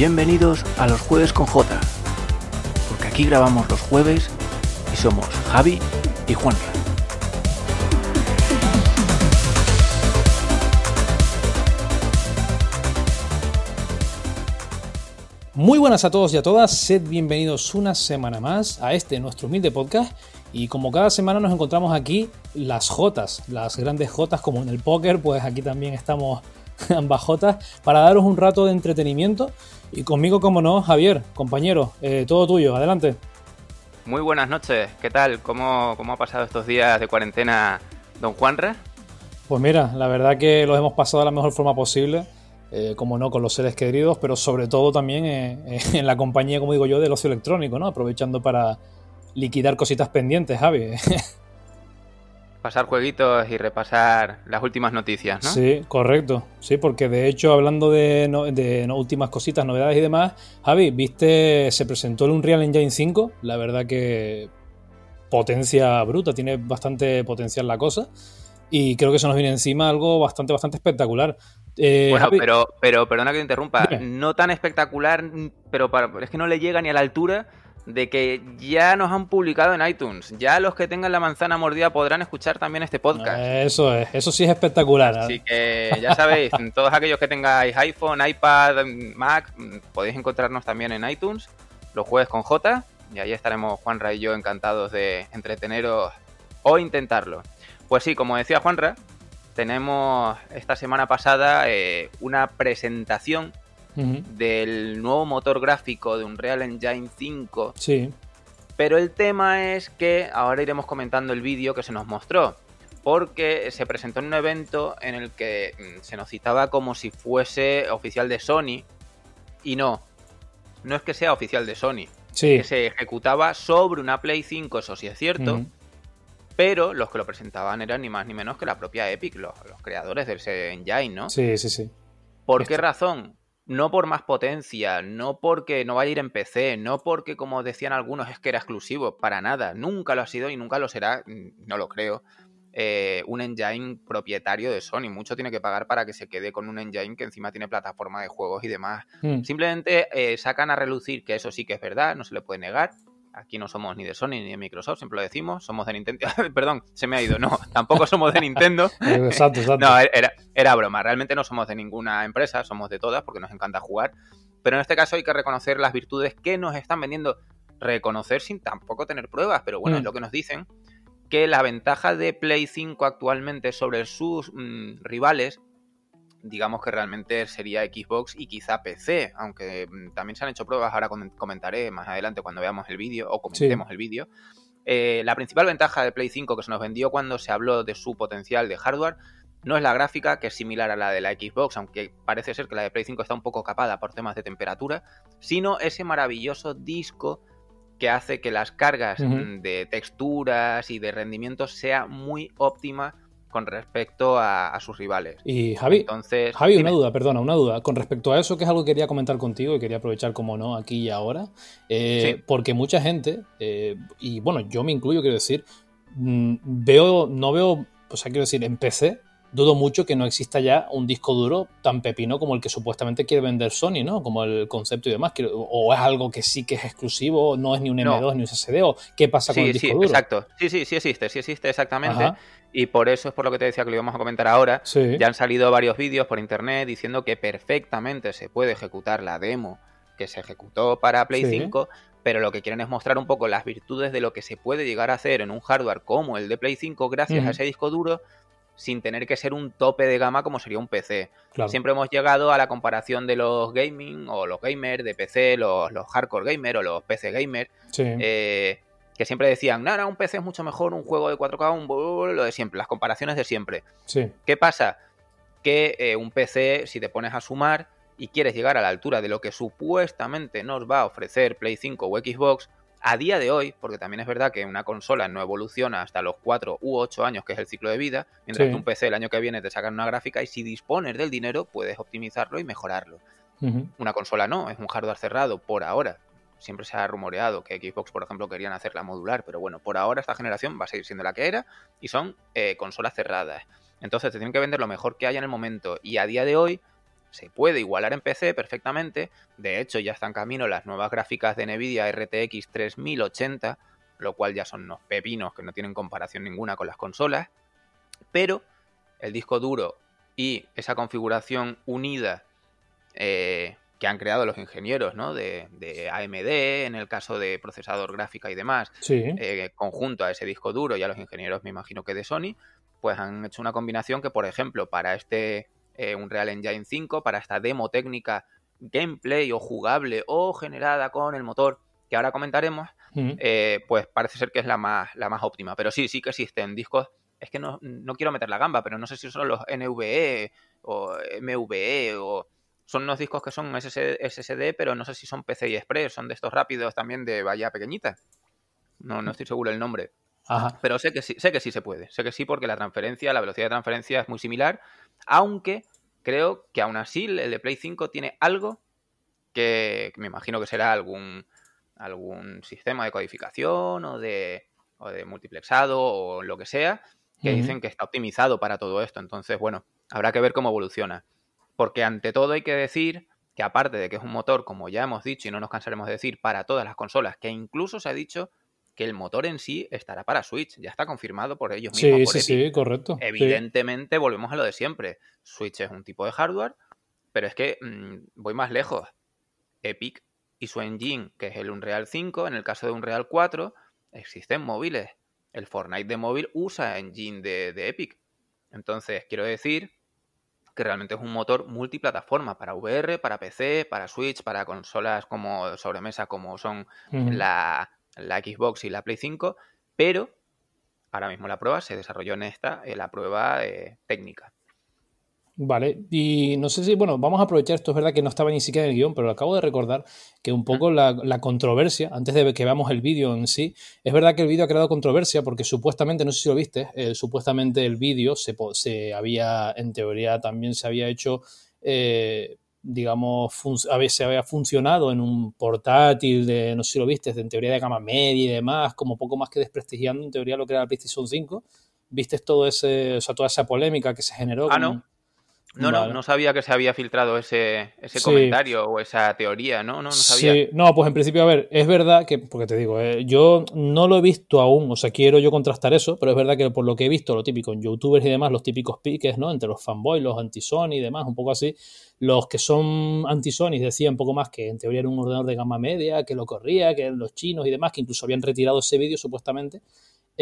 Bienvenidos a los jueves con J, porque aquí grabamos los jueves y somos Javi y Juan. Muy buenas a todos y a todas, sed bienvenidos una semana más a este nuestro humilde podcast y como cada semana nos encontramos aquí las Jotas, las grandes Jotas como en el póker, pues aquí también estamos ambas Jotas para daros un rato de entretenimiento y conmigo como no, Javier, compañero, eh, todo tuyo, adelante. Muy buenas noches, ¿qué tal? ¿Cómo, ¿Cómo ha pasado estos días de cuarentena don Juanra? Pues mira, la verdad que los hemos pasado de la mejor forma posible eh, como no, con los seres queridos, pero sobre todo también eh, en la compañía, como digo yo, del ocio electrónico, ¿no? Aprovechando para liquidar cositas pendientes, Javi. Pasar jueguitos y repasar las últimas noticias, ¿no? Sí, correcto. Sí, porque de hecho, hablando de, de últimas cositas, novedades y demás, Javi, viste, se presentó el Unreal Engine 5. La verdad que potencia bruta, tiene bastante potencial la cosa. Y creo que se nos viene encima algo bastante, bastante espectacular. Eh, bueno, pero, pero perdona que te interrumpa, no tan espectacular, pero es que no le llega ni a la altura de que ya nos han publicado en iTunes. Ya los que tengan la manzana mordida podrán escuchar también este podcast. Eso es, eso sí es espectacular. ¿eh? Así que ya sabéis, todos aquellos que tengáis iPhone, iPad, Mac, podéis encontrarnos también en iTunes los jueves con J. Y ahí estaremos Juanra y yo encantados de entreteneros o intentarlo. Pues sí, como decía Juanra, tenemos esta semana pasada eh, una presentación del nuevo motor gráfico de Unreal Engine 5. Sí. Pero el tema es que ahora iremos comentando el vídeo que se nos mostró. Porque se presentó en un evento en el que mm, se nos citaba como si fuese oficial de Sony. Y no, no es que sea oficial de Sony. Sí. que se ejecutaba sobre una Play 5, eso sí es cierto pero los que lo presentaban eran ni más ni menos que la propia Epic, los, creadores del engine, ¿no? Sí, sí, sí. ¿Por qué razón? No por más potencia, no porque no vaya a ir en PC, no porque, como decían algunos, es que era exclusivo, para nada. Nunca lo ha sido y nunca lo será, no lo creo. Eh, un engine propietario de Sony. Mucho tiene que pagar para que se quede con un engine que encima tiene plataforma de juegos y demás. Hmm. Simplemente eh, sacan a relucir que eso sí que es verdad, no se le puede negar, Aquí no somos ni de Sony ni de Microsoft, siempre lo decimos, somos de Nintendo. Perdón, se me ha ido, no, tampoco somos de Nintendo. exacto, exacto. No, era, era broma, realmente no somos de ninguna empresa, somos de todas porque nos encanta jugar. Pero en este caso hay que reconocer las virtudes que nos están vendiendo. Reconocer sin tampoco tener pruebas, pero bueno, es mm. lo que nos dicen. Que la ventaja de Play 5 actualmente sobre sus mm, rivales digamos que realmente sería Xbox y quizá PC, aunque mm, también se han hecho pruebas, ahora comentaré más adelante cuando veamos el vídeo o comentemos el vídeo. Eh, la principal ventaja de Play 5 que se nos vendió cuando se habló de su potencial de hardware no es la gráfica, que es similar a la de la Xbox, aunque parece ser que la de Play 5 está un poco capada por temas de temperatura, sino ese maravilloso disco que hace que las cargas mm, de texturas y de rendimiento sea muy óptima con respecto a, sus rivales. Y Javi, Entonces, Javi, una duda, perdona, una duda. Con respecto a eso, que es algo que quería comentar contigo y quería aprovechar, como no, aquí y ahora, eh, porque mucha gente, eh, y bueno, yo me incluyo, quiero decir, mm, veo, no veo, o sea, quiero decir, en PC, dudo mucho que no exista ya un disco duro tan pepino como el que supuestamente quiere vender Sony, ¿no? Como el concepto y demás. O es algo que sí que es exclusivo, no es ni un M2 ni un SSD, o qué pasa con el disco sí, duro. Exacto. Sí, sí, sí existe, sí existe exactamente. Y por eso es por lo que te decía que lo íbamos a comentar ahora. Ya han salido varios vídeos por internet diciendo que perfectamente se puede ejecutar la demo que se ejecutó para Play 5, pero lo que quieren es mostrar un poco las virtudes de lo que se puede llegar a hacer en un hardware como el de Play 5 gracias a ese disco duro sin tener que ser un tope de gama como sería un PC. Siempre hemos llegado a la comparación de los gaming o los gamers de PC, los, hardcore gamers o los PC gamers, eh, que siempre decían, no, un PC es mucho mejor, un juego de 4K, un lo de siempre, las comparaciones de siempre. ¿Qué pasa? Que eh, un PC, si te pones a sumar y quieres llegar a la altura de lo que supuestamente nos va a ofrecer Play 5 o Xbox, a día de hoy, porque también es verdad que una consola no evoluciona hasta los 4 u 8 años, que es el ciclo de vida, mientras que un PC el año que viene te sacan una gráfica y si dispones del dinero puedes optimizarlo y mejorarlo. Una consola no, es un hardware cerrado por ahora. Siempre se ha rumoreado que Xbox, por ejemplo, querían hacerla modular, pero bueno, por ahora esta generación va a seguir siendo la que era y son eh, consolas cerradas. Entonces te tienen que vender lo mejor que haya en el momento y a día de hoy se puede igualar en PC perfectamente. De hecho, ya están camino las nuevas gráficas de Nvidia RTX 3080, lo cual ya son unos pepinos que no tienen comparación ninguna con las consolas. Pero el disco duro y esa configuración unida eh, que han creado los ingenieros ¿no? de, AMD, en el caso de procesador gráfica y demás, eh, conjunto a ese disco duro y a los ingenieros, me imagino que de Sony, pues han hecho una combinación que, por ejemplo, para este eh, Unreal Engine 5, para esta demo técnica gameplay o jugable o generada con el motor que ahora comentaremos, eh, pues parece ser que es la más, la más óptima. Pero sí, sí que existen discos. Es que no, no quiero meter la gamba, pero no sé si son los NVE o MVE o son unos discos que son SSD, pero no sé si son PCI Express, son de estos rápidos también de valla pequeñita. No, no estoy seguro el nombre. Pero sé que sí, sé que sí se puede. Sé que sí, porque la transferencia, la velocidad de transferencia es muy similar. Aunque creo que aún así el de Play 5 tiene algo que, me imagino que será algún, algún sistema de codificación o de, o de multiplexado o lo que sea, que dicen que está optimizado para todo esto. Entonces, bueno, habrá que ver cómo evoluciona. Porque ante todo hay que decir que aparte de que es un motor, como ya hemos dicho y no nos cansaremos de decir, para todas las consolas, que incluso se ha dicho que el motor en sí estará para Switch, ya está confirmado por ellos mismos. Sí, sí, sí, correcto. Evidentemente, volvemos a lo de siempre. Switch es un tipo de hardware, pero es que mm, voy más lejos. Epic y su engine, que es el Unreal 5, en el caso de Unreal 4, existen móviles. El Fortnite de móvil usa engine de, de Epic. Entonces, quiero decir que realmente es un motor multiplataforma para VR, para PC, para Switch, para consolas como sobremesa como son la, Xbox y la Play 5, pero ahora mismo la prueba se desarrolló en esta, en la prueba eh, técnica. Vale, y no sé si, bueno, vamos a aprovechar, esto es verdad que no estaba ni siquiera en el guion, pero lo acabo de recordar que un poco la, controversia, antes de que veamos el vídeo en sí, es verdad que el vídeo ha creado controversia porque supuestamente, no sé si lo viste, eh, supuestamente el vídeo se, se, había, en teoría también se había hecho, eh, digamos, se había funcionado en un portátil de, no sé si lo viste, en teoría de gama media y demás, como poco más que desprestigiando en teoría lo que era la PlayStation 5. ¿Viste todo ese, o sea, toda esa polémica que se generó? Ah, no. No, no, no sabía que se había filtrado ese, ese comentario o esa teoría, ¿no? No, no sabía. Sí, no, pues en principio, a ver, es verdad que, porque te digo, eh, yo no lo he visto aún, o sea, quiero yo contrastar eso, pero es verdad que por lo que he visto, lo típico en youtubers y demás, los típicos piques, ¿no? Entre los fanboys, los anti-Sony y demás, un poco así. Los que son anti-Sony decían un poco más que en teoría era un ordenador de gama media, que lo corría, que los chinos y demás, que incluso habían retirado ese vídeo supuestamente.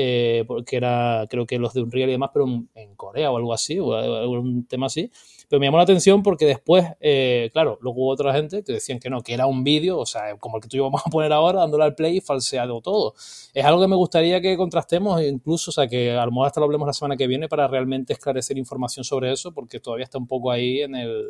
Eh, porque era, creo que los de Unreal y demás, pero en Corea o algo así, o un tema así. Pero me llamó la atención porque después, eh, claro, luego hubo otra gente que decían que no, que era un vídeo, o sea, como el que tú y yo vamos a poner ahora, dándole al play y falseado todo. Es algo que me gustaría que contrastemos, incluso, o sea, que a lo mejor hasta lo hablemos la semana que viene para realmente esclarecer información sobre eso, porque todavía está un poco ahí en el,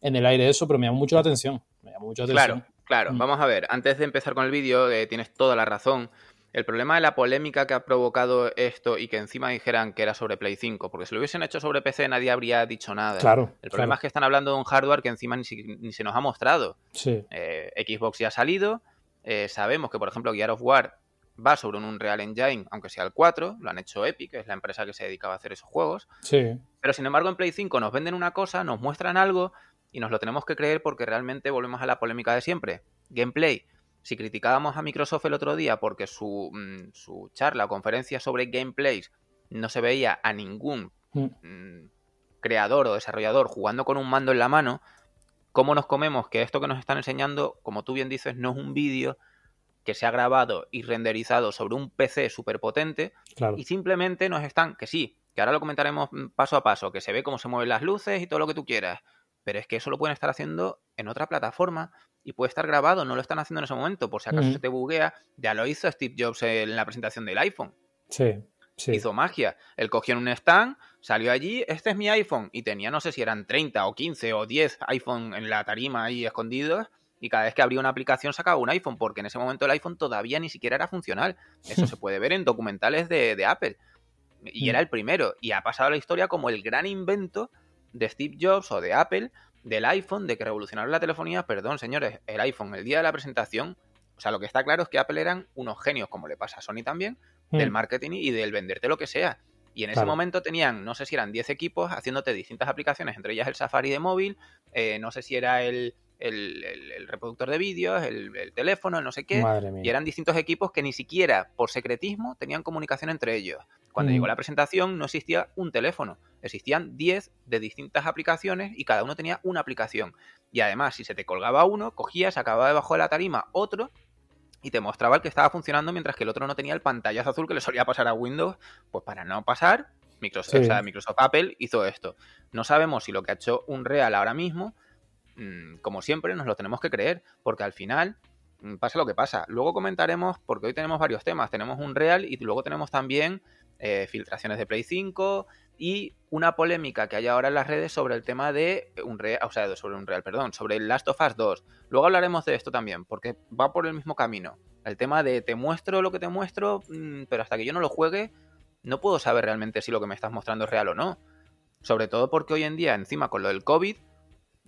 en el aire eso, pero me llamó mucho la atención. Me llamó mucho la atención. Claro, claro. Mm. Vamos a ver, antes de empezar con el vídeo, eh, tienes toda la razón. El problema de la polémica que ha provocado esto y que encima dijeran que era sobre Play 5, porque si lo hubiesen hecho sobre PC nadie habría dicho nada. Claro. El problema es que están hablando de un hardware que encima ni, se nos ha mostrado. Sí. Eh, Xbox ya ha salido. Eh, sabemos que, por ejemplo, Gear of War va sobre un Unreal Engine, aunque sea el 4. Lo han hecho Epic, que es la empresa que se dedicaba a hacer esos juegos. Sí. Pero sin embargo, en Play 5 nos venden una cosa, nos muestran algo y nos lo tenemos que creer porque realmente volvemos a la polémica de siempre. Gameplay si criticábamos a Microsoft el otro día porque su, mm, su charla o conferencia sobre gameplays no se veía a ningún mm. Mm, creador o desarrollador jugando con un mando en la mano, ¿cómo nos comemos que esto que nos están enseñando, como tú bien dices, no es un vídeo que se ha grabado y renderizado sobre un PC súper potente y simplemente nos están, que sí, que ahora lo comentaremos paso a paso, que se ve cómo se mueven las luces y todo lo que tú quieras, pero es que eso lo pueden estar haciendo en otra plataforma y puede estar grabado, no lo están haciendo en ese momento, por si acaso se te buguea. Ya lo hizo Steve Jobs en la presentación del iPhone. Sí, sí. Hizo magia. Él cogió en un stand, salió allí, este es mi iPhone, y tenía no sé si eran 30 o 15 o 10 iPhone en la tarima ahí escondidos. Y cada vez que abría una aplicación sacaba un iPhone, porque en ese momento el iPhone todavía ni siquiera era funcional. Eso se puede ver en documentales de, de Apple. Y era el primero. Y ha pasado la historia como el gran invento de Steve Jobs o de Apple del iPhone, de que revolucionaron la telefonía, perdón, señores, el iPhone, el día de la presentación, o sea, lo que está claro es que Apple eran unos genios, como le pasa a Sony también, del hmm. marketing y del venderte lo que sea. Y en ese momento tenían, no sé si eran 10 equipos haciéndote distintas aplicaciones, entre ellas el Safari de móvil, eh, no sé si era el, el, reproductor de vídeos, el, teléfono, el no sé qué. Y eran distintos equipos que ni siquiera por secretismo tenían comunicación entre ellos. Cuando llegó mm. la presentación no existía un teléfono, existían 10 de distintas aplicaciones y cada uno tenía una aplicación. Y además, si se te colgaba uno, cogías, acababa debajo de la tarima otro y te mostraba el que estaba funcionando mientras que el otro no tenía el pantallazo azul que le solía pasar a Windows, pues para no pasar, Microsoft, Microsoft Apple hizo esto. No sabemos si lo que ha hecho Unreal ahora mismo Mm, como siempre, nos lo tenemos que creer, porque al final mm, pasa lo que pasa. Luego comentaremos, porque hoy tenemos varios temas, tenemos un real y luego tenemos también eh, filtraciones de Play 5 y una polémica que hay ahora en las redes sobre el tema de un real, o sea, sobre un real, perdón, sobre Last of Us 2. Luego hablaremos de esto también, porque va por el mismo camino. El tema de te muestro lo que te muestro, mm, pero hasta que yo no lo juegue, no puedo saber realmente si lo que me estás mostrando es real o no. Sobre todo porque hoy en día, encima con lo del COVID,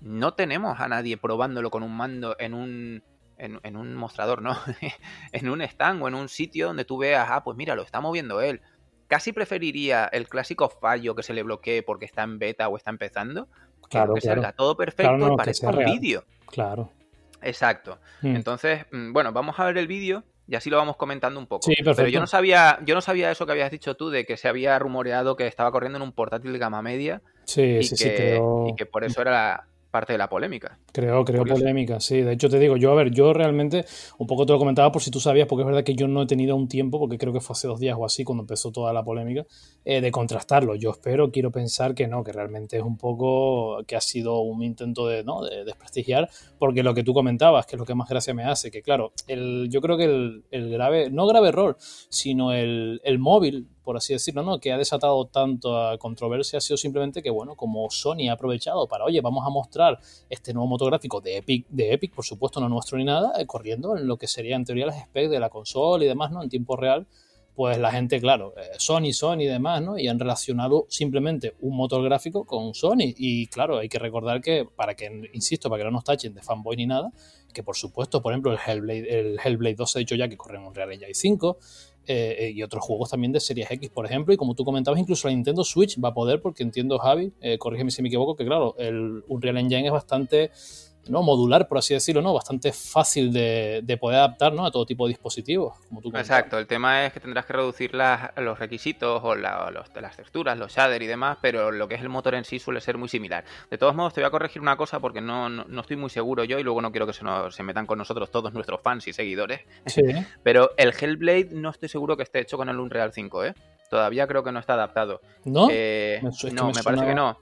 no tenemos a nadie probándolo con un mando en un, en, un mostrador, ¿no? en un stand o en un sitio donde tú veas, ah, pues mira, lo está moviendo él. Casi preferiría el clásico fallo que se le bloquee porque está en beta o está empezando, claro, que salga todo perfecto y parezca un vídeo. Claro. Exacto. Hmm. Entonces, mm, bueno, vamos a ver el vídeo y así lo vamos comentando un poco. Sí, Pero yo no sabía, yo no sabía eso que habías dicho tú de que se había rumoreado que estaba corriendo en un portátil de gama media. Sí, sí, sí, y que por eso era parte de la polémica. Creo, creo polémica, sí. De hecho, te digo, yo, a ver, yo realmente, un poco te lo comentaba por si tú sabías, porque es verdad que yo no he tenido un tiempo, porque creo que fue hace dos días o así, cuando empezó toda la polémica, eh, de contrastarlo. Yo espero, quiero pensar que no, que realmente es un poco, que ha sido un intento de, ¿no? de desprestigiar, porque lo que tú comentabas, que es lo que más gracia me hace, que claro, el, yo creo que el, el grave, no grave error, sino el, el móvil por así decirlo, ¿no? que ha desatado tanto controversia ha sido simplemente que, bueno, como Sony ha aprovechado para, oye, vamos a mostrar este nuevo motográfico de Epic, de Epic, por supuesto, no nuestro ni nada, eh, corriendo en lo que sería en teoría las specs de la consola y demás, ¿no? En tiempo real, pues la gente, claro, eh, Sony, Sony y demás, ¿no? Y han relacionado simplemente un motor gráfico con Sony. Y claro, hay que recordar que, para que, insisto, para que no nos tachen de fanboy ni nada, que por supuesto, por ejemplo, el Hellblade, el Hellblade 2 ha dicho ya que corre en un Real Engine 5, eh, eh, y otros juegos también de Series X, por ejemplo, y como tú comentabas, incluso la Nintendo Switch va a poder, porque entiendo, Javi, eh, corrígeme si me equivoco, que claro, el Unreal Engine es bastante ¿no? modular, por así decirlo, ¿no? Bastante fácil de, poder adaptar ¿no? a todo tipo de dispositivos. Como tú Exacto, el tema es que tendrás que reducir los requisitos o las texturas, los shaders y demás, pero lo que es el motor en sí suele ser muy similar. De todos modos, te voy a corregir una cosa porque no, no, estoy muy seguro yo y luego no quiero que se, nos, se metan con nosotros todos nuestros fans y seguidores. Sí. pero el Hellblade no estoy seguro que esté hecho con el Unreal 5, ¿eh? Todavía creo que no está adaptado. ¿No? Eh, no, me, parece que no.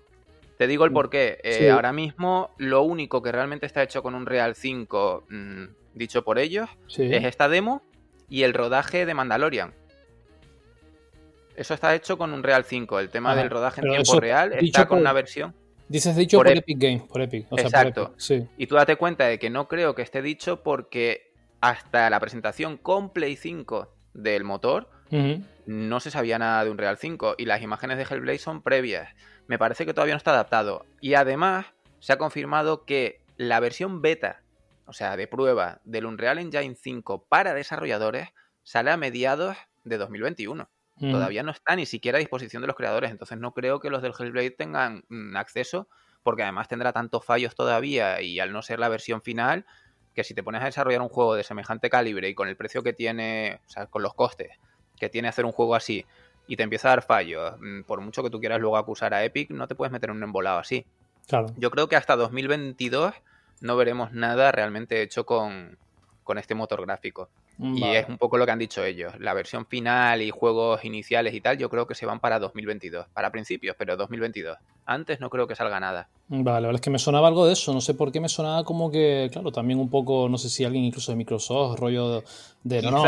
Te digo el mm. porqué. Eh, Ahora mismo lo único que realmente está hecho con un Real 5, mm, dicho por ellos, es esta demo y el rodaje de Mandalorian. Eso está hecho con un Real 5. El tema del rodaje en tiempo real está con una versión. Dices dicho por, Epic, Games, por Epic. Exacto. Y tú date cuenta de que no creo que esté dicho porque hasta la presentación con Play 5 del motor no se sabía nada de un Real 5 y las imágenes de Hellblade son previas me parece que todavía no está adaptado. Y además se ha confirmado que la versión beta, o sea, de prueba del Unreal Engine 5 para desarrolladores, sale a mediados de 2021. Mm. Todavía no está ni siquiera a disposición de los creadores, entonces no creo que los del Hellblade tengan mm, acceso, porque además tendrá tantos fallos todavía y al no ser la versión final, que si te pones a desarrollar un juego de semejante calibre y con el precio que tiene, o sea, con los costes que tiene hacer un juego así, y te empieza a dar fallos, mm, por mucho que tú quieras luego acusar a Epic, no te puedes meter en un embolado así. Claro. Yo creo que hasta 2022 no veremos nada realmente hecho con, este motor gráfico. Y es un poco lo que han dicho ellos. La versión final y juegos iniciales y tal, yo creo que se van para 2022. Para principios, pero 2022. Antes no creo que salga nada. Vale, es que me sonaba algo de eso. No sé por qué me sonaba como que, claro, también un poco, no sé si alguien incluso de Microsoft, rollo de... no,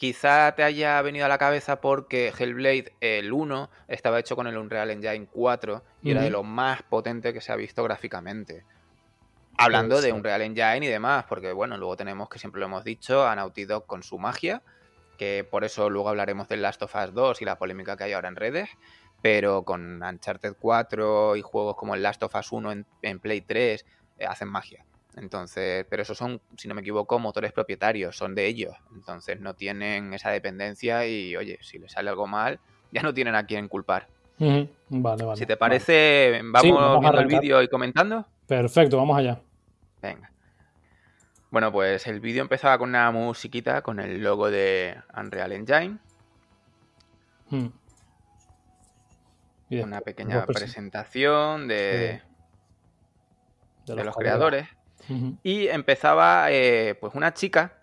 Quizá te haya venido a la cabeza porque Hellblade, el 1, estaba hecho con el Unreal Engine 4 y era de lo más potente que se ha visto gráficamente. Hablando de Unreal Engine y demás, porque bueno, luego tenemos que siempre lo hemos dicho, a Naughty Dog con su magia, que por eso luego hablaremos del Last of Us 2 y la polémica que hay ahora en redes, pero con Uncharted 4 y juegos como el Last of Us 1 en, Play 3 eh, hacen magia. Entonces, pero esos son, si no me equivoco, motores propietarios, son de ellos. Entonces no tienen esa dependencia y, oye, si les sale algo mal, ya no tienen a quién culpar. Vale, vale. Si te parece, vamos, viendo el vídeo y comentando. Perfecto, vamos allá. Venga. Bueno, pues el vídeo empezaba con una musiquita con el logo de Unreal Engine. Hmm. Una pequeña presentación de, de, los, creadores. Y empezaba eh, pues una chica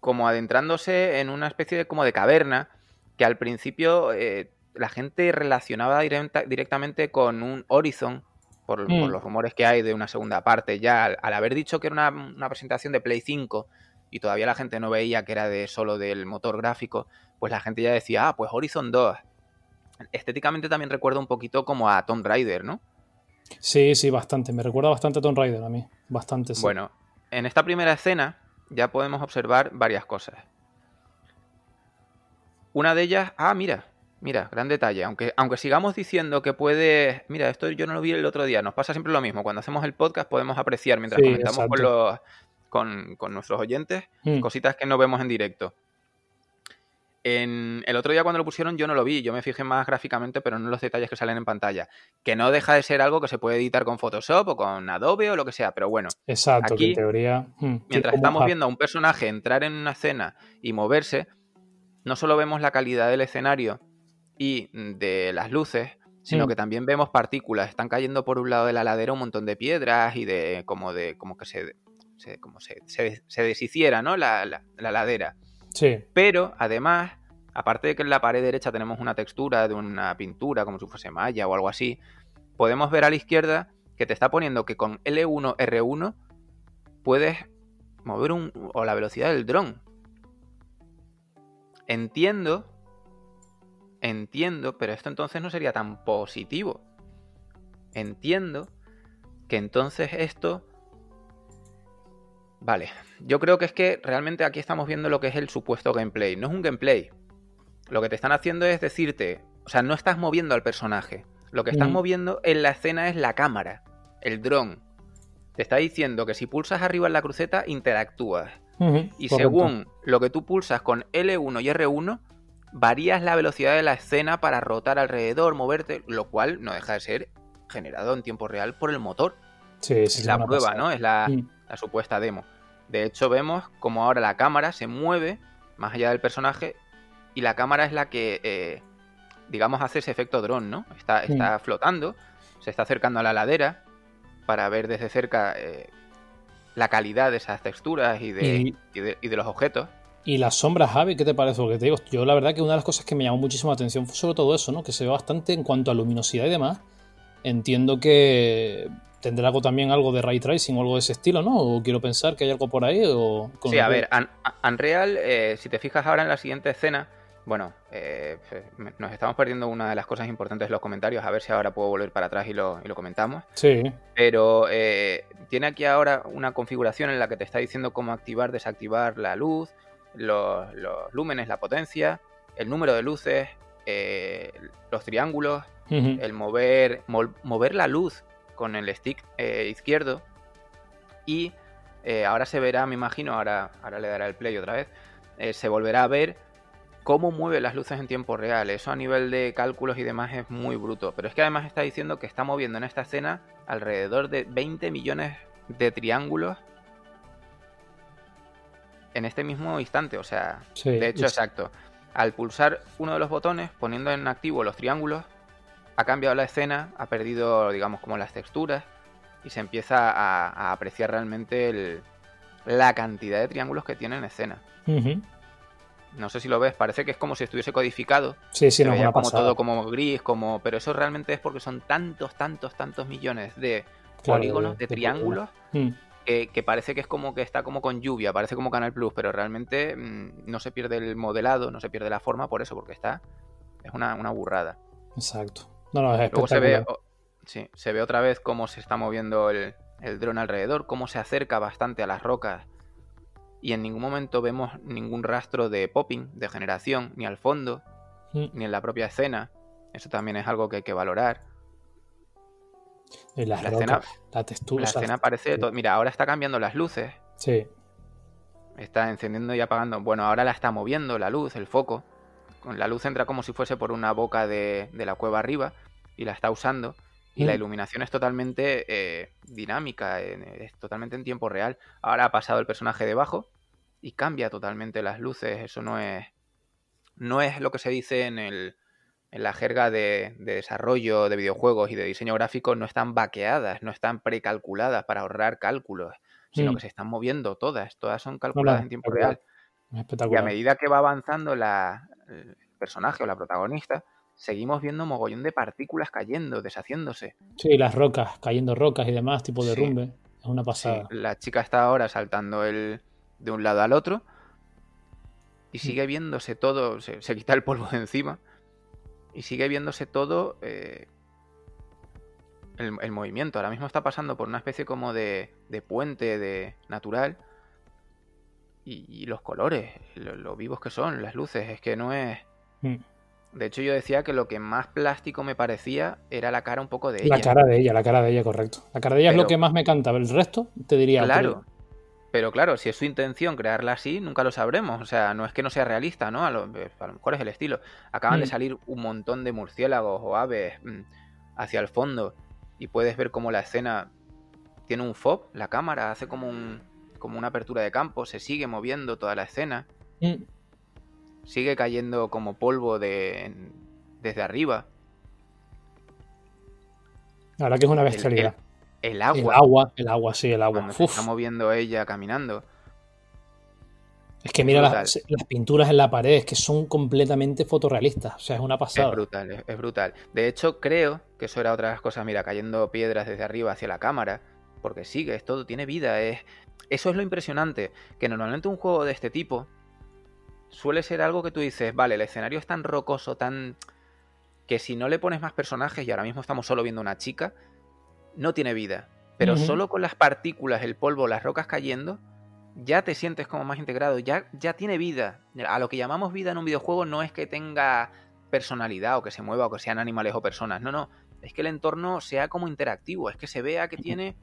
como adentrándose en una especie de como de caverna que al principio eh, la gente relacionaba directamente con un Horizon por, mm. los rumores que hay de una segunda parte ya al, haber dicho que era una, presentación de Play 5 y todavía la gente no veía que era de solo del motor gráfico, pues la gente ya decía, ah, pues Horizon 2. Estéticamente también recuerda un poquito como a Tomb Raider, ¿no? Sí, sí, bastante. Me recuerda bastante a Tomb Raider a mí. Bastante, sí. Bueno, en esta primera escena ya podemos observar varias cosas. Una de ellas, ah, mira, mira, gran detalle. Aunque, aunque sigamos diciendo que puede. Mira, esto yo no lo vi el otro día. Nos pasa siempre lo mismo. Cuando hacemos el podcast podemos apreciar mientras comentamos con, los, con, nuestros oyentes mm. cositas que no vemos en directo. En el otro día cuando lo pusieron yo no lo vi, yo me fijé más gráficamente, pero no en los detalles que salen en pantalla. Que no deja de ser algo que se puede editar con Photoshop o con Adobe o lo que sea, pero bueno. Exacto, aquí, en teoría. Hmm, mientras estamos viendo a un personaje entrar en una escena y moverse, no solo vemos la calidad del escenario y de las luces, sino hmm. que también vemos partículas. Están cayendo por un lado de la ladera un montón de piedras y de como de como que se, como se, se, deshiciera, ¿no? La, la, la ladera. Sí. Pero además, aparte de que en la pared derecha tenemos una textura de una pintura, como si fuese malla o algo así, podemos ver a la izquierda que te está poniendo que con L1, R1 puedes mover un, o la velocidad del dron. Entiendo, entiendo, pero esto entonces no sería tan positivo. Entiendo que entonces esto Vale, yo creo que es que realmente aquí estamos viendo lo que es el supuesto gameplay. No es un gameplay. Lo que te están haciendo es decirte, o sea, no estás moviendo al personaje. Lo que estás mm. moviendo en la escena es la cámara, el dron. Te está diciendo que si pulsas arriba en la cruceta, interactúas. y según lo que tú pulsas con L1 y R1, varías la velocidad de la escena para rotar alrededor, moverte, lo cual no deja de ser generado en tiempo real por el motor. Sí, es la prueba, ¿no? Es la, mm la supuesta demo. De hecho, vemos como ahora la cámara se mueve más allá del personaje y la cámara es la que, eh, digamos, hace ese efecto dron, ¿no? Está, está flotando, se está acercando a la ladera para ver desde cerca eh, la calidad de esas texturas y de, y... de, los objetos. Y las sombras, Javi, ¿qué te parece? Porque te digo, yo la verdad que una de las cosas que me llamó muchísimo la atención fue sobre todo eso, ¿no? Que se ve bastante en cuanto a luminosidad y demás. Entiendo que tendrá algo también algo de ray tracing o algo de ese estilo, ¿no? O quiero pensar que hay algo por ahí. O sí, a ver, Unreal, eh, si te fijas ahora en la siguiente escena, bueno, eh, nos estamos perdiendo una de las cosas importantes de los comentarios, a ver si ahora puedo volver para atrás y lo, comentamos. Sí. Pero eh, tiene aquí ahora una configuración en la que te está diciendo cómo activar, desactivar la luz, los, lúmenes, la potencia, el número de luces, los triángulos, el mover, mover la luz con el stick eh, izquierdo y eh, ahora se verá, me imagino, ahora, ahora le dará el play otra vez, eh, se volverá a ver cómo mueve las luces en tiempo real. Eso a nivel de cálculos y demás es muy bruto. Pero es que además está diciendo que está moviendo en esta escena alrededor de 20 millones de triángulos en este mismo instante. O sea, de hecho, exacto. Al pulsar uno de los botones, poniendo en activo los triángulos, ha cambiado la escena, ha perdido, digamos, como las texturas y se empieza a, apreciar realmente la cantidad de triángulos que tiene en escena. No sé si lo ves, parece que es como si estuviese codificado. Sí, sí, no, veía como todo como gris, como. Pero eso realmente es porque son tantos, tantos, tantos millones de polígonos, de, triángulos, mm. que, parece que es como que está como con lluvia, parece como Canal Plus, pero realmente mm, no se pierde el modelado, no se pierde la forma por eso, porque está. Es una, una burrada. Exacto. No, es Luego se ve, sí, se ve otra vez cómo se está moviendo el, el dron alrededor, cómo se acerca bastante a las rocas. Y en ningún momento vemos ningún rastro de popping, de generación, ni al fondo, mm. ni en la propia escena. Eso también es algo que hay que valorar. la, escena, la textura. La escena parece. Mira, ahora está cambiando las luces. Sí. Está encendiendo y apagando. Bueno, ahora la está moviendo la luz, el foco. La luz entra como si fuese por una boca de, la cueva arriba y la está usando. Y la mm. iluminación es totalmente eh, dinámica, es totalmente en tiempo real. Ahora ha pasado el personaje debajo y cambia totalmente las luces. Eso no es, no es lo que se dice en, el, en la jerga de, desarrollo de videojuegos y de diseño gráfico. No están vaqueadas, no están precalculadas para ahorrar cálculos, sino mm. que se están moviendo todas. Todas son calculadas en tiempo real. Y a medida que va avanzando la, el personaje o la protagonista, seguimos viendo mogollón de partículas cayendo, deshaciéndose. Sí, las rocas, cayendo rocas y demás, tipo de rumbe. Es una pasada. La chica está ahora saltando el, de un lado al otro y mm. sigue viéndose todo, se, quita el polvo de encima y sigue viéndose todo eh, el, movimiento. Ahora mismo está pasando por una especie como de, de puente de natural y, los colores, lo, vivos que son, las luces, es que no es... Mm. De hecho, yo decía que lo que más plástico me parecía era la cara un poco de ella. La cara de ella, la cara de ella, correcto. La cara de ella es lo que más me canta. El resto, te diría. Claro. Pero claro, si es su intención crearla así, nunca lo sabremos. O sea, no es que no sea realista, ¿no? A lo, mejor es el estilo. Acaban de mm. salir un montón de murciélagos o aves mm, hacia el fondo y puedes ver cómo la escena tiene un fob, la cámara hace como un, como una apertura de campo, se sigue moviendo toda la escena. Mm. Sigue cayendo como polvo de, desde arriba. La verdad que es una bestialidad. El, agua. El agua, el agua, sí, el agua. se está moviendo ella caminando. Es que mira las, pinturas en la pared, que son completamente fotorrealistas. O sea, es una pasada. Es brutal, es, es, brutal. De hecho, creo que eso era otra de las cosas. Mira, cayendo piedras desde arriba hacia la cámara. Porque sigue, es todo, tiene vida. Es, eso es lo impresionante, que normalmente un juego de este tipo suele ser algo que tú dices, vale, el escenario es tan rocoso, tan... que si no le pones más personajes, y ahora mismo estamos solo viendo una chica, no tiene vida. Pero solo con las partículas, el polvo, las rocas cayendo, ya te sientes como más integrado, ya, ya tiene vida. A lo que llamamos vida en un videojuego no es que tenga personalidad o que se mueva o que sean animales o personas, no, no, es que el entorno sea como interactivo, es que se vea que tiene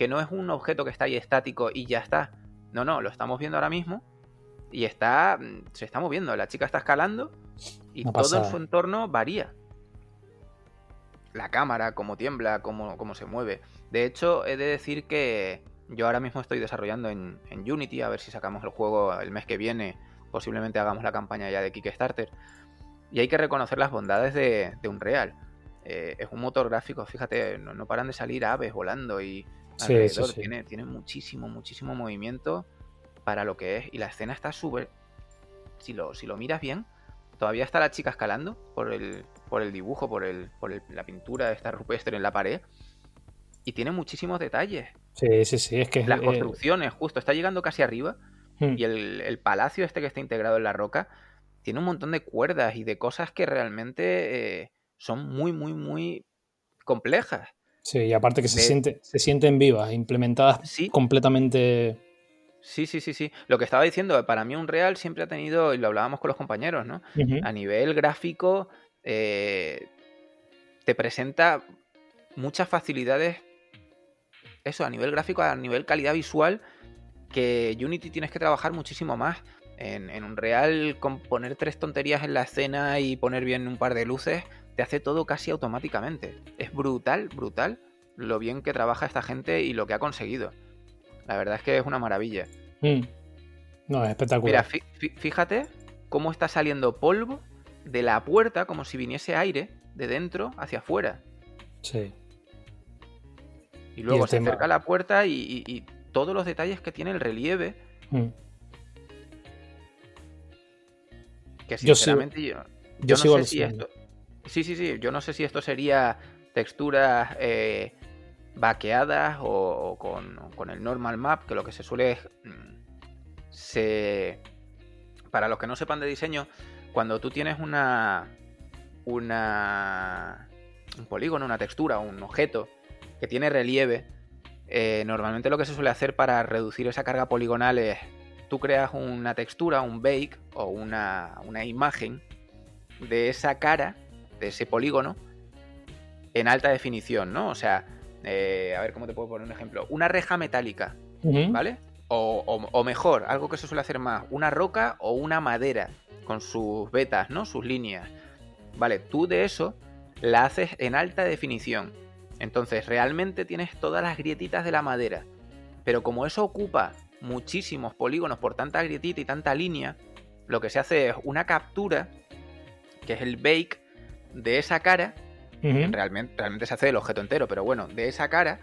que no es un objeto que está ahí estático y ya está. No, no, lo estamos viendo ahora mismo y está mm, se está moviendo. La chica está escalando y todo en su entorno varía. La cámara, cómo tiembla, cómo, cómo, se mueve. De hecho, he de decir que yo ahora mismo estoy desarrollando en, Unity, a ver si sacamos el juego el mes que viene. Posiblemente hagamos la campaña ya de Kickstarter. Y hay que reconocer las bondades de, Unreal. Eh, es un motor gráfico, fíjate, no, paran de salir aves volando y Tiene, tiene muchísimo, muchísimo movimiento para lo que es. Y la escena está súper. Si lo, si lo miras bien, todavía está la chica escalando por el, por el dibujo, por, el, por la pintura de esta rupestre en la pared. Y tiene muchísimos detalles. Sí, sí, sí. Es que Las construcciones, justo, está llegando casi arriba. Hmm. Y el, palacio este que está integrado en la roca tiene un montón de cuerdas y de cosas que realmente eh, son muy, muy, muy complejas. Sí, y aparte que se, siente, se sienten vivas, implementadas completamente. Sí, sí, sí, sí. Lo que estaba diciendo, para mí un real siempre ha tenido, y lo hablábamos con los compañeros, ¿no? A nivel gráfico, eh, te presenta muchas facilidades. Eso, a nivel gráfico, a nivel calidad visual, que Unity tienes que trabajar muchísimo más. En, en un real, con poner tres tonterías en la escena y poner bien un par de luces, hace todo casi automáticamente. Es brutal, brutal lo bien que trabaja esta gente y lo que ha conseguido. La verdad es que es una maravilla. Mm. No, es espectacular. Mira, fíjate cómo está saliendo polvo de la puerta como si viniese aire de dentro hacia afuera. Sí. Y luego se acerca a la puerta y, todos los detalles que tiene el relieve. Mm. Que sinceramente yo, yo, no sé si esto, Sí, sí, sí. Yo no sé si esto sería texturas eh, vaqueadas o, con, el normal map, que lo que se suele mm, se para los que no sepan de diseño, cuando tú tienes una una un polígono, una textura, un objeto que tiene relieve, eh, normalmente lo que se suele hacer para reducir esa carga poligonal es tú creas una textura, un bake o una, una imagen de esa cara de ese polígono en alta definición, ¿no? O sea, eh, a ver cómo te puedo poner un ejemplo. Una reja metálica, ¿vale? o, mejor, algo que se suele hacer más, una roca o una madera con sus vetas, ¿no? Sus líneas. Vale, tú de eso la haces en alta definición. Entonces realmente tienes todas las grietitas de la madera. Pero como eso ocupa muchísimos polígonos por tanta grietita y tanta línea, lo que se hace es una captura, que es el bake de esa cara. realmente, realmente se hace del objeto entero, pero bueno, de esa cara.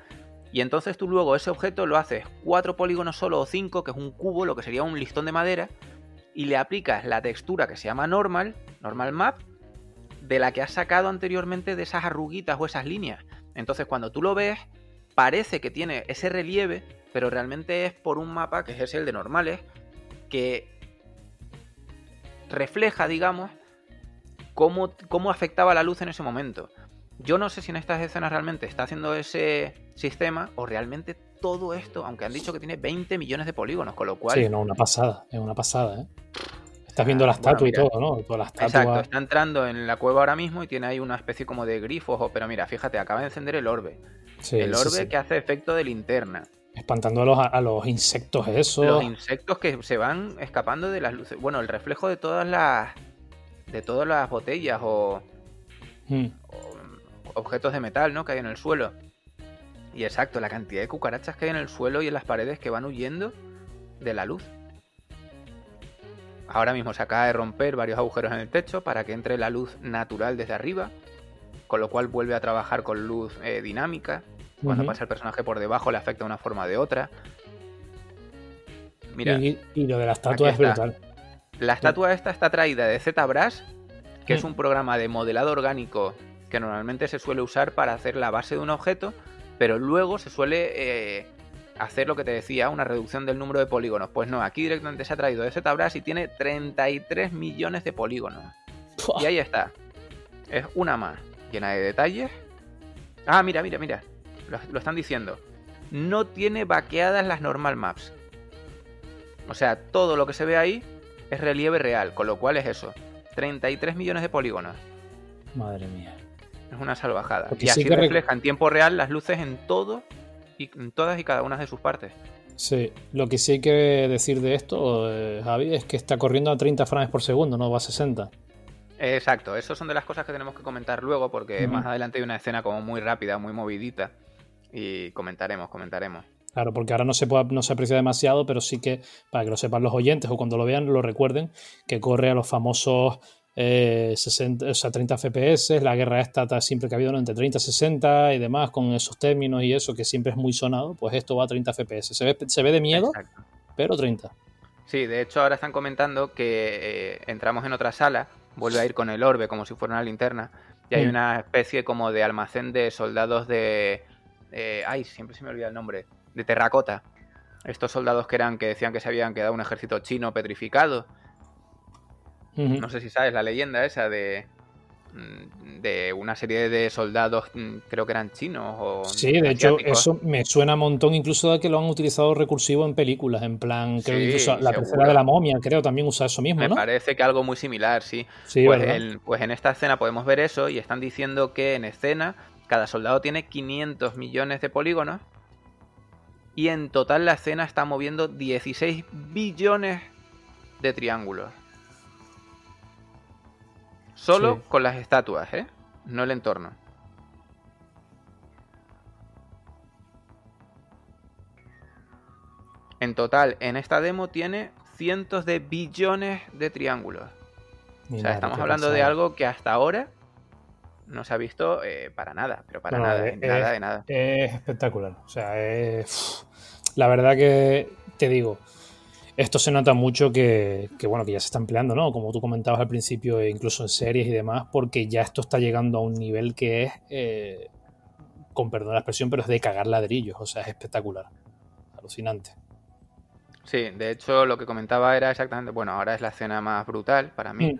Y entonces tú luego ese objeto lo haces cuatro polígonos solo o cinco, que es un cubo, lo que sería un listón de madera, y le aplicas la textura que se llama normal, normal map, de la que has sacado anteriormente de esas arruguitas o esas líneas. Entonces cuando tú lo ves, parece que tiene ese relieve, pero realmente es por un mapa, que es el de normales, que refleja, digamos, cómo, cómo afectaba la luz en ese momento. Yo no sé si en estas escenas realmente está haciendo ese sistema o realmente todo esto, aunque han dicho que tiene 20 millones de polígonos, con lo cual... Sí, no, una pasada, es una pasada, ¿eh? Estás viendo la estatua y todo, ¿no? Exacto, está entrando en la cueva ahora mismo y tiene ahí una especie como de grifos. Pero mira, fíjate, acaba de encender el orbe. el orbe que hace efecto de linterna. Espantando a los, a los insectos esos. Los insectos que se van escapando de las luces. Bueno, el reflejo de todas las. De todas las botellas o, hmm. o objetos de metal, ¿no? Que hay en el suelo. Y exacto, la cantidad de cucarachas que hay en el suelo y en las paredes que van huyendo de la luz. Ahora mismo se acaba de romper varios agujeros en el techo para que entre la luz natural desde arriba, con lo cual vuelve a trabajar con luz eh, dinámica. Cuando pasa el personaje por debajo le afecta de una forma o de otra. Mira, y, lo de la estatua es brutal. La estatua esta está traída de ZBrush, que es mm. un programa de modelado orgánico que normalmente se suele usar para hacer la base de un objeto, pero luego se suele eh, hacer lo que te decía, una reducción del número de polígonos. Pues no, aquí directamente se ha traído ese tablas y tiene 33 millones de polígonos. Y ahí está. Es una más, llena de detalles. Ah, mira, mira, mira. Lo, están diciendo. No tiene vaqueadas las normal maps. O sea, todo lo que se ve ahí es relieve real, con lo cual es eso. 33 millones de polígonos. Madre mía. Es una salvajada. y así refleja en tiempo real las luces en todo y todas y cada una de sus partes. Sí, lo que sí hay que decir de esto, eh, Javi, es que está corriendo a 30 frames por segundo, no va a 60. Exacto, eso son de las cosas que tenemos que comentar luego porque más adelante hay una escena como muy rápida, muy movidita y comentaremos, comentaremos. Claro, porque ahora no se, puede, no se aprecia demasiado, pero sí que, para que lo sepan los oyentes o cuando lo vean, lo recuerden, que corre a los famosos 60, eh, o sea, 30 FPS, la guerra esta siempre que ha habido entre 30 y 60 y demás, con esos términos y eso que siempre es muy sonado, pues esto va a 30 FPS. Se ve, se ve de miedo, pero 30. Sí, de hecho ahora están comentando que eh, entramos en otra sala, vuelve a ir con el orbe como si fuera una linterna, y hay mm. una especie como de almacén de soldados de... ay, siempre se me olvida el nombre, de terracota. Estos soldados que eran que decían que se habían quedado un ejército chino petrificado no sé si sabes la leyenda esa de, mm, de una serie de soldados, mm, creo que eran chinos o. Sí, de hecho, eso me suena un montón, incluso de que lo han utilizado recursivo en películas, en plan, creo incluso la tercera de la momia, creo, también usa eso mismo, me parece que algo muy similar, sí. pues, pues en esta escena podemos ver eso y están diciendo que en escena cada soldado tiene 500 millones de polígonos y en total la escena está moviendo 16 billones de triángulos. Solo con las estatuas, ¿eh? No el entorno. En total, en esta demo tiene cientos de billones de triángulos. o sea, estamos hablando de algo que hasta ahora no se ha visto eh, para nada, pero para nada, es, nada de nada. Es espectacular. O sea, es... la verdad que te digo, esto se nota mucho que, bueno, que ya se está empleando, ¿no? Como tú comentabas al principio, e incluso en series y demás, porque ya esto está llegando a un nivel que es, eh, con perdón la expresión, pero es de cagar ladrillos, o sea, es espectacular, alucinante. Sí, de hecho lo que comentaba era exactamente, bueno, ahora es la escena más brutal para mí. Mm.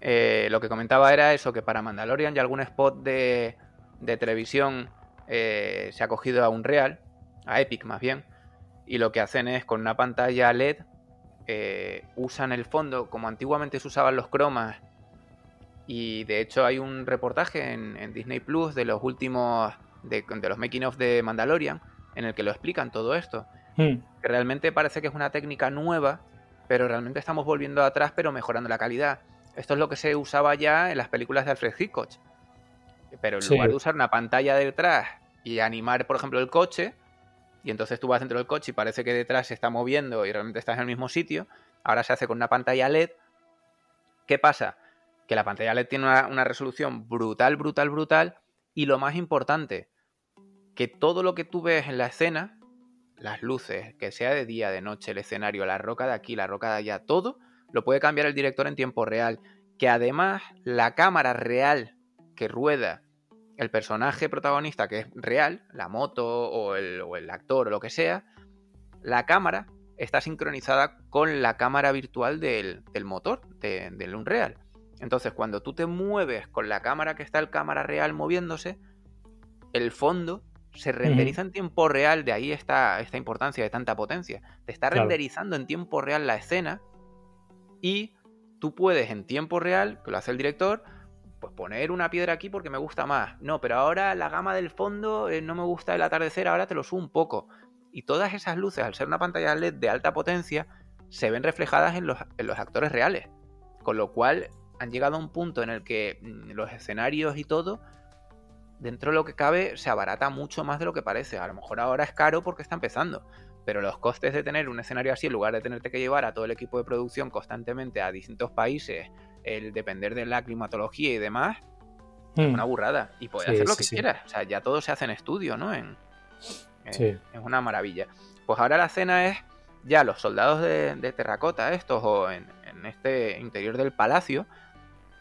Eh, lo que comentaba era eso, que para Mandalorian y algún spot de, televisión eh, se ha cogido a un real, a Epic más bien, y lo que hacen es con una pantalla LED eh, usan el fondo como antiguamente se usaban los cromas y de hecho hay un reportaje en, Disney Plus de los últimos de, los making of de Mandalorian en el que lo explican todo esto Hmm. Que realmente parece que es una técnica nueva, pero realmente estamos volviendo atrás, pero mejorando la calidad. Esto es lo que se usaba ya en las películas de Alfred Hitchcock. Pero en lugar de usar una pantalla detrás y animar, por ejemplo, el coche, y entonces tú vas dentro del coche y parece que detrás se está moviendo y realmente estás en el mismo sitio, ahora se hace con una pantalla LED. ¿Qué pasa? Que la pantalla LED tiene una, resolución brutal, brutal, brutal, y lo más importante, que todo lo que tú ves en la escena, las luces, que sea de día, de noche, el escenario, la roca de aquí, la roca de allá, todo, lo puede cambiar el director en tiempo real. Que además la cámara real que rueda el personaje protagonista, que es real, la moto o el, actor o lo que sea, la cámara está sincronizada con la cámara virtual del, motor, del Unreal. Entonces, cuando tú te mueves con la cámara que está el cámara real moviéndose, el fondo se renderiza en tiempo real, de ahí está esta importancia de tanta potencia. Te está renderizando en tiempo real la escena y tú puedes en tiempo real, que lo hace el director, pues poner una piedra aquí porque me gusta más. No, pero ahora la gama del fondo eh, no me gusta el atardecer, ahora te lo subo un poco. Y todas esas luces, al ser una pantalla LED de alta potencia, se ven reflejadas en los, en los actores reales. Con lo cual han llegado a un punto en el que mm, los escenarios y todo dentro de lo que cabe, se abarata mucho más de lo que parece. A lo mejor ahora es caro porque está empezando, pero los costes de tener un escenario así, en lugar de tenerte que llevar a todo el equipo de producción constantemente a distintos países, el depender de la climatología y demás, es hmm. una burrada. Y puedes hacer lo que quieras. O sea, ya todo se hace en estudio, ¿no? En, Es una maravilla. Pues ahora la escena es ya los soldados de, terracota, estos, o en, en este interior del palacio,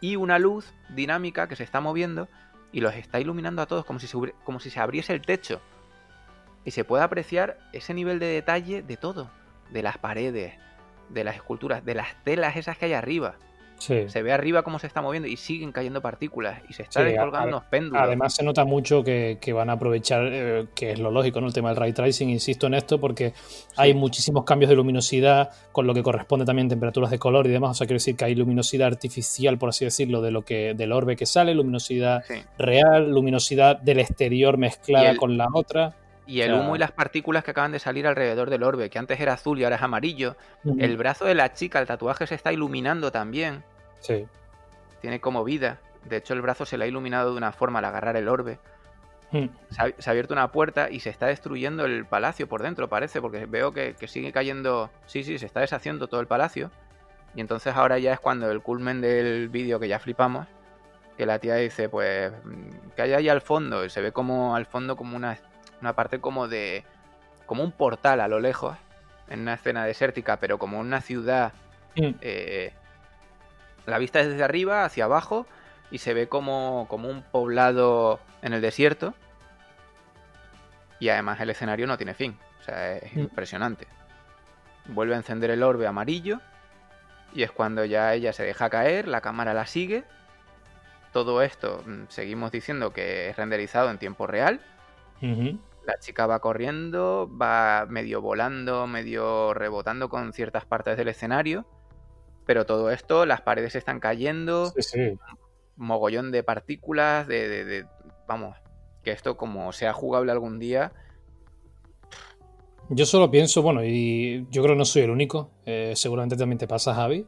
y una luz dinámica que se está moviendo y los está iluminando a todos como si, se, como si se abriese el techo. Y se puede apreciar ese nivel de detalle de todo, de las paredes, de las esculturas, de las telas esas que hay arriba. Se ve arriba cómo se está moviendo y siguen cayendo partículas y se está descolgando péndulos. Además, se nota mucho que, van a aprovechar, eh, que es lo lógico, ¿no? El tema del ray tracing, insisto en esto, porque hay muchísimos cambios de luminosidad, con lo que corresponde también temperaturas de color y demás. O sea, quiero decir que hay luminosidad artificial, por así decirlo, de lo que, del orbe que sale, luminosidad real, luminosidad del exterior mezclada con la otra. Y el humo y las partículas que acaban de salir alrededor del orbe, que antes era azul y ahora es amarillo. El brazo de la chica, el tatuaje se está iluminando también. Sí. Tiene como vida. De hecho, el brazo se le ha iluminado de una forma al agarrar el orbe. Hmm. Se, ha, abierto una puerta y se está destruyendo el palacio por dentro, parece, porque veo que, sigue cayendo. Sí, sí, se está deshaciendo todo el palacio. Y entonces ahora ya es cuando el culmen del vídeo que ya flipamos, que la tía dice, pues, que hay ahí al fondo, y se ve como al fondo como una, una parte como de, como un portal a lo lejos, en una escena desértica, pero como una ciudad hmm. eh, la vista es desde arriba hacia abajo y se ve como, como un poblado en el desierto. Y además el escenario no tiene fin. O sea, es mm. impresionante. Vuelve a encender el orbe amarillo. Y es cuando ya ella se deja caer, la cámara la sigue. Todo esto mm, seguimos diciendo que es renderizado en tiempo real. La chica va corriendo, va medio volando, medio rebotando con ciertas partes del escenario. Pero todo esto, las paredes están cayendo, mogollón de partículas, de, Vamos, que esto como sea jugable algún día... Yo solo pienso, bueno, y yo creo que no soy el único, eh, seguramente también te pasa, Javi,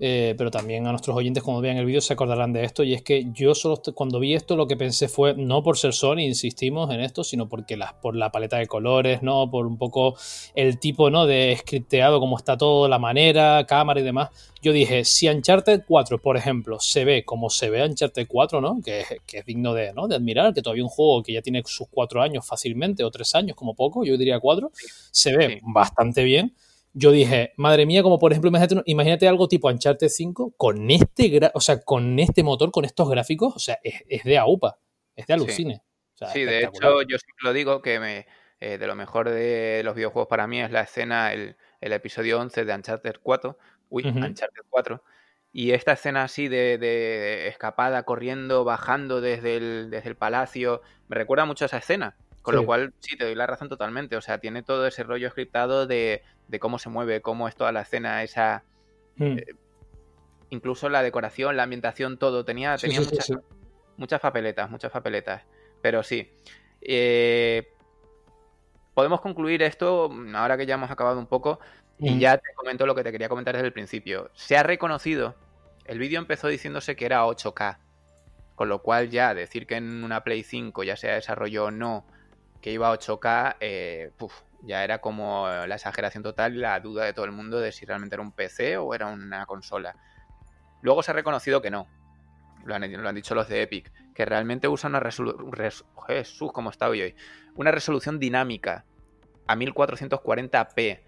eh, pero también a nuestros oyentes cuando vean el vídeo se acordarán de esto. Y es que yo solo cuando vi esto lo que pensé fue no por ser Sony insistimos en esto sino porque las por la paleta de colores no por un poco el tipo no de scripteado como está todo la manera cámara y demás. Yo dije si Uncharted 4 por ejemplo se ve como se ve Uncharted 4 no que, que es digno de, ¿no? de admirar que todavía un juego que ya tiene sus cuatro años fácilmente o tres años como poco yo diría cuatro se ve bastante bien yo dije, madre mía, como por ejemplo, imagínate, algo tipo Uncharted 5 con este, o sea, con este motor, con estos gráficos, o sea, es, de AUPA, es de alucine. Sí, de hecho, yo siempre lo digo que me, eh, de lo mejor de los videojuegos para mí es la escena, el, episodio 11 de Uncharted 4, uy, Uncharted 4, y esta escena así de, escapada, corriendo, bajando desde el, desde el palacio, me recuerda mucho a esa escena. Con lo cual, sí, te doy la razón totalmente. O sea, tiene todo ese rollo scriptado de, de cómo se mueve, cómo es toda la escena, esa. Hmm. Eh, incluso la decoración, la ambientación, todo. Tenía, tenía muchas, muchas papeletas, muchas papeletas. Pero sí. Eh, podemos concluir esto ahora que ya hemos acabado un poco y ya te comento lo que te quería comentar desde el principio. Se ha reconocido, el vídeo empezó diciéndose que era 8K, con lo cual ya decir que en una Play 5 ya se desarrolló o no que iba a 8K, eh, ya era como la exageración total y la duda de todo el mundo de si realmente era un PC o era una consola. Luego se ha reconocido que no. Lo han, dicho los de Epic, que realmente usa una resolución. Jesús, cómo está hoy. Una resolución dinámica a 1440p.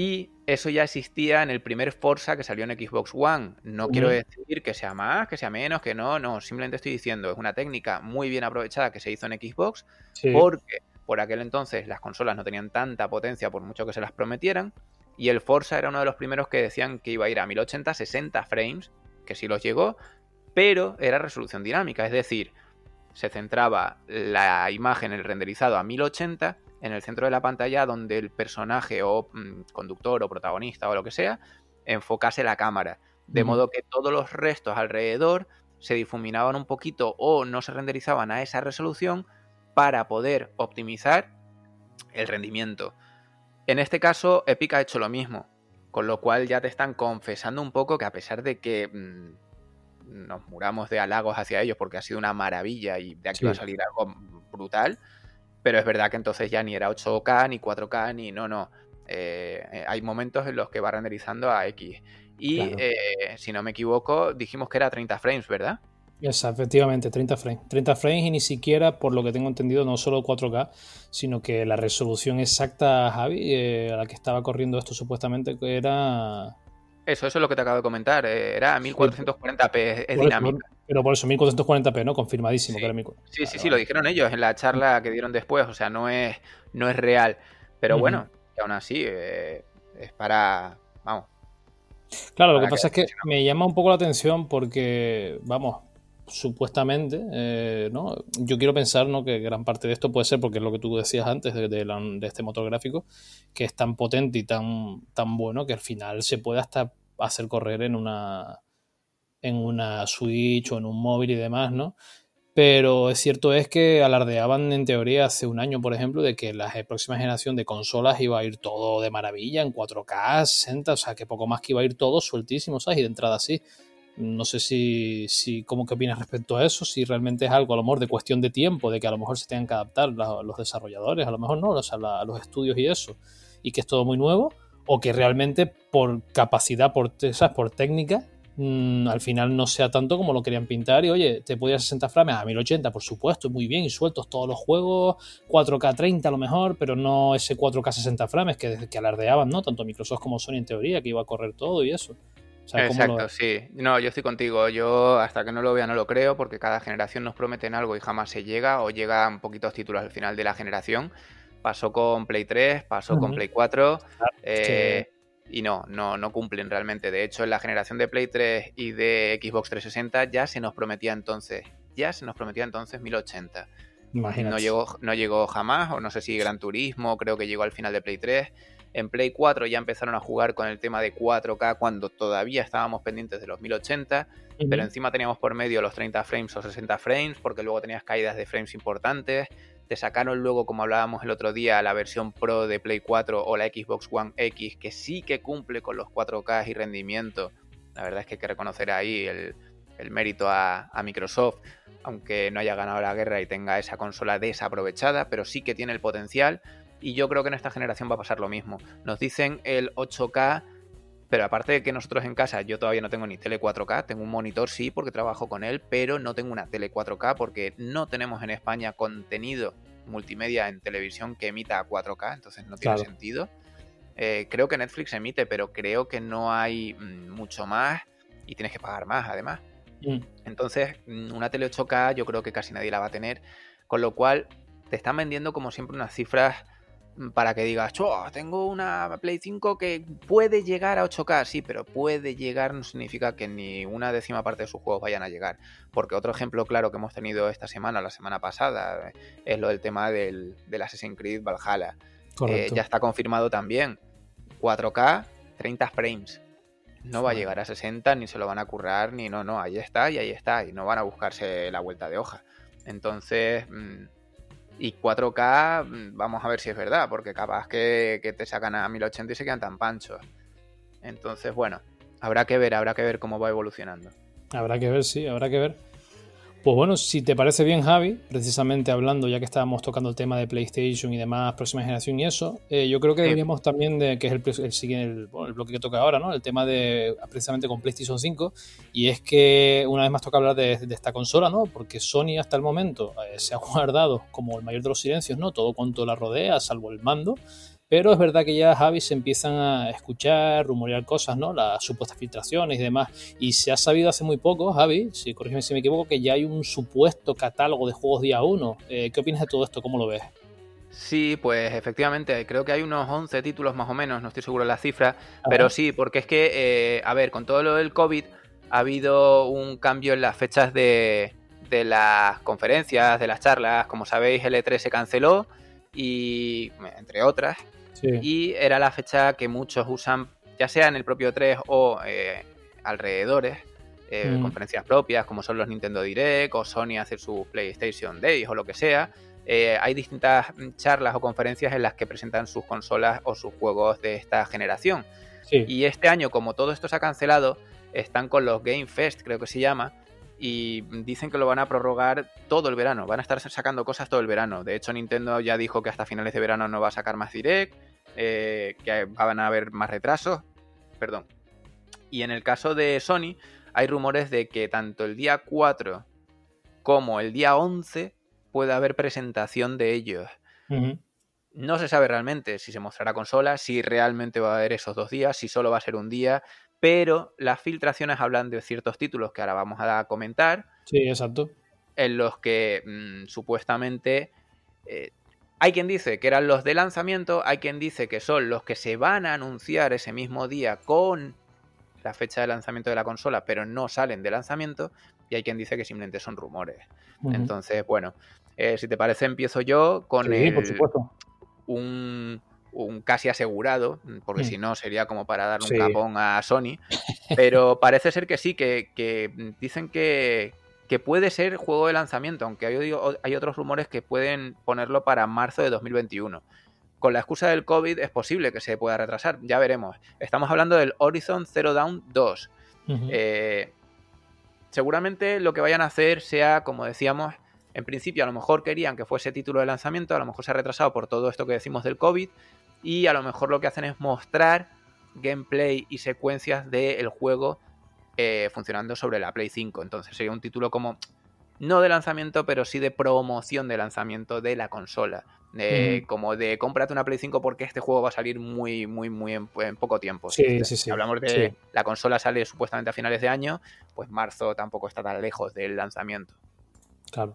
Y eso ya existía en el primer Forza que salió en Xbox One. No quiero decir que sea más, que sea menos, que no, no. Simplemente estoy diciendo, es una técnica muy bien aprovechada que se hizo en Xbox. Porque por aquel entonces las consolas no tenían tanta potencia por mucho que se las prometieran. Y el Forza era uno de los primeros que decían que iba a ir a 1080 60 frames, que sí los llegó, pero era resolución dinámica, es decir, se centraba la imagen, el renderizado a 1080 en el centro de la pantalla donde el personaje o mm, conductor o protagonista o lo que sea enfocase la cámara, de modo que todos los restos alrededor se difuminaban un poquito o no se renderizaban a esa resolución para poder optimizar el rendimiento. En este caso, Epic ha hecho lo mismo, con lo cual ya te están confesando un poco que a pesar de que mm, nos muramos de halagos hacia ellos porque ha sido una maravilla y de aquí va a salir algo brutal. Pero es verdad que entonces ya ni era 8K, ni 4K, ni no, no. Eh, eh, hay momentos en los que va renderizando a X. Y eh, si no me equivoco, dijimos que era 30 frames, ¿verdad? efectivamente, 30 frames. 30 frames y ni siquiera, por lo que tengo entendido, no solo 4K, sino que la resolución exacta, Javi, a la que estaba corriendo esto supuestamente era eso, eso es lo que te acabo de comentar. Eh, era 1440p, es dinámica. Pero por eso, 1440p, ¿no? Confirmadísimo sí. que era Sí, sí, sí, lo dijeron ellos en la charla que dieron después. O sea, no es, no es real. Pero bueno, aún así, eh, es para. Vamos. Claro, lo que pasa es que me llama un poco la atención porque, vamos, supuestamente, eh, ¿no? Yo quiero pensar ¿no? que gran parte de esto puede ser porque es lo que tú decías antes de, de, este motor gráfico, que es tan potente y tan, tan bueno que al final se puede hasta hacer correr en una, en una Switch o en un móvil y demás, ¿no? Pero es cierto es que alardeaban en teoría hace un año, por ejemplo, de que la próxima generación de consolas iba a ir todo de maravilla en 4K, 60, o sea, que poco más que iba a ir todo sueltísimo, ¿sabes? Y de entrada así. No sé si, si cómo que opinas respecto a eso, si realmente es algo a lo mejor de cuestión de tiempo, de que a lo mejor se tengan que adaptar los desarrolladores, a lo mejor no, o sea, los estudios y eso, y que es todo muy nuevo, o que realmente por capacidad, por, por técnica, mm, al final no sea tanto como lo querían pintar. Y oye, te podía 60 frames a 1080, por supuesto, muy bien, y sueltos todos los juegos, 4K 30 a lo mejor, pero no ese 4K 60 frames que, que alardeaban, ¿no? Tanto Microsoft como Sony en teoría, que iba a correr todo y eso. Exacto, sí. No, yo estoy contigo. Yo hasta que no lo vea no lo creo, porque cada generación nos prometen algo y jamás se llega, o llegan poquitos títulos al final de la generación. Pasó con Play 3, pasó con Play 4. Eh, y no, no, no cumplen realmente. De hecho, en la generación de Play 3 y de Xbox 360 ya se nos prometía entonces, ya se nos prometía entonces 1080. No llegó, no llegó jamás, o no sé si Gran Turismo, creo que llegó al final de Play 3. En Play 4 ya empezaron a jugar con el tema de 4K cuando todavía estábamos pendientes de los 1080, pero encima teníamos por medio los 30 frames o 60 frames, porque luego tenías caídas de frames importantes. Te sacaron luego, como hablábamos el otro día, la versión Pro de Play 4 o la Xbox One X, que sí que cumple con los 4K y rendimiento. La verdad es que hay que reconocer ahí el, mérito a, Microsoft, aunque no haya ganado la guerra y tenga esa consola desaprovechada, pero sí que tiene el potencial. Y yo creo que en esta generación va a pasar lo mismo. Nos dicen el 8K, pero aparte de que nosotros en casa, yo todavía no tengo ni tele 4K, tengo un monitor sí porque trabajo con él, pero no tengo una tele 4K porque no tenemos en España contenido multimedia en televisión que emita a 4K, entonces no tiene sentido. Eh, creo que Netflix emite, pero creo que no hay mm, mucho más y tienes que pagar más además. Mm. Entonces, mm, una tele 8K yo creo que casi nadie la va a tener, con lo cual te están vendiendo como siempre unas cifras para que digas, tengo una Play 5 que puede llegar a 8K, sí, pero puede llegar no significa que ni una décima parte de sus juegos vayan a llegar. Porque otro ejemplo claro que hemos tenido esta semana, la semana pasada, es lo del tema del, Assassin's Creed Valhalla. Eh, ya está confirmado también. 4K, 30 frames. No va a llegar a 60, ni se lo van a currar, ni no, no, ahí está y ahí está. Y no van a buscarse la vuelta de hoja. Entonces... Mm, Y 4K, mm, vamos a ver si es verdad, porque capaz que, que te sacan a 1080 y se quedan tan panchos. Entonces, bueno, habrá que ver, habrá que ver cómo va evolucionando. Habrá que ver, sí, habrá que ver. Pues bueno, si te parece bien, Javi, precisamente hablando, ya que estábamos tocando el tema de PlayStation y demás, próxima generación y eso, eh, yo creo que deberíamos también, de, que es el, el, el, bloque que toca ahora, ¿no? El tema de precisamente con PlayStation 5, y es que una vez más toca hablar de, esta consola, ¿no? Porque Sony hasta el momento eh, se ha guardado como el mayor de los silencios, ¿no? Todo cuanto la rodea, salvo el mando, pero es verdad que ya Javi se empiezan a escuchar, rumorear cosas, ¿no? Las supuestas filtraciones y demás. Y se ha sabido hace muy poco, Javi, si corrígeme si me equivoco, que ya hay un supuesto catálogo de juegos día 1. Eh, ¿Qué opinas de todo esto? ¿Cómo lo ves? Sí, pues efectivamente, creo que hay unos 11 títulos más o menos, no estoy seguro de la cifra, pero sí, porque es que, eh, a ver, con todo lo del COVID ha habido un cambio en las fechas de, de las conferencias, de las charlas, como sabéis, el E3 se canceló y, entre otras, y era la fecha que muchos usan, ya sea en el propio 3 o eh, alrededores, eh, mm. conferencias propias, como son los Nintendo Direct o Sony hacer su PlayStation Days o lo que sea. Eh, hay distintas charlas o conferencias en las que presentan sus consolas o sus juegos de esta generación. Y este año, como todo esto se ha cancelado, están con los Game Fest, creo que se llama, y dicen que lo van a prorrogar todo el verano. Van a estar sacando cosas todo el verano. De hecho, Nintendo ya dijo que hasta finales de verano no va a sacar más Direct. Eh, que van a haber más retrasos. Perdón. Y en el caso de Sony, hay rumores de que tanto el día 4 como el día 11 puede haber presentación de ellos. No se sabe realmente si se mostrará consola, si realmente va a haber esos dos días, si solo va a ser un día, pero las filtraciones hablan de ciertos títulos que ahora vamos a comentar. Sí, exacto. En los que mm, supuestamente eh, hay quien dice que eran los de lanzamiento, hay quien dice que son los que se van a anunciar ese mismo día con la fecha de lanzamiento de la consola, pero no salen de lanzamiento, y hay quien dice que simplemente son rumores. Entonces, bueno, eh, si te parece, empiezo yo con por supuesto. Un, casi asegurado, porque si no sería como para dar un capón a Sony, pero parece ser que sí, que dicen que, que puede ser juego de lanzamiento, aunque hay, hay otros rumores que pueden ponerlo para marzo de 2021 con la excusa del COVID es posible que se pueda retrasar, ya veremos. Estamos hablando del Horizon Zero Dawn 2. Eh, seguramente lo que vayan a hacer sea, como decíamos, en principio a lo mejor querían que fuese título de lanzamiento, a lo mejor se ha retrasado por todo esto que decimos del COVID, y a lo mejor lo que hacen es mostrar gameplay y secuencias del juego eh, funcionando sobre la Play 5. Entonces sería un título como, no de lanzamiento, pero sí de promoción de lanzamiento de la consola. Como de cómprate una Play 5 porque este juego va a salir muy, muy, muy en, poco tiempo. Sí, sí, si hablamos de la consola sale supuestamente a finales de año, pues marzo tampoco está tan lejos del lanzamiento. Claro.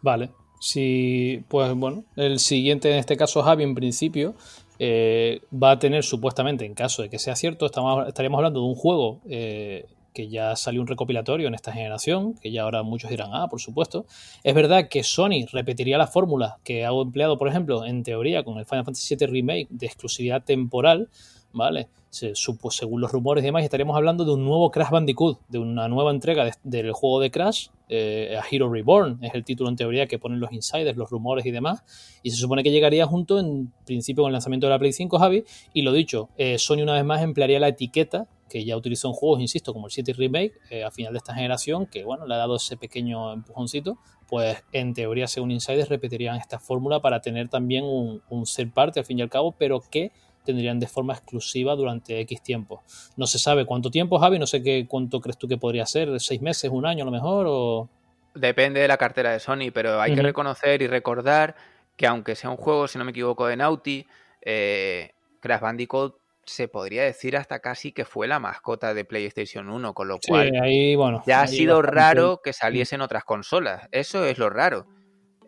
Vale. Si, pues bueno, el siguiente en este caso Javi en principio eh, va a tener supuestamente, en caso de que sea cierto, estamos, estaríamos hablando de un juego eh, que ya salió un recopilatorio en esta generación, que ya ahora muchos dirán, ah, por supuesto. Es verdad que Sony repetiría la fórmula que ha empleado, por ejemplo, en teoría con el Final Fantasy VII Remake de exclusividad temporal, ¿vale? Según los rumores y demás, estaríamos hablando de un nuevo Crash Bandicoot, de una nueva entrega del juego de Crash, eh, a Hero Reborn, es el título en teoría que ponen los insiders, los rumores y demás, y se supone que llegaría junto en principio con el lanzamiento de la Play 5, Javi, y lo dicho, eh, Sony una vez más emplearía la etiqueta que ya utilizó en juegos, insisto, como el 7 Remake, eh, a final de esta generación, que bueno, le ha dado ese pequeño empujoncito, pues en teoría, según Insiders, repetirían esta fórmula para tener también un, un ser parte al fin y al cabo, pero que tendrían de forma exclusiva durante X tiempo. No se sabe cuánto tiempo, Javi, no sé qué cuánto crees tú que podría ser, seis meses, un año a lo mejor, o... Depende de la cartera de Sony, pero hay que reconocer y recordar que aunque sea un juego, si no me equivoco, de Naughty, eh, Crash Bandicoot se podría decir hasta casi que fue la mascota de PlayStation 1, con lo cual bueno, ya ha sido raro que saliesen otras consolas. Eso es lo raro.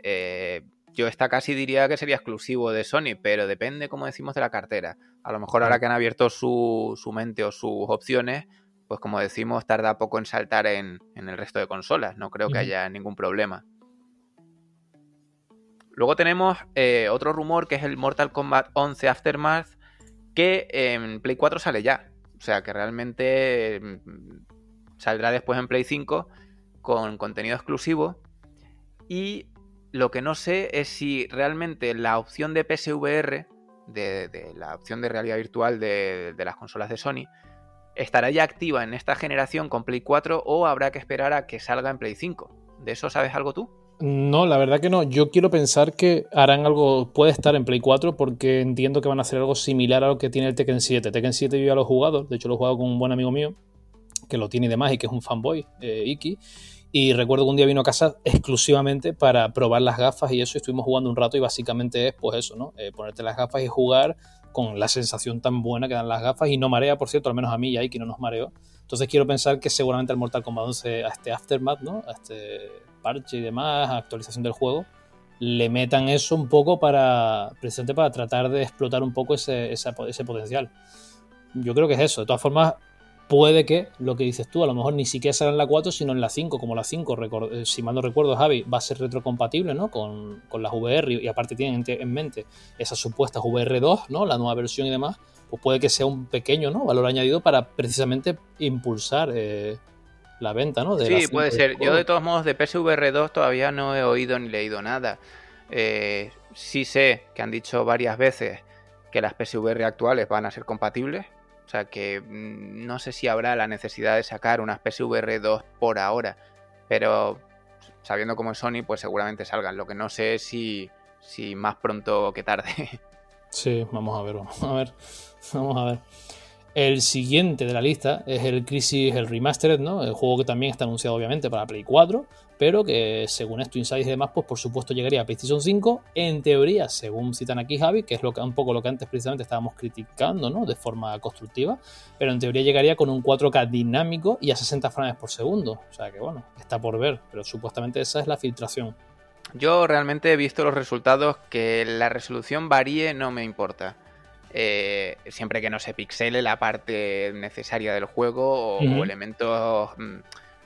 Eh, yo esta casi diría que sería exclusivo de Sony, pero depende, como decimos, de la cartera. A lo mejor ahora que han abierto su, mente o sus opciones, pues como decimos, tarda poco en saltar en, el resto de consolas. No creo que haya ningún problema. Luego tenemos eh, otro rumor que es el Mortal Kombat 11 Aftermath, que en Play 4 sale ya. O sea que realmente mm, saldrá después en Play 5 con contenido exclusivo. Y lo que no sé es si realmente la opción de PSVR, de, la opción de realidad virtual de, las consolas de Sony, estará ya activa en esta generación con Play 4 o habrá que esperar a que salga en Play 5. ¿De eso sabes algo tú? No, la verdad que no. Yo quiero pensar que harán algo, puede estar en Play 4 porque entiendo que van a hacer algo similar a lo que tiene el Tekken 7. Tekken 7 yo ya lo he jugado, de hecho lo he jugado con un buen amigo mío que lo tiene y demás y que es un fanboy, eh, Iki. Y recuerdo que un día vino a casa exclusivamente para probar las gafas y eso. Estuvimos jugando un rato y básicamente es pues eso, ¿no? Eh, ponerte las gafas y jugar con la sensación tan buena que dan las gafas y no marea, por cierto, al menos a mí y a Iki no nos mareó. Entonces quiero pensar que seguramente el Mortal Kombat 11 a este Aftermath, ¿no? A este parche y demás, actualización del juego, le metan eso un poco para, precisamente para tratar de explotar un poco ese, ese potencial. Yo creo que es eso. De todas formas, puede que lo que dices tú, a lo mejor ni siquiera será en la 4, sino en la 5, como la 5, eh, si mal no recuerdo, Javi, va a ser retrocompatible ¿no? con, con las VR y, aparte tienen en mente esas supuestas VR2, ¿no? la nueva versión y demás, pues puede que sea un pequeño ¿no? valor añadido para precisamente impulsar eh, la venta, ¿no? sí, puede ser. Yo de todos modos de PSVR 2 todavía no he oído ni leído nada. Eh, sí sé que han dicho varias veces que las PSVR actuales van a ser compatibles. O sea que mm, no sé si habrá la necesidad de sacar unas PSVR 2 por ahora. Pero sabiendo cómo es Sony, pues seguramente salgan. Lo que no sé es si, si más pronto que tarde. Sí, vamos a ver, vamos a ver. Vamos a ver. El siguiente de la lista es el Crisis, el Remastered, ¿no? El juego que también está anunciado obviamente para Play 4, pero que según esto, Insights y demás, pues por supuesto llegaría a PlayStation 5. En teoría, según citan aquí Javi, que es lo que, un poco lo que antes precisamente estábamos criticando, ¿no? De forma constructiva, pero en teoría llegaría con un 4K dinámico y a 60 frames por segundo. O sea que bueno, está por ver, pero supuestamente esa es la filtración. Yo realmente he visto los resultados que la resolución varíe, no me importa. Eh, siempre que no se pixele la parte necesaria del juego o, elementos mm,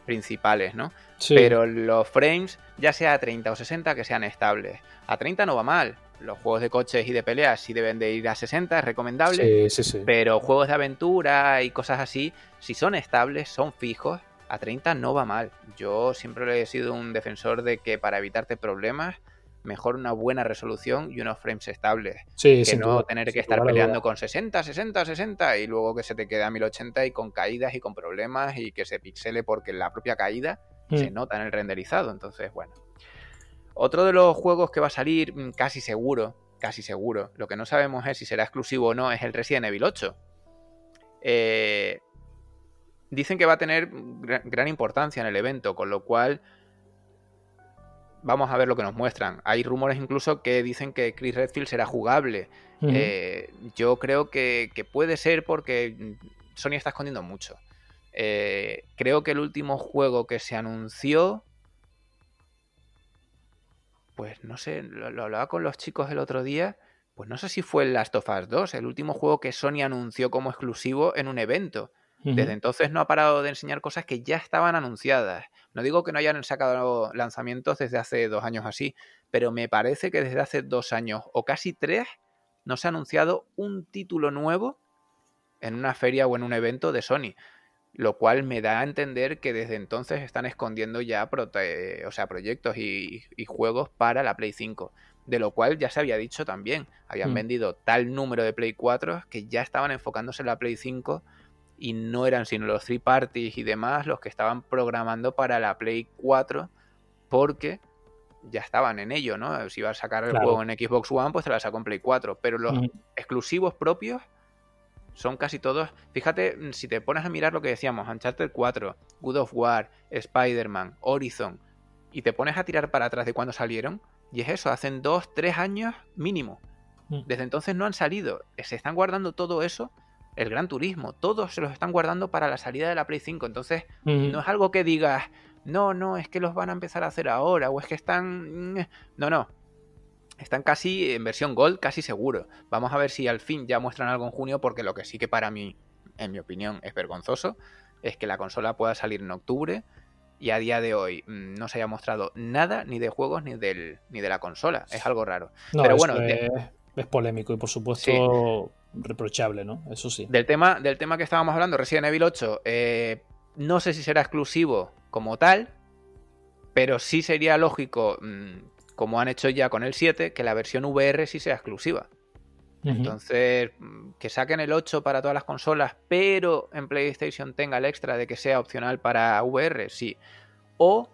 principales, ¿no? Pero los frames, ya sea a 30 o 60, que sean estables. A 30 no va mal. Los juegos de coches y de peleas sí deben de ir a 60, es recomendable. pero juegos de aventura y cosas así, si son estables, son fijos, a 30 no va mal. Yo siempre he sido un defensor de que para evitarte problemas mejor una buena resolución y unos frames estables. que no tener que estar peleando con 60, 60, 60 y luego que se te quede a 1080 y con caídas y con problemas y que se pixele porque la propia caída se mm. nota en el renderizado. Entonces, bueno. Otro de los juegos que va a salir mm, casi seguro, casi seguro, lo que no sabemos es si será exclusivo o no, es el Resident Evil 8. Eh, dicen que va a tener gran importancia en el evento, con lo cual vamos a ver lo que nos muestran. Hay rumores incluso que dicen que Chris Redfield será jugable. Eh, yo creo que, puede ser porque Sony está escondiendo mucho. Eh, creo que el último juego que se anunció, pues no sé, lo, hablaba con los chicos el otro día, pues no sé si fue el Last of Us 2, el último juego que Sony anunció como exclusivo en un evento. Desde entonces no ha parado de enseñar cosas que ya estaban anunciadas. No digo que no hayan sacado lanzamientos desde hace dos años así, pero me parece que desde hace dos años o casi tres no se ha anunciado un título nuevo en una feria o en un evento de Sony. Lo cual me da a entender que desde entonces están escondiendo ya o sea, proyectos y, juegos para la Play 5. De lo cual ya se había dicho también. Habían mm. vendido tal número de Play 4 que ya estaban enfocándose en la Play 5 y no eran sino los three parties y demás los que estaban programando para la Play 4 porque ya estaban en ello, ¿no? Si iba a sacar el juego en Xbox One, pues te la sacó en Play 4, pero los exclusivos propios son casi todos. Fíjate, si te pones a mirar lo que decíamos, Uncharted 4, Good of War, Spider-Man, Horizon, y te pones a tirar para atrás de cuando salieron, y es eso, hacen dos, tres años mínimo. Mm. Desde entonces no han salido. Se están guardando todo eso el Gran Turismo, todos se los están guardando para la salida de la Play 5. Entonces, no es algo que digas, no, no, es que los van a empezar a hacer ahora, o es que están. Mm, no, no. Están casi en versión Gold, casi seguro. Vamos a ver si al fin ya muestran algo en junio, porque lo que sí que para mí, en mi opinión, es vergonzoso, es que la consola pueda salir en octubre y a día de hoy mm, no se haya mostrado nada ni de juegos ni, del, ni de la consola. Es algo raro. Pero bueno. Es, polémico y por supuesto reprochable, ¿no? Eso sí. Del tema, del tema que estábamos hablando, Resident Evil 8, eh, no sé si será exclusivo como tal, pero sí sería lógico, mm, como han hecho ya con el 7, que la versión VR sí sea exclusiva. Entonces, que saquen el 8 para todas las consolas, pero en PlayStation tenga el extra de que sea opcional para VR, sí. O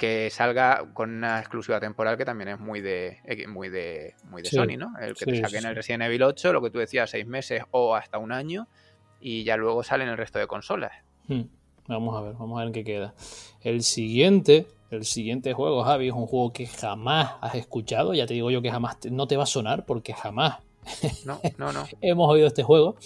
que salga con una exclusiva temporal que también es muy de muy de muy de Sony, ¿no? El que te saquen el Resident Evil 8, lo que tú decías, seis meses o hasta un año, y ya luego salen el resto de consolas. Hmm. Vamos a ver, vamos a ver en qué queda. El siguiente, el siguiente juego, Javi, es un juego que jamás has escuchado. Ya te digo yo que jamás no te va a sonar porque jamás no, no, no. hemos oído este juego.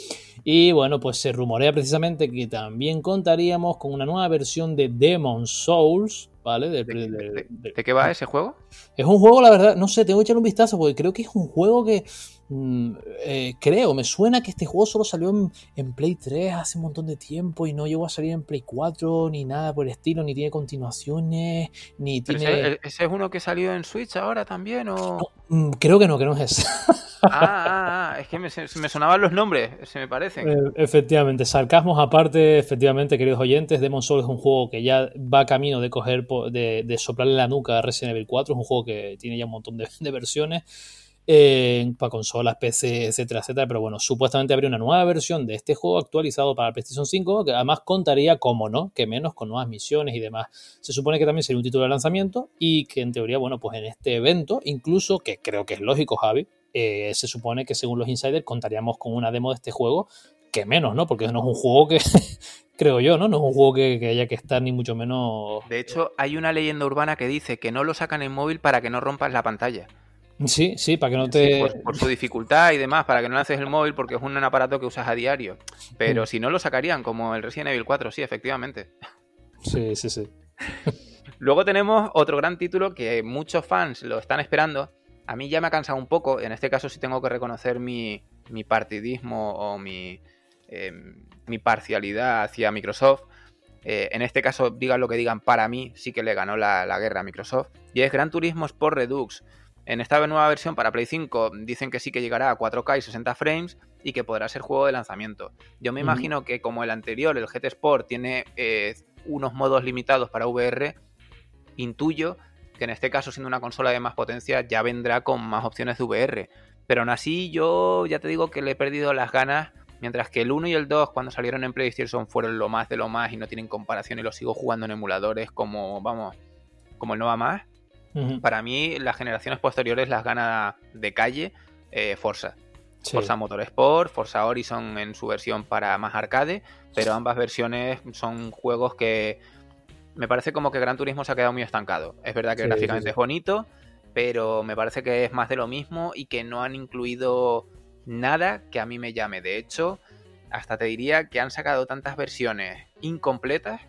Y bueno, pues se rumorea precisamente que también contaríamos con una nueva versión de Demon Souls ¿vale? ¿De, qué va ese juego? Es un juego, la verdad, no sé, tengo que echar un vistazo porque creo que es un juego que mm, eh, creo, me suena que este juego solo salió en, Play 3 hace un montón de tiempo y no llegó a salir en Play 4 ni nada por el estilo, ni tiene continuaciones, ni tiene... Ese, es uno que salió en Switch ahora también o...? Mm, creo que no, que no es ese. Ah, ah, ah, es que me, sonaban los nombres, se me parecen. Eh, efectivamente, sarcasmos aparte, efectivamente, queridos oyentes, Demon Souls es un juego que ya va camino de coger, de, soplarle la nuca a Resident Evil 4, es un juego que tiene ya un montón de, versiones. Para consolas, PC, etcétera, etcétera. Pero bueno, supuestamente habría una nueva versión de este juego actualizado para PlayStation 5, que además contaría, como no, que menos con nuevas misiones y demás. Se supone que también sería un título de lanzamiento y que en teoría, bueno, pues en este evento, incluso, que creo que es lógico, Javi, eh, se supone que según los insiders contaríamos con una demo de este juego, que menos, ¿no? Porque no es un juego que, creo yo, ¿no? No es un juego que, haya que estar ni mucho menos... De hecho, hay una leyenda urbana que dice que no lo sacan en móvil para que no rompas la pantalla. Sí, sí, para que no te... por, su dificultad y demás, para que no haces el móvil porque es un aparato que usas a diario. Pero mm. si no lo sacarían, como el Resident Evil 4, sí, efectivamente. Sí, sí, sí. Luego tenemos otro gran título que muchos fans lo están esperando, a mí ya me ha cansado un poco, en este caso sí tengo que reconocer mi, partidismo o mi, em, mi, parcialidad hacia Microsoft. Eh, en este caso, digan lo que digan, para mí sí que le ganó la, guerra a Microsoft. Y es Gran Turismo Sport Redux. En esta nueva versión para Play 5 dicen que sí que llegará a 4K y 60 frames y que podrá ser juego de lanzamiento. Yo me imagino que como el anterior, el GT Sport, tiene eh, unos modos limitados para VR, intuyo que en este caso siendo una consola de más potencia ya vendrá con más opciones de VR. Pero aún así yo ya te digo que le he perdido las ganas, mientras que el 1 y el 2 cuando salieron en PlayStation fueron lo más de lo más y no tienen comparación y los sigo jugando en emuladores como, vamos, como el no Para mí las generaciones posteriores las gana de calle eh, Forza. Forza Motorsport, Forza Horizon en su versión para más arcade, pero ambas versiones son juegos que me parece como que Gran Turismo se ha quedado muy estancado. Es verdad que gráficamente es bonito, pero me parece que es más de lo mismo y que no han incluido nada que a mí me llame. De hecho, hasta te diría que han sacado tantas versiones incompletas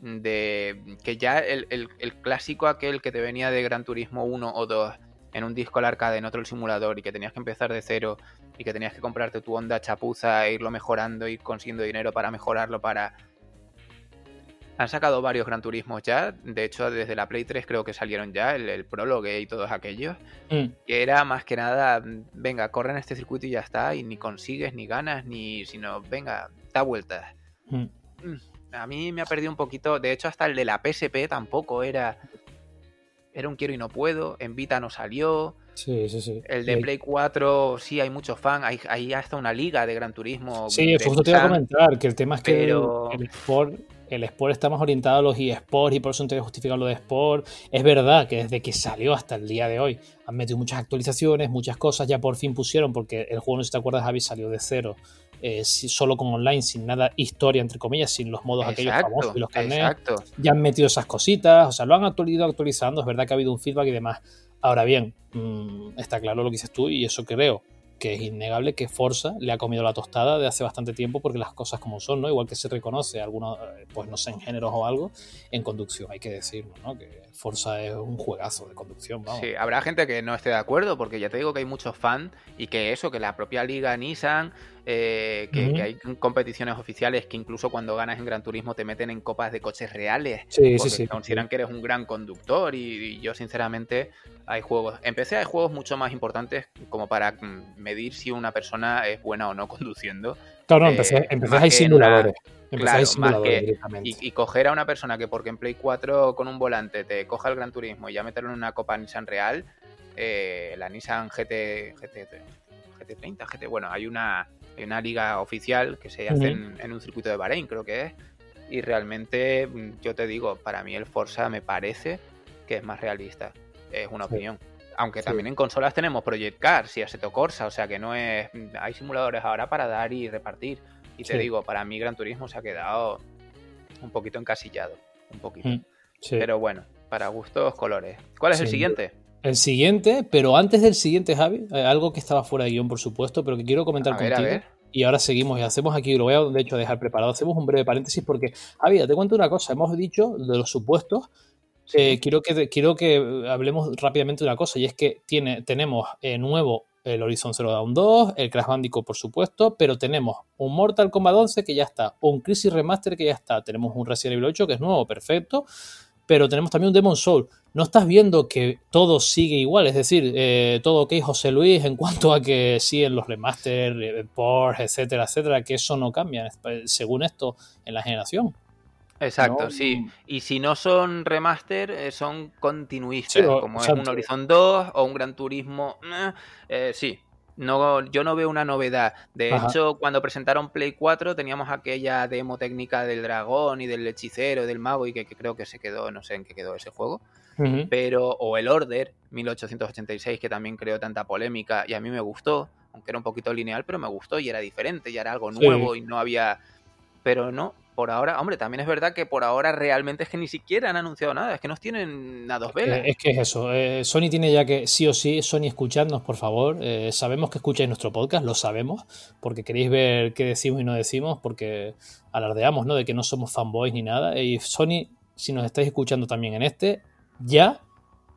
de que ya el, clásico aquel que te venía de Gran Turismo 1 o 2 en un disco al arcade, en otro el simulador y que tenías que empezar de cero y que tenías que comprarte tu onda chapuza e irlo mejorando, ir consiguiendo dinero para mejorarlo, para han sacado varios Gran Turismos ya, de hecho desde la Play 3 creo que salieron ya, el, el prólogo y todos aquellos, mm. que era más que nada, venga, corre en este circuito y ya está, y ni consigues, ni ganas, ni, sino, venga, da vueltas. Mm. Mm, a mí me ha perdido un poquito, de hecho hasta el de la PSP tampoco era, era un quiero y no puedo, en Vita no salió. Sí, sí, sí. El de Play 4, sí, hay muchos fans. Hay, hay, hasta una liga de Gran Turismo. Sí, justo te iba a comentar que el tema es que el, Sport el Sport está más orientado a los eSports y por eso no te justificar lo de Sport. Es verdad que desde que salió hasta el día de hoy han metido muchas actualizaciones, muchas cosas, ya por fin pusieron, porque el juego, no sé si te acuerdas, Javi, salió de cero. Eh, solo con online, sin nada historia, entre comillas, sin los modos aquellos famosos y los carnets. Ya han metido esas cositas, o sea, lo han ido actualizando, es verdad que ha habido un feedback y demás. Ahora bien, mm, está claro lo que dices tú y eso creo que es innegable que Forza le ha comido la tostada de hace bastante tiempo porque las cosas como son, ¿no? Igual que se reconoce algunos, eh, pues no sé, en géneros o algo, en conducción, hay que decirlo, ¿no? Que Forza es un juegazo de conducción, vamos. Sí, habrá gente que no esté de acuerdo porque ya te digo que hay muchos fans y que eso, que la propia liga Nissan, eh, que, hay competiciones oficiales que incluso cuando ganas en Gran Turismo te meten en copas de coches reales sí, porque sí, consideran que eres un gran conductor y, y yo sinceramente hay juegos, en PC hay juegos mucho más importantes como para mm, medir si una persona es buena o no conduciendo. Claro, no, empecé, hay simuladores. Claro, y, coger a una persona que porque en Play 4 con un volante te coja el Gran Turismo y ya meterlo en una Copa Nissan Real, eh, la Nissan GT, GT, GT30, GT, bueno, hay una, una liga oficial que se hace en, un circuito de Bahrein, creo que es, y realmente mm, yo te digo, para mí el Forza me parece que es más realista, es una opinión. Aunque también en consolas tenemos Project Cars y Assetto Corsa, o sea que no es. Hay simuladores ahora para dar y repartir. Y te digo, para mí Gran Turismo se ha quedado un poquito encasillado. Un poquito. Mm, pero bueno, para gustos, colores. ¿Cuál es el siguiente? El siguiente, pero antes del siguiente, Javi, eh, algo que estaba fuera de guion, por supuesto, pero que quiero comentar contigo. Y ahora seguimos y hacemos aquí, lo voy a de hecho dejar preparado, hacemos un breve paréntesis porque, Javi, te cuento una cosa, hemos dicho de los supuestos, eh, quiero, que, quiero que hablemos rápidamente de una cosa, y es que tiene, tenemos eh, nuevo el Horizon Zero Dawn 2, el Crash Bandicoot por supuesto, pero tenemos un Mortal Kombat 11 que ya está, un Crisis Remaster que ya está, tenemos un Resident Evil 8 que es nuevo, perfecto, pero tenemos también un Demon Soul. No estás viendo que todo sigue igual, es decir, eh, todo ok, José Luis, en cuanto a que siguen los remaster, ports, etcétera, etcétera, que eso no cambia, según esto, en la generación. Exacto, sí. Y si no son remaster, eh, son continuistas, como es un Horizon 2 o un Gran Turismo. Eh, eh, sí, no, yo no veo una novedad. De hecho, cuando presentaron Play 4 teníamos aquella demo técnica del dragón y del hechicero, del mago, y que, creo que se quedó, no sé en qué quedó ese juego. Pero, o el Order 1886, que también creó tanta polémica y a mí me gustó, aunque era un poquito lineal, pero me gustó y era diferente, y era algo nuevo y no había. Pero no, por ahora, hombre, también es verdad que por ahora realmente es que ni siquiera han anunciado nada, es que nos tienen a dos velas. Es que es eso, eh, Sony tiene ya que, sí o sí, Sony escuchadnos, por favor. Eh, sabemos que escucháis nuestro podcast, lo sabemos, porque queréis ver qué decimos y no decimos, porque alardeamos, ¿no? De que no somos fanboys ni nada. Y Sony, si nos estáis escuchando también en este, ya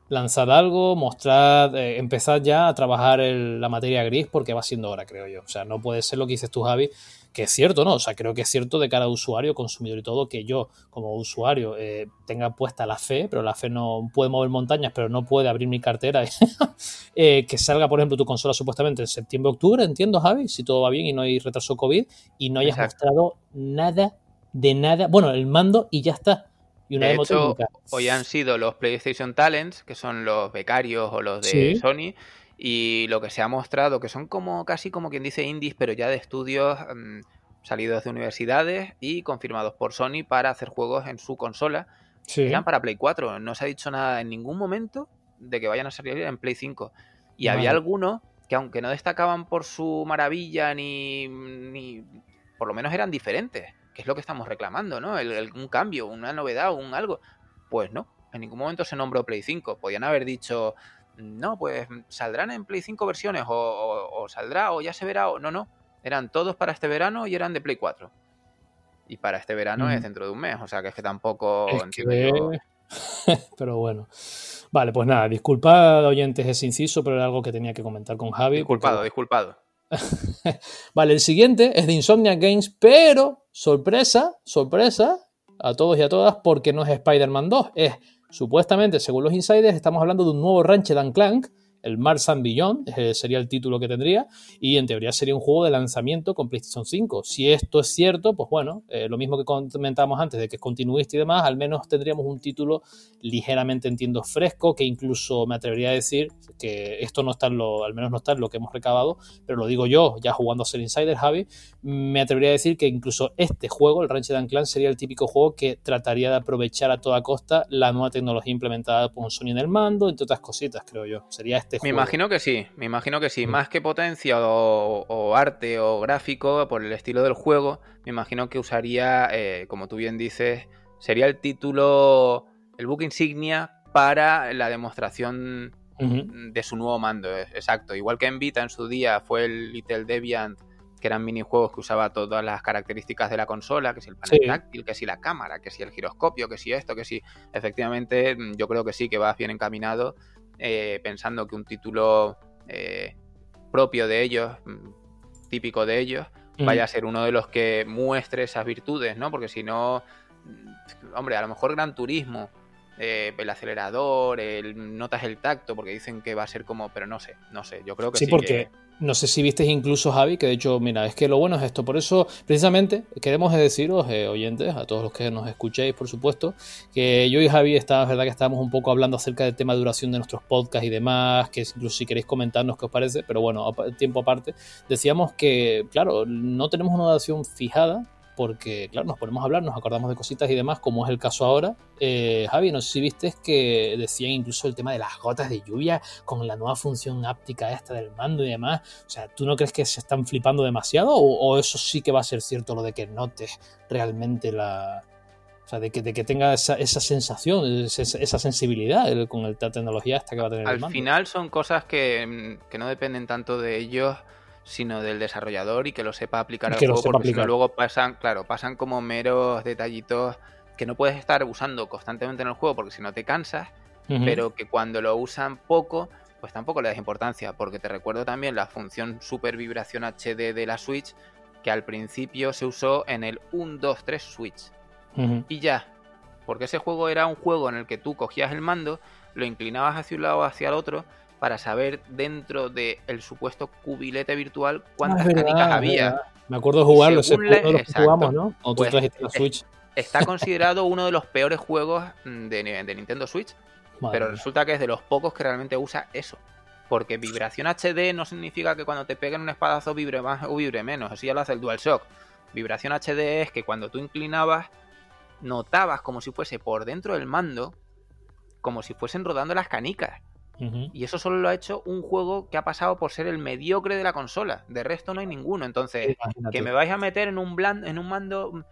lanzad algo, mostrad, eh, empezad ya a trabajar la materia gris porque va siendo hora, creo yo. O sea, no puede ser lo que dices tú, Javi, que es cierto, ¿no? O sea, creo que es cierto de cara a usuario, consumidor y todo, que yo como usuario eh, tenga puesta la fe, pero la fe no puede mover montañas, pero no puede abrir mi cartera. Eh, que salga, por ejemplo, tu consola supuestamente en septiembre-octubre, entiendo, Javi, si todo va bien y no hay retraso COVID, y no hayas mostrado nada de nada. Bueno, el mando y ya está. Y una de hecho, hoy han sido los PlayStation Talents, que son los becarios o los de Sony, y lo que se ha mostrado, que son como casi como quien dice indies, pero ya de estudios mm, salidos de universidades y confirmados por Sony para hacer juegos en su consola. Sí. Eran para Play 4. No se ha dicho nada en ningún momento de que vayan a salir en Play 5. Y había algunos que aunque no destacaban por su maravilla ni, ni por lo menos eran diferentes, que es lo que estamos reclamando, ¿no? un cambio, una novedad, un algo. Pues no, en ningún momento se nombró Play 5. Podían haber dicho, no, pues saldrán en Play 5 versiones o, saldrá o ya se verá o no, no. Eran todos para este verano y eran de Play 4. Y para este verano es mm. dentro de un mes, o sea que es que tampoco pero bueno. Vale, pues nada, disculpad oyentes ese inciso, pero era algo que tenía que comentar con Javi. Disculpado, disculpado. vale, el siguiente es de Insomnia Games, pero sorpresa, sorpresa a todos y a todas, porque no es Spider-Man 2, es Supuestamente, según los insiders, estamos hablando de un nuevo Ratchet Clank el Mars and Beyond, eh, sería el título que tendría, y en teoría sería un juego de lanzamiento con PlayStation 5. Si esto es cierto, pues bueno, eh, lo mismo que comentábamos antes de que es continuista y demás, al menos tendríamos un título ligeramente, entiendo, fresco, que incluso me atrevería a decir que esto no está en lo, al menos no está en lo que hemos recabado, pero lo digo yo, ya jugando a ser Insider, Javi, me atrevería a decir que incluso este juego, el Ratchet Clank, sería el típico juego que trataría de aprovechar a toda costa la nueva tecnología implementada por Sony en el mando, entre otras cositas, creo yo. Sería este me imagino que sí, me imagino que sí. Mm. Más que potencia o, arte o gráfico, por el estilo del juego, me imagino que usaría, eh, como tú bien dices, sería el título, el book insignia para la demostración de su nuevo mando. Eh, exacto. Igual que en Vita en su día fue el Little Deviant, que eran minijuegos que usaba todas las características de la consola, que si el panel táctil, que si la cámara, que si el giroscopio, que si esto, que si. Efectivamente, yo creo que sí, que va bien encaminado eh, pensando que un título eh, propio de ellos, mm, típico de ellos, vaya a ser uno de los que muestre esas virtudes, ¿no? Porque si no, mm, hombre, a lo mejor Gran Turismo eh, el acelerador, el, notas el tacto, porque dicen que va a ser como, pero no sé, no sé, yo creo que sí. Sí, porque no sé si visteis incluso, Javi, que de hecho, mira, es que lo bueno es esto. Por eso, precisamente, queremos deciros, eh, oyentes, a todos los que nos escuchéis, por supuesto, que yo y Javi, está, es verdad que estábamos un poco hablando acerca del tema de duración de nuestros podcasts y demás, que incluso si queréis comentarnos qué os parece, pero bueno, tiempo aparte, decíamos que, claro, no tenemos una duración fijada, porque, claro, nos ponemos a hablar, nos acordamos de cositas y demás, como es el caso ahora. Eh, Javi, no sé si viste que decían incluso el tema de las gotas de lluvia con la nueva función áptica esta del mando y demás. O sea, ¿tú no crees que se están flipando demasiado? ¿O, eso sí que va a ser cierto lo de que notes realmente la... O sea, de que, de que tenga esa, sensación, esa, sensibilidad con la tecnología esta que va a tener Al el mando. Al final son cosas que, que no dependen tanto de ellos sino del desarrollador y que lo sepa aplicar al juego, porque luego pasan, claro, pasan como meros detallitos que no puedes estar usando constantemente en el juego porque si no te cansas, pero que cuando lo usan poco, pues tampoco le das importancia, porque te recuerdo también la función super vibración HD de la Switch, que al principio se usó en el 1, 2, 3 Switch. Y ya, porque ese juego era un juego en el que tú cogías el mando, lo inclinabas hacia un lado o hacia el otro, para saber dentro del supuesto cubilete virtual cuántas ah, canicas había. Me acuerdo de jugarlo, ese lo jugamos, ¿no? O tú pues, la Switch. Está considerado uno de los peores juegos de, Nintendo Switch, pero resulta que es de los pocos que realmente usa eso. Porque vibración HD no significa que cuando te peguen un espadazo vibre más o vibre menos, así ya lo hace el DualShock. Vibración HD es que cuando tú inclinabas, notabas como si fuese por dentro del mando, como si fuesen rodando las canicas. Y eso solo lo ha hecho un juego que ha pasado por ser el mediocre de la consola. De resto no hay ninguno. Entonces, que me vais a meter en un, en un mando... Mm,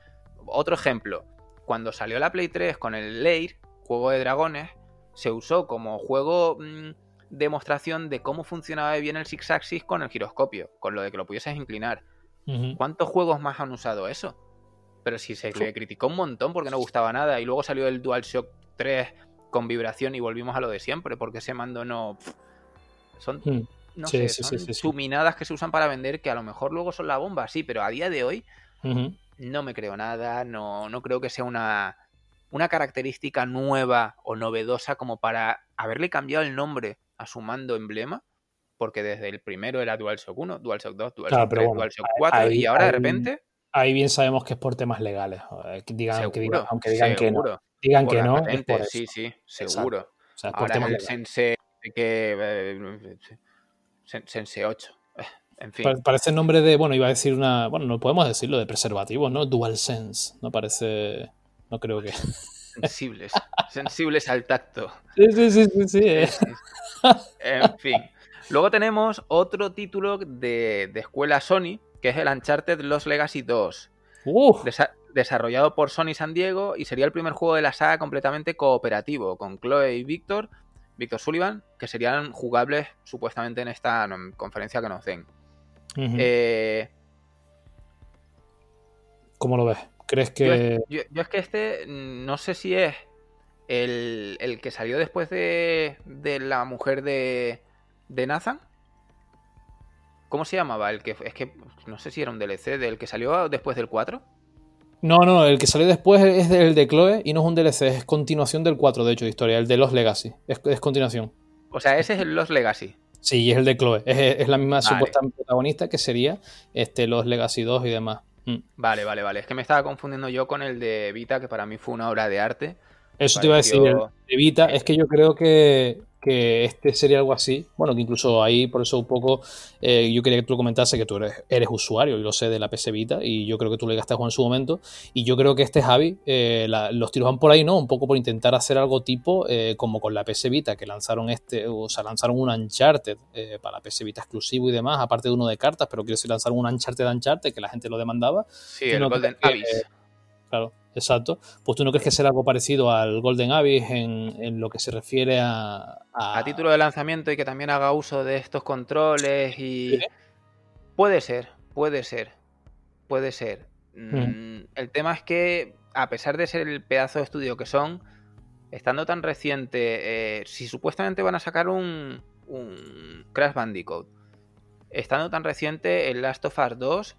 otro ejemplo. Cuando salió la Play 3 con el Leir, juego de dragones, se usó como juego mm, demostración de cómo funcionaba bien el Six Axis con el giroscopio, con lo de que lo pudieses inclinar. ¿Cuántos juegos más han usado eso? Pero si se le criticó un montón porque no gustaba nada y luego salió el DualShock 3 con vibración y volvimos a lo de siempre, porque ese mando no... Son, hmm. no sé, son suminadas que se usan para vender que a lo mejor luego son la bomba, sí, pero a día de hoy no me creo nada, no, no creo que sea una, una característica nueva o novedosa como para haberle cambiado el nombre a su mando emblema, porque desde el primero era DualShock 1, DualShock 2, DualShock 3, DualShock 4 y ahora de repente... Ahí bien sabemos que es por temas legales, digan, aunque digan que no digan que no. sí, sí, seguro. O sea, Ahora el Sense que eh, Sense 8. Eh, en fin. Parece el nombre de, bueno, iba a decir una, bueno, no podemos decirlo de preservativos, ¿no? Dual Sense, no parece, no creo que. Sensibles, sensibles al tacto. Sí, sí, sí, sí, sí. Eh. en fin. Luego tenemos otro título de, de, escuela Sony, que es el Uncharted Lost Legacy 2 desarrollado por Sony San Diego y sería el primer juego de la saga completamente cooperativo, con Chloe y Víctor, Víctor Sullivan, que serían jugables supuestamente en esta conferencia que nos den. Eh, ¿Cómo lo ves? ¿Crees que.? Yo, es que este no sé si es el, que salió después de, de la mujer de, de Nathan. ¿Cómo se llamaba? El que es que no sé si era un DLC del que salió después del 4. No, no, el que salió después es el de Chloe y no es un DLC, es continuación del 4, de hecho, de historia, el de Los Legacy. Es, continuación. O sea, ese es el Los Legacy. Sí, es el de Chloe. Es, la misma supuesta protagonista que sería este, Los Legacy 2 y demás. Mm. Vale, vale, vale. Es que me estaba confundiendo yo con el de Vita, que para mí fue una obra de arte. Eso te iba a decir, el de Vita, es que yo creo que que este sería algo así. Bueno, que incluso ahí, por eso un poco, eh, yo quería que tú comentase que tú eres, eres, usuario, y lo sé, de la PC Vita, y yo creo que tú le gastaste en su momento. Y yo creo que este Javi, eh, los tiros van por ahí, ¿no? Un poco por intentar hacer algo tipo eh, como con la PC Vita, que lanzaron este, o sea, lanzaron un Uncharted para la PC Vita exclusivo y demás, aparte de uno de cartas, pero quiero decir, lanzaron un Uncharted Uncharted que la gente lo demandaba. Sí, el Golden Abyss. Claro, exacto. Pues tú no crees que será algo parecido al Golden Abyss en, lo que se refiere a, a, título de lanzamiento y que también haga uso de estos controles y... Puede ser, puede ser, puede ser. Mm, mm. El tema es que, a pesar de ser el pedazo de estudio que son, estando tan reciente, eh, si supuestamente van a sacar un, un Crash Bandicoot, estando tan reciente el Last of Us 2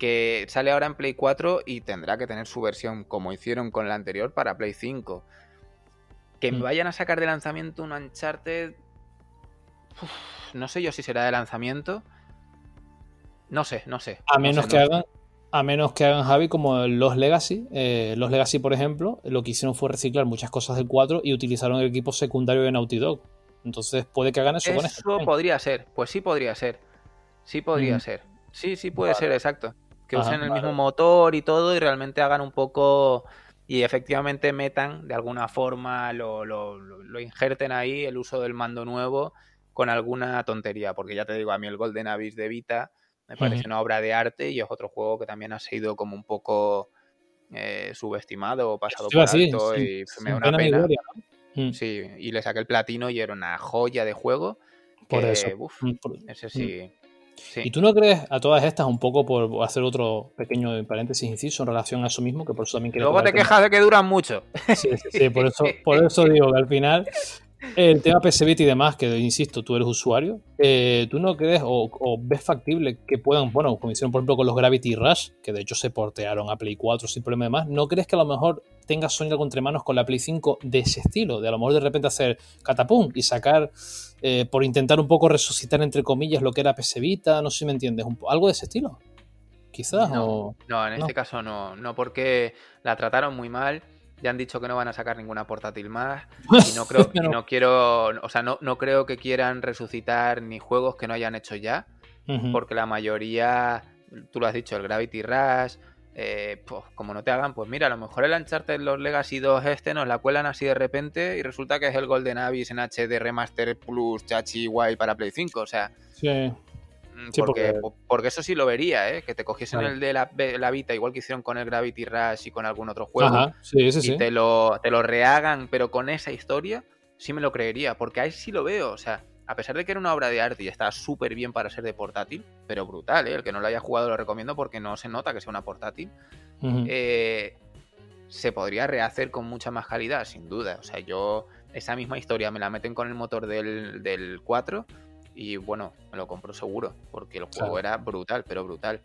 que sale ahora en Play 4 y tendrá que tener su versión como hicieron con la anterior para Play 5. Que me mm. vayan a sacar de lanzamiento un Uncharted. no sé yo si será de lanzamiento. No sé, no sé. A menos que hagan. A menos que hagan Javi como los Legacy. Eh, los Legacy, por ejemplo, lo que hicieron fue reciclar muchas cosas del 4 y utilizaron el equipo secundario de Naughty Dog. Entonces puede que hagan eso, con esto. Eso podría ser, pues sí podría ser. Sí podría ser. Sí, sí puede ser, exacto. Que usen el mismo motor y todo y realmente hagan un poco y efectivamente metan de alguna forma, lo, lo, lo, injerten ahí el uso del mando nuevo con alguna tontería, porque ya te digo, a mí el Golden Abyss de Vita me parece una obra de arte y es otro juego que también ha sido como un poco eh, subestimado o pasado por alto y me da una pena. Mm. Sí, y le saqué el platino y era una joya de juego. Por eso. Mm, ese mm. Sí. ¿Y tú no crees a todas estas, un poco por hacer otro pequeño paréntesis inciso en relación a eso mismo, que por eso también Luego te quejas de que duran mucho. Sí, sí, por, eso, por eso digo que al final el tema PS y demás, que insisto, tú eres usuario, eh, ¿tú no crees o, ves factible que puedan, bueno, como hicieron por ejemplo con los Gravity Rush, que de hecho se portearon a Play 4 sin problema de más, ¿no crees que a lo mejor tenga Sony algo entre manos con la Play 5 de ese estilo? De a lo mejor de repente hacer catapum y sacar, eh, por intentar un poco resucitar entre comillas lo que era PS no sé si me entiendes, algo de ese estilo. Quizás. No, no en este caso no, no porque la trataron muy mal ya han dicho que no van a sacar ninguna portátil más. Y no creo, no quiero, o sea, no, no, creo que quieran resucitar ni juegos que no hayan hecho ya. Porque la mayoría, tú lo has dicho, el Gravity Rush, eh, pues como no te hagan, pues mira, a lo mejor el Uncharted los Legacy 2 este nos la cuelan así de repente y resulta que es el Golden Abyss en HD Remaster Plus Chachi Guay para Play 5, o sea. Sí. Mm, porque, porque... eso sí lo vería, ¿eh? que te cogiesen el de la, la, Vita, igual que hicieron con el Gravity Rush y con algún otro juego, y Te, lo, te lo rehagan, pero con esa historia, sí me lo creería, porque ahí sí lo veo, o sea, a pesar de que era una obra de arte y está súper bien para ser de portátil, pero brutal, ¿eh? el que no lo haya jugado lo recomiendo porque no se nota que sea una portátil, eh, se podría rehacer con mucha más calidad, sin duda, o sea, yo esa misma historia me la meten con el motor del, del 4 y bueno, me lo compro seguro, porque el juego era brutal, pero brutal.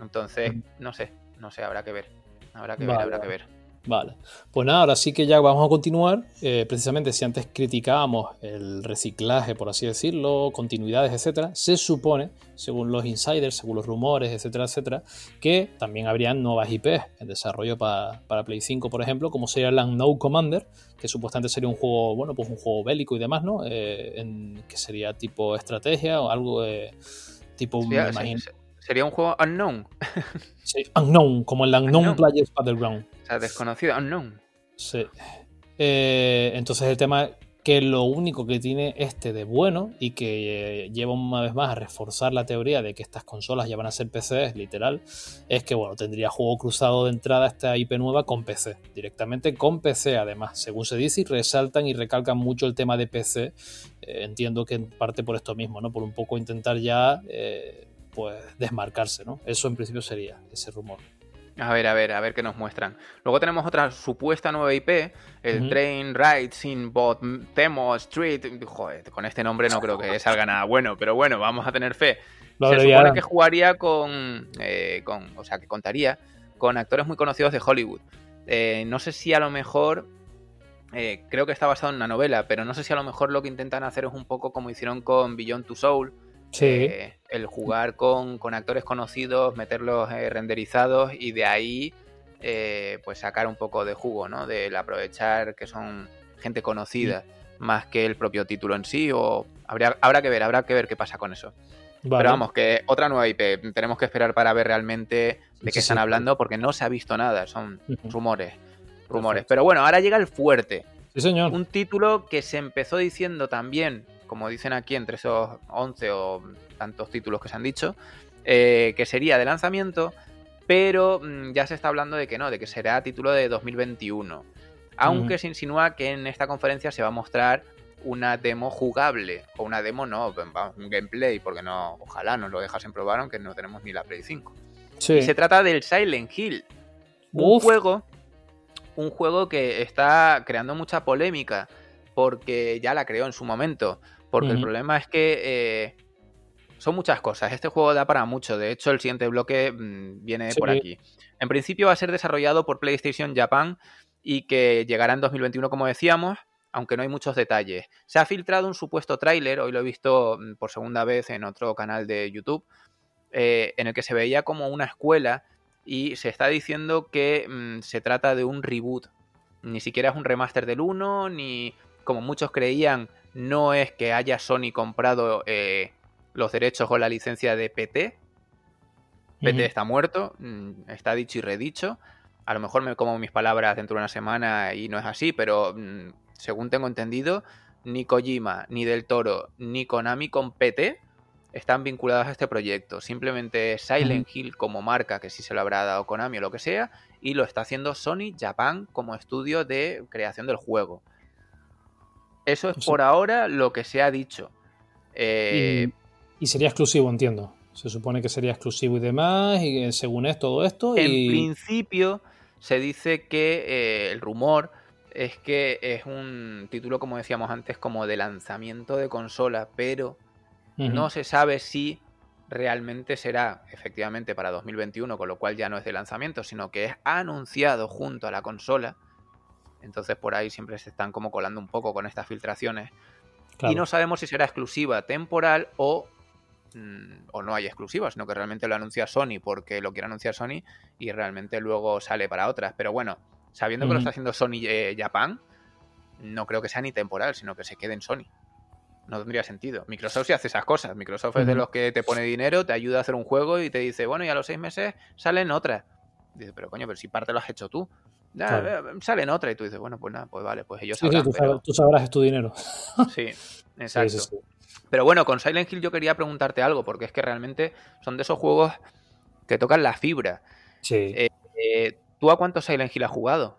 Entonces, no sé, no sé, habrá que ver. Habrá que ver, habrá que ver. Vale, pues nada, ahora sí que ya vamos a continuar. Eh, precisamente si antes criticábamos el reciclaje, por así decirlo, continuidades, etcétera, se supone, según los insiders, según los rumores, etcétera, etcétera, que también habrían nuevas IPs en desarrollo para, Play 5, por ejemplo, como sería el No Commander, que supuestamente sería un juego, bueno, pues un juego bélico y demás, ¿no? Eh, en, que sería tipo estrategia o algo de tipo, me imagino. Sería un juego unknown. sí, unknown, como el Unknown, Players Battleground. Sea, desconocido, unknown. Sí. Eh, entonces el tema que lo único que tiene este de bueno y que eh, lleva una vez más a reforzar la teoría de que estas consolas ya van a ser PCs, literal, es que bueno, tendría juego cruzado de entrada esta IP nueva con PC, directamente con PC además, según se dice, y resaltan y recalcan mucho el tema de PC, eh, entiendo que en parte por esto mismo, ¿no? Por un poco intentar ya pues desmarcarse, ¿no? Eso en principio sería ese rumor. A ver, a ver, a ver qué nos muestran. Luego tenemos otra supuesta nueva IP, el Train Rides in Bot Temo Street. Joder, con este nombre no creo que salga nada bueno, pero bueno, vamos a tener fe. Se supone que jugaría con, eh, con, o sea, que contaría con actores muy conocidos de Hollywood. Eh, no sé si a lo mejor, eh, creo que está basado en una novela, pero no sé si a lo mejor lo que intentan hacer es un poco como hicieron con Beyond Two Soul, eh, el jugar con, actores conocidos, meterlos eh, renderizados y de ahí eh, pues sacar un poco de jugo, ¿no? Del aprovechar que son gente conocida más que el propio título en sí o habría, habrá que ver, habrá que ver qué pasa con eso. Pero vamos, que otra nueva IP, tenemos que esperar para ver realmente de qué están hablando porque no se ha visto nada, son rumores, rumores. Pero bueno, ahora llega el fuerte. Sí, señor. Un título que se empezó diciendo también como dicen aquí, entre esos 11 o tantos títulos que se han dicho, eh, que sería de lanzamiento, pero mm, ya se está hablando de que no, de que será título de 2021. Aunque se insinúa que en esta conferencia se va a mostrar una demo jugable, o una demo no, un gameplay, porque no, ojalá nos lo dejasen probar, aunque no tenemos ni la Play 5. Y se trata del Silent Hill, un juego, un juego que está creando mucha polémica, porque ya la creó en su momento. Porque el problema es que eh, son muchas cosas. Este juego da para mucho. De hecho, el siguiente bloque mm, viene por aquí. En principio va a ser desarrollado por PlayStation Japan y que llegará en 2021, como decíamos. aunque no hay muchos detalles. Se ha filtrado un supuesto tráiler, hoy lo he visto mm, por segunda vez en otro canal de YouTube, eh, en el que se veía como una escuela y se está diciendo que mm, se trata de un reboot. Ni siquiera es un remaster del 1, ni como muchos creían, no es que haya Sony comprado eh, los derechos o la licencia de PT. PT está muerto, mm, está dicho y redicho. A lo mejor me como mis palabras dentro de una semana y no es así, pero según tengo entendido, ni Kojima, ni Del Toro, ni Konami con PT están vinculados a este proyecto. Simplemente Silent Hill como marca, que sí se lo habrá dado Konami o lo que sea, y lo está haciendo Sony Japan como estudio de creación del juego. Eso es por ahora lo que se ha dicho. Eh, y, sería exclusivo, entiendo. Se supone que sería exclusivo y demás, y según es todo esto. En principio, se dice que eh, el rumor es que es un título, como decíamos antes, como de lanzamiento de consola, pero no se sabe si realmente será efectivamente para 2021, con lo cual ya no es de lanzamiento, sino que es anunciado junto a la consola. Entonces por ahí siempre se están como colando un poco con estas filtraciones. Y no sabemos si será exclusiva temporal o, mm, o no hay exclusiva, sino que realmente lo anuncia Sony porque lo quiere anunciar Sony y realmente luego sale para otras. Pero bueno, sabiendo que lo está haciendo Sony eh, Japan, no creo que sea ni temporal, sino que se quede en Sony. No tendría sentido. Microsoft sí hace esas cosas. Microsoft es de los que te pone dinero, te ayuda a hacer un juego y te dice, bueno, y a los seis meses salen otras. Dice, pero coño, pero si parte lo has hecho tú. Ya, eh, salen otras. Y tú dices, bueno, pues nada, pues vale, pues ellos sabrán. tú, sabrás, es tu dinero. sí, exacto. pero bueno, con Silent Hill yo quería preguntarte algo, porque es que realmente son de esos juegos que tocan la fibra. Sí. Eh, eh, ¿Tú a cuántos Silent Hill has jugado?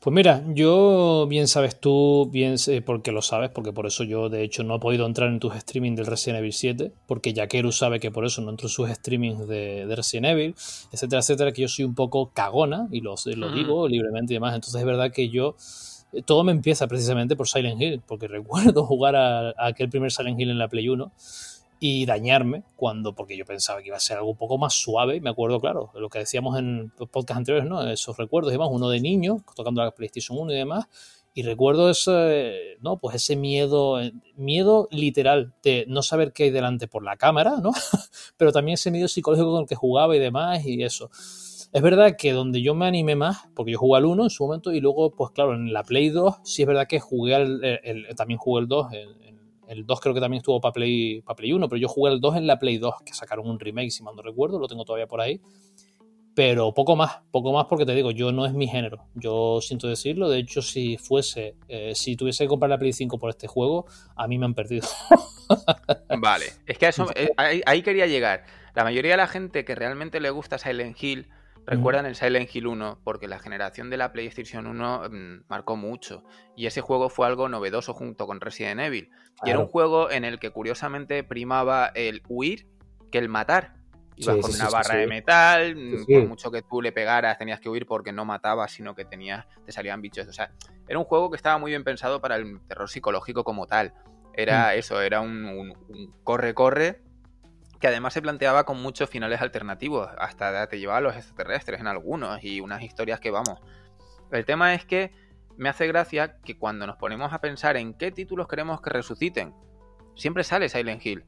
Pues mira, yo bien sabes tú, bien porque lo sabes, porque por eso yo de hecho no he podido entrar en tus streamings del Resident Evil 7, porque Yakeru sabe que por eso no entro en sus streamings de, Resident Evil, etcétera, etcétera, que yo soy un poco cagona y lo, lo digo libremente y demás. Entonces es verdad que yo eh, todo me empieza precisamente por Silent Hill, porque recuerdo jugar a, a, aquel primer Silent Hill en la Play 1 y dañarme cuando, porque yo pensaba que iba a ser algo un poco más suave, me acuerdo, claro, lo que decíamos en los podcasts anteriores, ¿no? Esos recuerdos y uno de niño, tocando la PlayStation 1 y demás, y recuerdo ese, ¿no? Pues ese miedo, miedo literal de no saber qué hay delante por la cámara, ¿no? Pero también ese miedo psicológico con el que jugaba y demás y eso. Es verdad que donde yo me animé más, porque yo jugué al 1 en su momento y luego, pues claro, en la Play 2 sí es verdad que jugué al, también jugué el 2 en, el 2 creo que también estuvo para Play, Play 1, pero yo jugué el 2 en la Play 2, que sacaron un remake, si mal no recuerdo, lo tengo todavía por ahí. Pero poco más, poco más porque te digo, yo no es mi género. Yo siento decirlo, de hecho, si fuese, eh, si tuviese que comprar la Play 5 por este juego, a mí me han perdido. vale, es que eso, eh, ahí quería llegar. La mayoría de la gente que realmente le gusta Silent Hill Recuerdan el Silent Hill 1 porque la generación de la PlayStation 1 mm, marcó mucho y ese juego fue algo novedoso junto con Resident Evil. Y era un juego en el que curiosamente primaba el huir que el matar. Ibas con una barra de metal, mm, por mucho que tú le pegaras tenías que huir porque no matabas, sino que tenías, te salían bichos. O sea, era un juego que estaba muy bien pensado para el terror psicológico como tal. Era mm. eso, era un corre-corre que además se planteaba con muchos finales alternativos, hasta te llevaba a los extraterrestres en algunos y unas historias que vamos. El tema es que me hace gracia que cuando nos ponemos a pensar en qué títulos queremos que resuciten, siempre sale Silent Hill.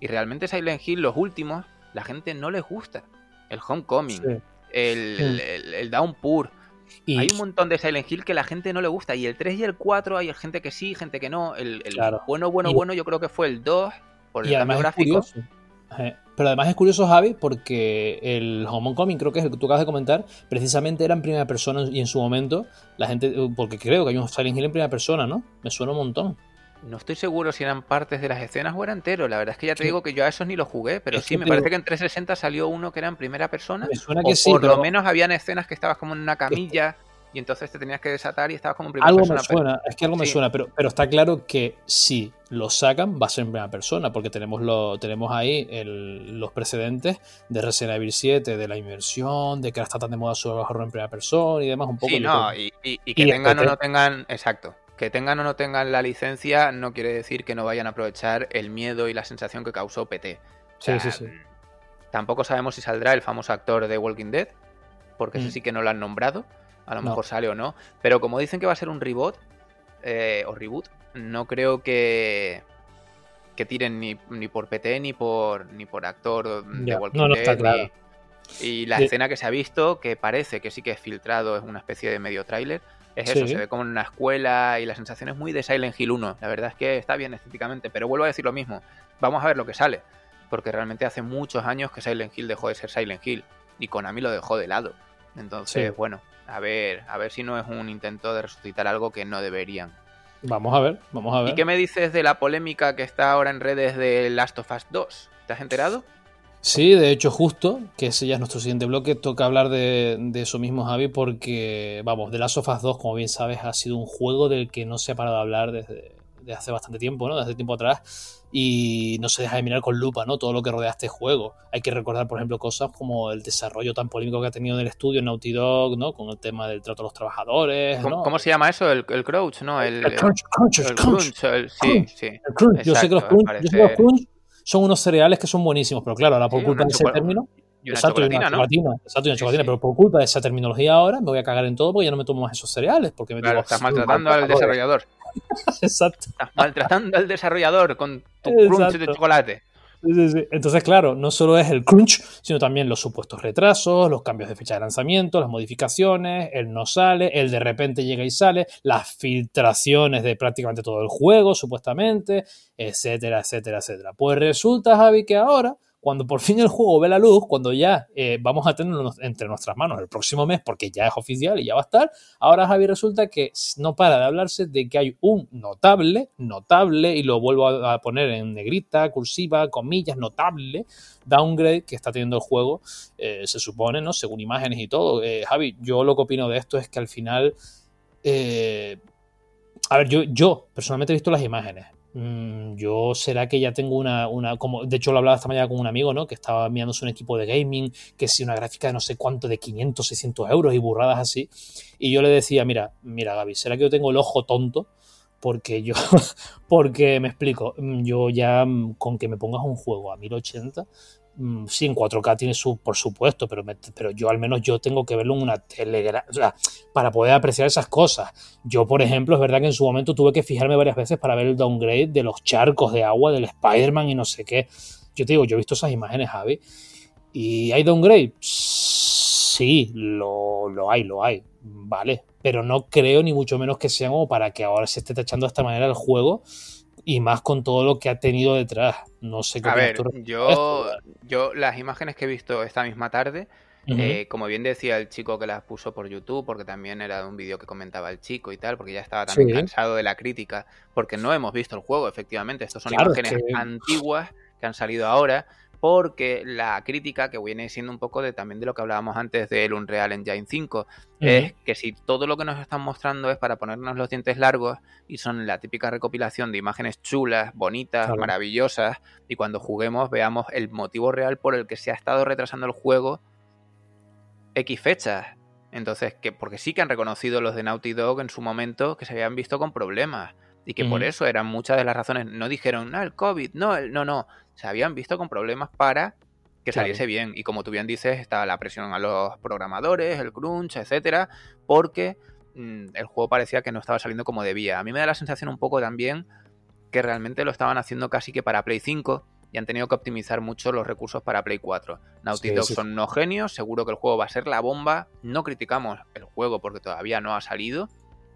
Y realmente Silent Hill, los últimos, la gente no les gusta. El Homecoming, el, el, Downpour. Hay un montón de Silent Hill que la gente no le gusta. Y el 3 y el 4 hay gente que sí, gente que no. El, bueno, bueno, bueno, yo creo que fue el 2 por el cambio gráfico. Eh, pero además es curioso, Javi, porque el Homecoming, creo que es el que tú acabas de comentar, precisamente era en primera persona y en su momento la gente, eh, porque creo que hay un Silent Hill en primera persona, ¿no? Me suena un montón. No estoy seguro si eran partes de las escenas o era entero. La verdad es que ya te digo que yo a esos ni los jugué, pero sí, me parece que en 360 salió uno que era en primera persona. Me suena que sí. Por lo menos habían escenas que estabas como en una camilla y entonces te tenías que desatar y estabas como en primera algo persona. Me suena, es que algo me suena, pero, pero está claro que si lo sacan va a ser en primera persona, porque tenemos, lo, tenemos ahí los precedentes de Resident Evil 7, de la inversión, de que ahora está tan de moda su horror en primera persona y demás, un poco. Sí, no, y, que tengan o no tengan, exacto, que tengan o no tengan la licencia no quiere decir que no vayan a aprovechar el miedo y la sensación que causó PT. sí, sí, sí. Tampoco sabemos si saldrá el famoso actor de Walking Dead, porque ese mm. sí que no lo han nombrado. A lo mejor sale o no. Pero como dicen que va a ser un reboot, eh, o reboot, no creo que, que tiren ni, ni, por PT ni por ni por actor de Walking no, no Está claro. y la escena que se ha visto, que parece que sí que es filtrado, es una especie de medio tráiler, es eso, se ve como en una escuela y la sensación es muy de Silent Hill 1. La verdad es que está bien estéticamente, pero vuelvo a decir lo mismo. Vamos a ver lo que sale, porque realmente hace muchos años que Silent Hill dejó de ser Silent Hill y Konami lo dejó de lado. Entonces, bueno, a ver, a ver si no es un intento de resucitar algo que no deberían. Vamos a ver, vamos a ver. ¿Y qué me dices de la polémica que está ahora en redes de Last of Us 2? ¿Te has enterado? Sí, de hecho, justo, que ese ya es nuestro siguiente bloque, toca hablar de, eso mismo, Javi, porque, vamos, The Last of Us 2, como bien sabes, ha sido un juego del que no se ha parado de hablar desde, desde hace bastante tiempo, ¿no? Desde tiempo atrás y no se deja de mirar con lupa, ¿no? Todo lo que rodea este juego. Hay que recordar, por ejemplo, cosas como el desarrollo tan polémico que ha tenido en el estudio Naughty Dog, ¿no? Con el tema del trato a los trabajadores. ¿Cómo, se llama eso? El, el crouch, ¿no? El, crunch, el crunch, sí, sí. El crunch. yo sé que los crunch, yo sé que los crunch son unos cereales que son buenísimos, pero claro, ahora por culpa de ese término. Y una exacto, chocolatina, ¿no? exacto, y una chocolatina, pero por culpa de esa terminología ahora me voy a cagar en todo porque ya no me tomo más esos cereales. Porque me claro, estás maltratando al desarrollador. Exacto. Estás maltratando al desarrollador con tu crunch de chocolate. Entonces, claro, no solo es el crunch, sino también los supuestos retrasos, los cambios de fecha de lanzamiento, las modificaciones, el no sale, el de repente llega y sale, las filtraciones de prácticamente todo el juego, supuestamente, etcétera, etcétera, etcétera. Pues resulta, Javi, que ahora cuando por fin el juego ve la luz, cuando ya eh, vamos a tenerlo entre nuestras manos el próximo mes, porque ya es oficial y ya va a estar, ahora Javi resulta que no para de hablarse de que hay un notable, notable, y lo vuelvo a poner en negrita, cursiva, comillas, notable, downgrade que está teniendo el juego, eh, se supone, ¿no? Según imágenes y todo. Eh, Javi, yo lo que opino de esto es que al final... a ver, yo personalmente he visto las imágenes. Mm, yo será que ya tengo una, una, como de hecho lo hablaba esta mañana con un amigo, ¿no? Que estaba enviándose un equipo de gaming, que si una gráfica de no sé cuánto, de 500, 600 euros y burradas así. Y yo le decía, mira, mira Gaby, será que yo tengo el ojo tonto, porque yo, porque me explico, mm, yo ya mm, con que me pongas un juego a 1080, Mm, sí, en 4K tiene su, por supuesto, pero, pero yo al menos yo tengo que verlo en una tele, para poder apreciar esas cosas. Yo, por ejemplo, es verdad que en su momento tuve que fijarme varias veces para ver el downgrade de los charcos de agua del Spider-Man y no sé qué. Yo te digo, yo he visto esas imágenes, Javi, y hay downgrade. Sí, lo, lo hay, lo hay, vale, pero no creo ni mucho menos que sea como para que ahora se esté tachando de esta manera el juego y más con todo lo que ha tenido detrás. No sé qué. A ver, yo, yo las imágenes que he visto esta misma tarde, eh, como bien decía el chico que las puso por YouTube, porque también era un vídeo que comentaba el chico y tal, porque ya estaba también cansado de la crítica, porque no hemos visto el juego, efectivamente. Estos son imágenes antiguas que han salido ahora porque la crítica que viene siendo un poco de también de lo que hablábamos antes del Unreal Engine 5 es que si todo lo que nos están mostrando es para ponernos los dientes largos y son la típica recopilación de imágenes chulas, bonitas, maravillosas y cuando juguemos veamos el motivo real por el que se ha estado retrasando el juego X fechas. Entonces, que porque sí que han reconocido los de Naughty Dog en su momento que se habían visto con problemas y que por eso eran muchas de las razones. No dijeron, no, el COVID, no, el, no, no se habían visto con problemas para que saliese bien. Y como tú bien dices, está la presión a los programadores, el crunch, etcétera, porque mm, el juego parecía que no estaba saliendo como debía. A mí me da la sensación un poco también que realmente lo estaban haciendo casi que para Play 5 y han tenido que optimizar mucho los recursos para Play 4. Naughty Dog son unos genios, seguro que el juego va a ser la bomba. No criticamos el juego porque todavía no ha salido,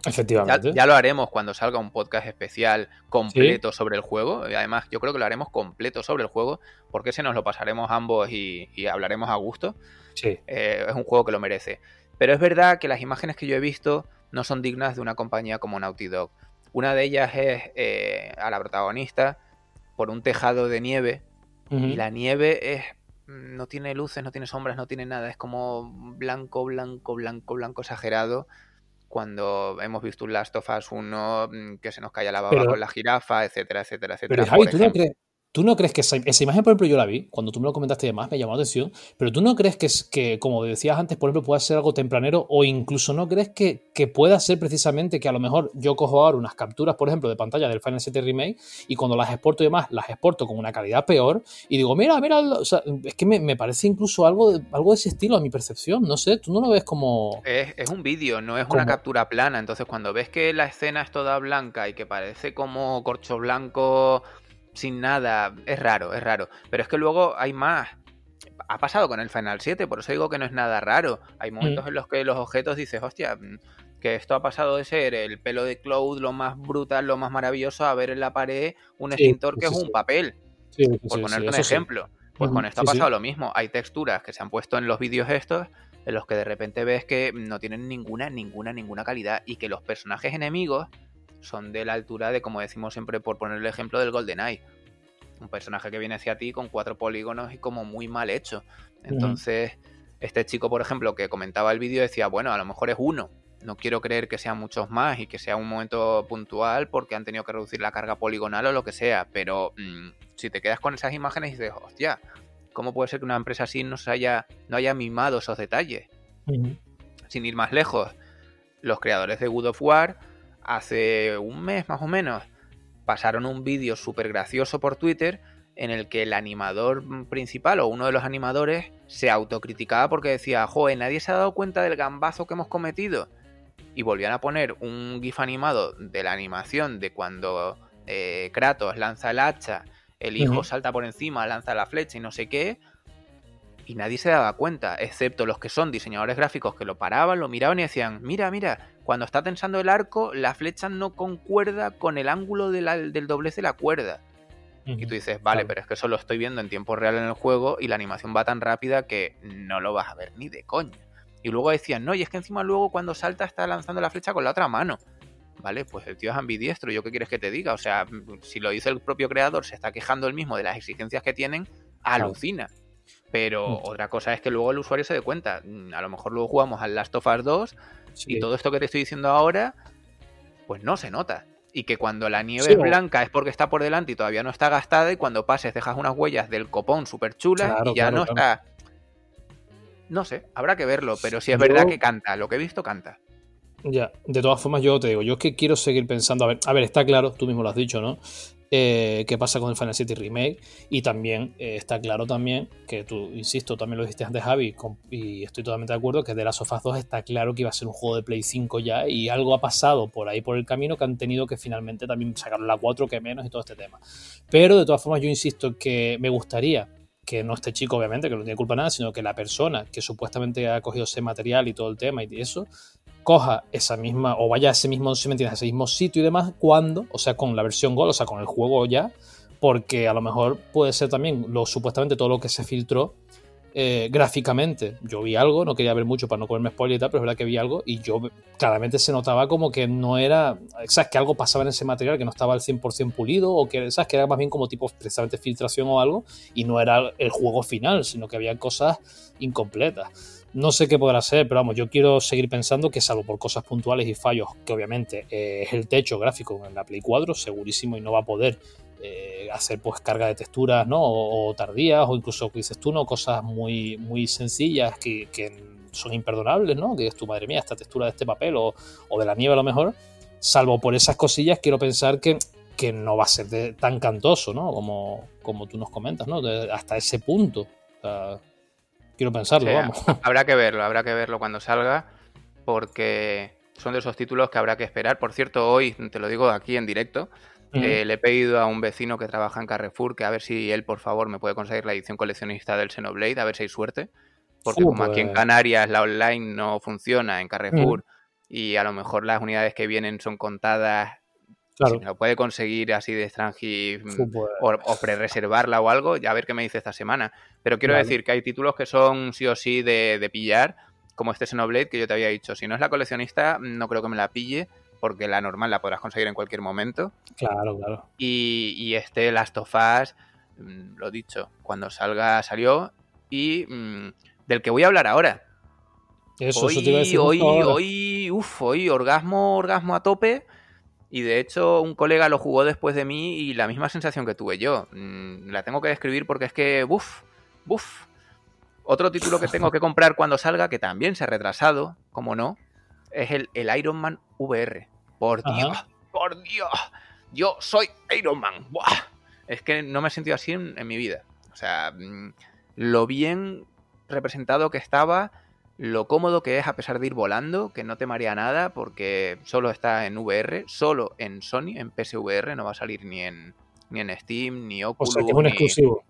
Efectivamente. Ya, lo haremos cuando salga un podcast especial completo sobre el juego. Y además, yo creo que lo haremos completo sobre el juego, porque ese nos lo pasaremos ambos y, hablaremos a gusto. Sí. Eh, es un juego que lo merece. Pero es verdad que las imágenes que yo he visto no son dignas de una compañía como Naughty Dog. Una de ellas es eh, a la protagonista por un tejado de nieve. Y la nieve es no tiene luces, no tiene sombras, no tiene nada. Es como blanco, blanco, blanco, blanco exagerado cuando hemos visto un Last of Us 1 mm, que se nos cae la baba con la jirafa, etcétera, etcétera, etcétera. Pero Javi, ¿tú no, crees, ¿Tú no crees que esa, imagen, por ejemplo, yo la vi, cuando tú me lo comentaste y demás, me llamó la atención, pero tú no crees que, que como decías antes, por ejemplo, pueda ser algo tempranero o incluso no crees que, que, pueda ser precisamente que a lo mejor yo cojo ahora unas capturas, por ejemplo, de pantalla del Final 7 Remake y cuando las exporto y demás, las exporto con una calidad peor y digo, mira, mira, o sea, es que me, parece incluso algo de, algo de ese estilo a mi percepción, no sé, tú no lo ves como... Es, un vídeo, no es una captura plana, entonces cuando ves que la escena es toda blanca y que parece como corcho blanco sin nada. Es raro, es raro. Pero es que luego hay más. Ha pasado con el Final 7, por eso digo que no es nada raro. Hay momentos mm. en los que los objetos dices, hostia, mm, que esto ha pasado de ser el pelo de Cloud lo más brutal, lo más maravilloso, a ver en la pared un extintor que es un papel. por ponerte un ejemplo. Pues con esto ha pasado lo mismo. Hay texturas que se han puesto en los vídeos estos en los que de repente ves que no tienen ninguna, ninguna, ninguna calidad y que los personajes enemigos son de la altura de, como decimos siempre, por poner el ejemplo del GoldenEye. Un personaje que viene hacia ti con cuatro polígonos y como muy mal hecho. Entonces, este chico, por ejemplo, que comentaba el vídeo, decía, bueno, a lo mejor es uno. No quiero creer que sean muchos más y que sea un momento puntual porque han tenido que reducir la carga poligonal o lo que sea. Pero mm, si te quedas con esas imágenes y dices, hostia, ¿cómo puede ser que una empresa así no, haya, no haya mimado esos detalles? Sin ir más lejos, los creadores de Good of War hace un mes más o menos pasaron un vídeo súper gracioso por Twitter en el que el animador principal o uno de los animadores se autocriticaba porque decía, joder, nadie se ha dado cuenta del gambazo que hemos cometido. Y volvían a poner un GIF animado de la animación de cuando eh, Kratos lanza el hacha, el hijo salta por encima, lanza la flecha y no sé qué. Y nadie se daba cuenta, excepto los que son diseñadores gráficos que lo paraban, lo miraban y decían, mira, mira, cuando está tensando el arco, la flecha no concuerda con el ángulo del doblez de la cuerda. Y tú dices, vale, pero es que eso lo estoy viendo en tiempo real en el juego y la animación va tan rápida que no lo vas a ver ni de coña. Y luego decían, no, y es que encima luego cuando salta está lanzando la flecha con la otra mano. Vale, pues el tío es ambidiestro, ¿yo qué quieres que te diga? O sea, si lo dice el propio creador, se está quejando él mismo de las exigencias que tienen, alucina. Pero mm. otra cosa es que luego el usuario se dé cuenta. Mm, a lo mejor luego jugamos al Last of Us 2 y todo esto que te estoy diciendo ahora, pues no se nota. Y que cuando la nieve es blanca es porque está por delante y todavía no está gastada y cuando pases dejas unas huellas del copón súper chulas y ya no está... No sé, habrá que verlo, pero si es verdad que canta, lo que he visto canta. Ya, de todas formas yo te digo, yo es que quiero seguir pensando, a ver, a ver, está claro, tú mismo lo has dicho, ¿no? Eh, qué pasa con el Final Fantasy Remake y también eh, está claro también que tú, insisto, también lo dijiste antes Javi y estoy totalmente de acuerdo que de las of 2 está claro que iba a ser un juego de Play 5 ya y algo ha pasado por ahí por el camino que han tenido que finalmente también sacar la 4 que menos y todo este tema. Pero de todas formas yo insisto que me gustaría que no este chico obviamente, que no tiene culpa nada, sino que la persona que supuestamente ha cogido ese material y todo el tema y eso, coja esa misma, o vaya a ese mismo, si ese mismo sitio y demás, cuando, o sea, con la versión Gold, o sea, con el juego ya, porque a lo mejor puede ser también lo supuestamente todo lo que se filtró eh, gráficamente. Yo vi algo, no quería ver mucho para no comerme spoiler y tal, pero es verdad que vi algo y yo claramente se notaba como que no era, sabes, que algo pasaba en ese material que no estaba al 100% pulido o que, sabes, que era más bien como tipo precisamente filtración o algo y no era el juego final, sino que había cosas incompletas. No sé qué podrá ser, pero vamos, yo quiero seguir pensando que salvo por cosas puntuales y fallos, que obviamente eh, es el techo gráfico en la Play 4, segurísimo, y no va a poder eh, hacer pues carga de texturas, ¿no? O, tardías, o incluso, que dices tú, ¿no? Cosas muy, muy sencillas que, son imperdonables, ¿no? Que es tu madre mía, esta textura de este papel o, de la nieve a lo mejor. Salvo por esas cosillas, quiero pensar que, que no va a ser tan cantoso, ¿no? Como, como tú nos comentas, ¿no? hasta ese punto. Quiero pensarlo, vamos. Habrá que verlo, habrá que verlo cuando salga, porque son de esos títulos que habrá que esperar. Por cierto, hoy, te lo digo aquí en directo, eh, le he pedido a un vecino que trabaja en Carrefour que a ver si él, por favor, me puede conseguir la edición coleccionista del Xenoblade, a ver si hay suerte. Porque como aquí en Canarias la online no funciona en Carrefour y a lo mejor las unidades que vienen son contadas si me lo puede conseguir así de extranjero mm, o, pre-reservarla o algo, ya a ver qué me dice esta semana. Pero quiero decir que hay títulos que son sí o sí de, pillar, como este Xenoblade que yo te había dicho. Si no es la coleccionista, no creo que me la pille, porque la normal la podrás conseguir en cualquier momento. Claro, claro. Y, este Last of Us, mm, lo dicho, cuando salga salió y mm, del que voy a hablar ahora. Eso, hoy, eso te iba a decir hoy, hoy, uf, hoy orgasmo, orgasmo a tope Y de hecho, un colega lo jugó después de mí y la misma sensación que tuve yo. Mm, la tengo que describir porque es que, buf, buf. Otro título que tengo que comprar cuando salga, que también se ha retrasado, como no, es el, el Iron Man VR. Por Dios, por Dios. Yo soy Iron Man. Es que no me he sentido así en, mi vida. O sea, mm, lo bien representado que estaba, lo cómodo que es a pesar de ir volando, que no te marea nada porque solo está en VR, solo en Sony, en PSVR, no va a salir ni en, ni en Steam, ni Oculus. O sea, que es un exclusivo.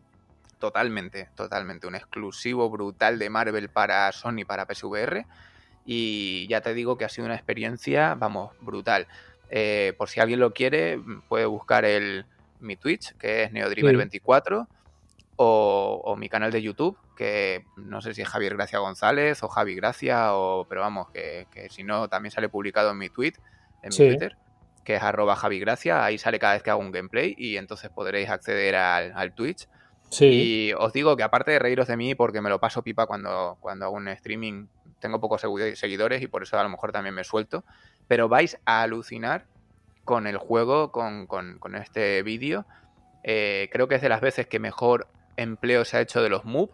Totalmente, totalmente. Un exclusivo brutal de Marvel para Sony, para PSVR. Y ya te digo que ha sido una experiencia, vamos, brutal. Eh, por si alguien lo quiere, puede buscar el, mi Twitch, que es Neodriver24, o, mi canal de YouTube, que no sé si es Javier Gracia González o Javi Gracia, o, pero vamos, que, si no, también sale publicado en mi tweet, en mi Twitter, que es arroba Javi Gracia, ahí sale cada vez que hago un gameplay y entonces podréis acceder al, al Twitch. Y os digo que aparte de reíros de mí, porque me lo paso pipa cuando, cuando hago un streaming, tengo pocos seguidores y por eso a lo mejor también me suelto, pero vais a alucinar con el juego, con, este vídeo. Eh, creo que es de las veces que mejor empleo se ha hecho de los Move.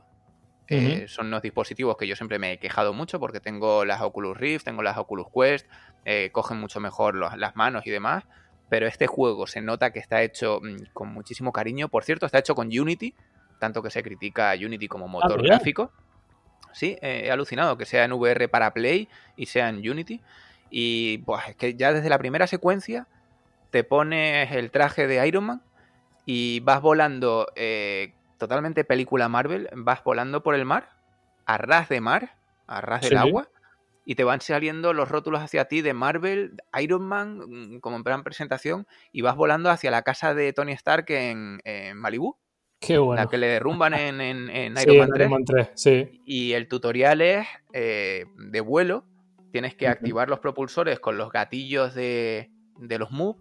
Eh, son unos dispositivos que yo siempre me he quejado mucho porque tengo las Oculus Rift, tengo las Oculus Quest, eh, cogen mucho mejor las manos y demás. Pero este juego se nota que está hecho mm, con muchísimo cariño. Por cierto, está hecho con Unity, tanto que se critica a Unity como motor ah, gráfico. Sí, he alucinado que sea en VR para Play y sea en Unity. Y pues es que ya desde la primera secuencia te pones el traje de Iron Man y vas volando eh, totalmente película Marvel, vas volando por el mar, a ras de mar, a ras del agua, y te van saliendo los rótulos hacia ti de Marvel, Iron Man, mm, como en plan presentación, y vas volando hacia la casa de Tony Stark en, Malibu. Qué bueno. La que le derrumban en, Iron, Man 3. sí. Y el tutorial es eh, de vuelo tienes que activar los propulsores con los gatillos de, los Move.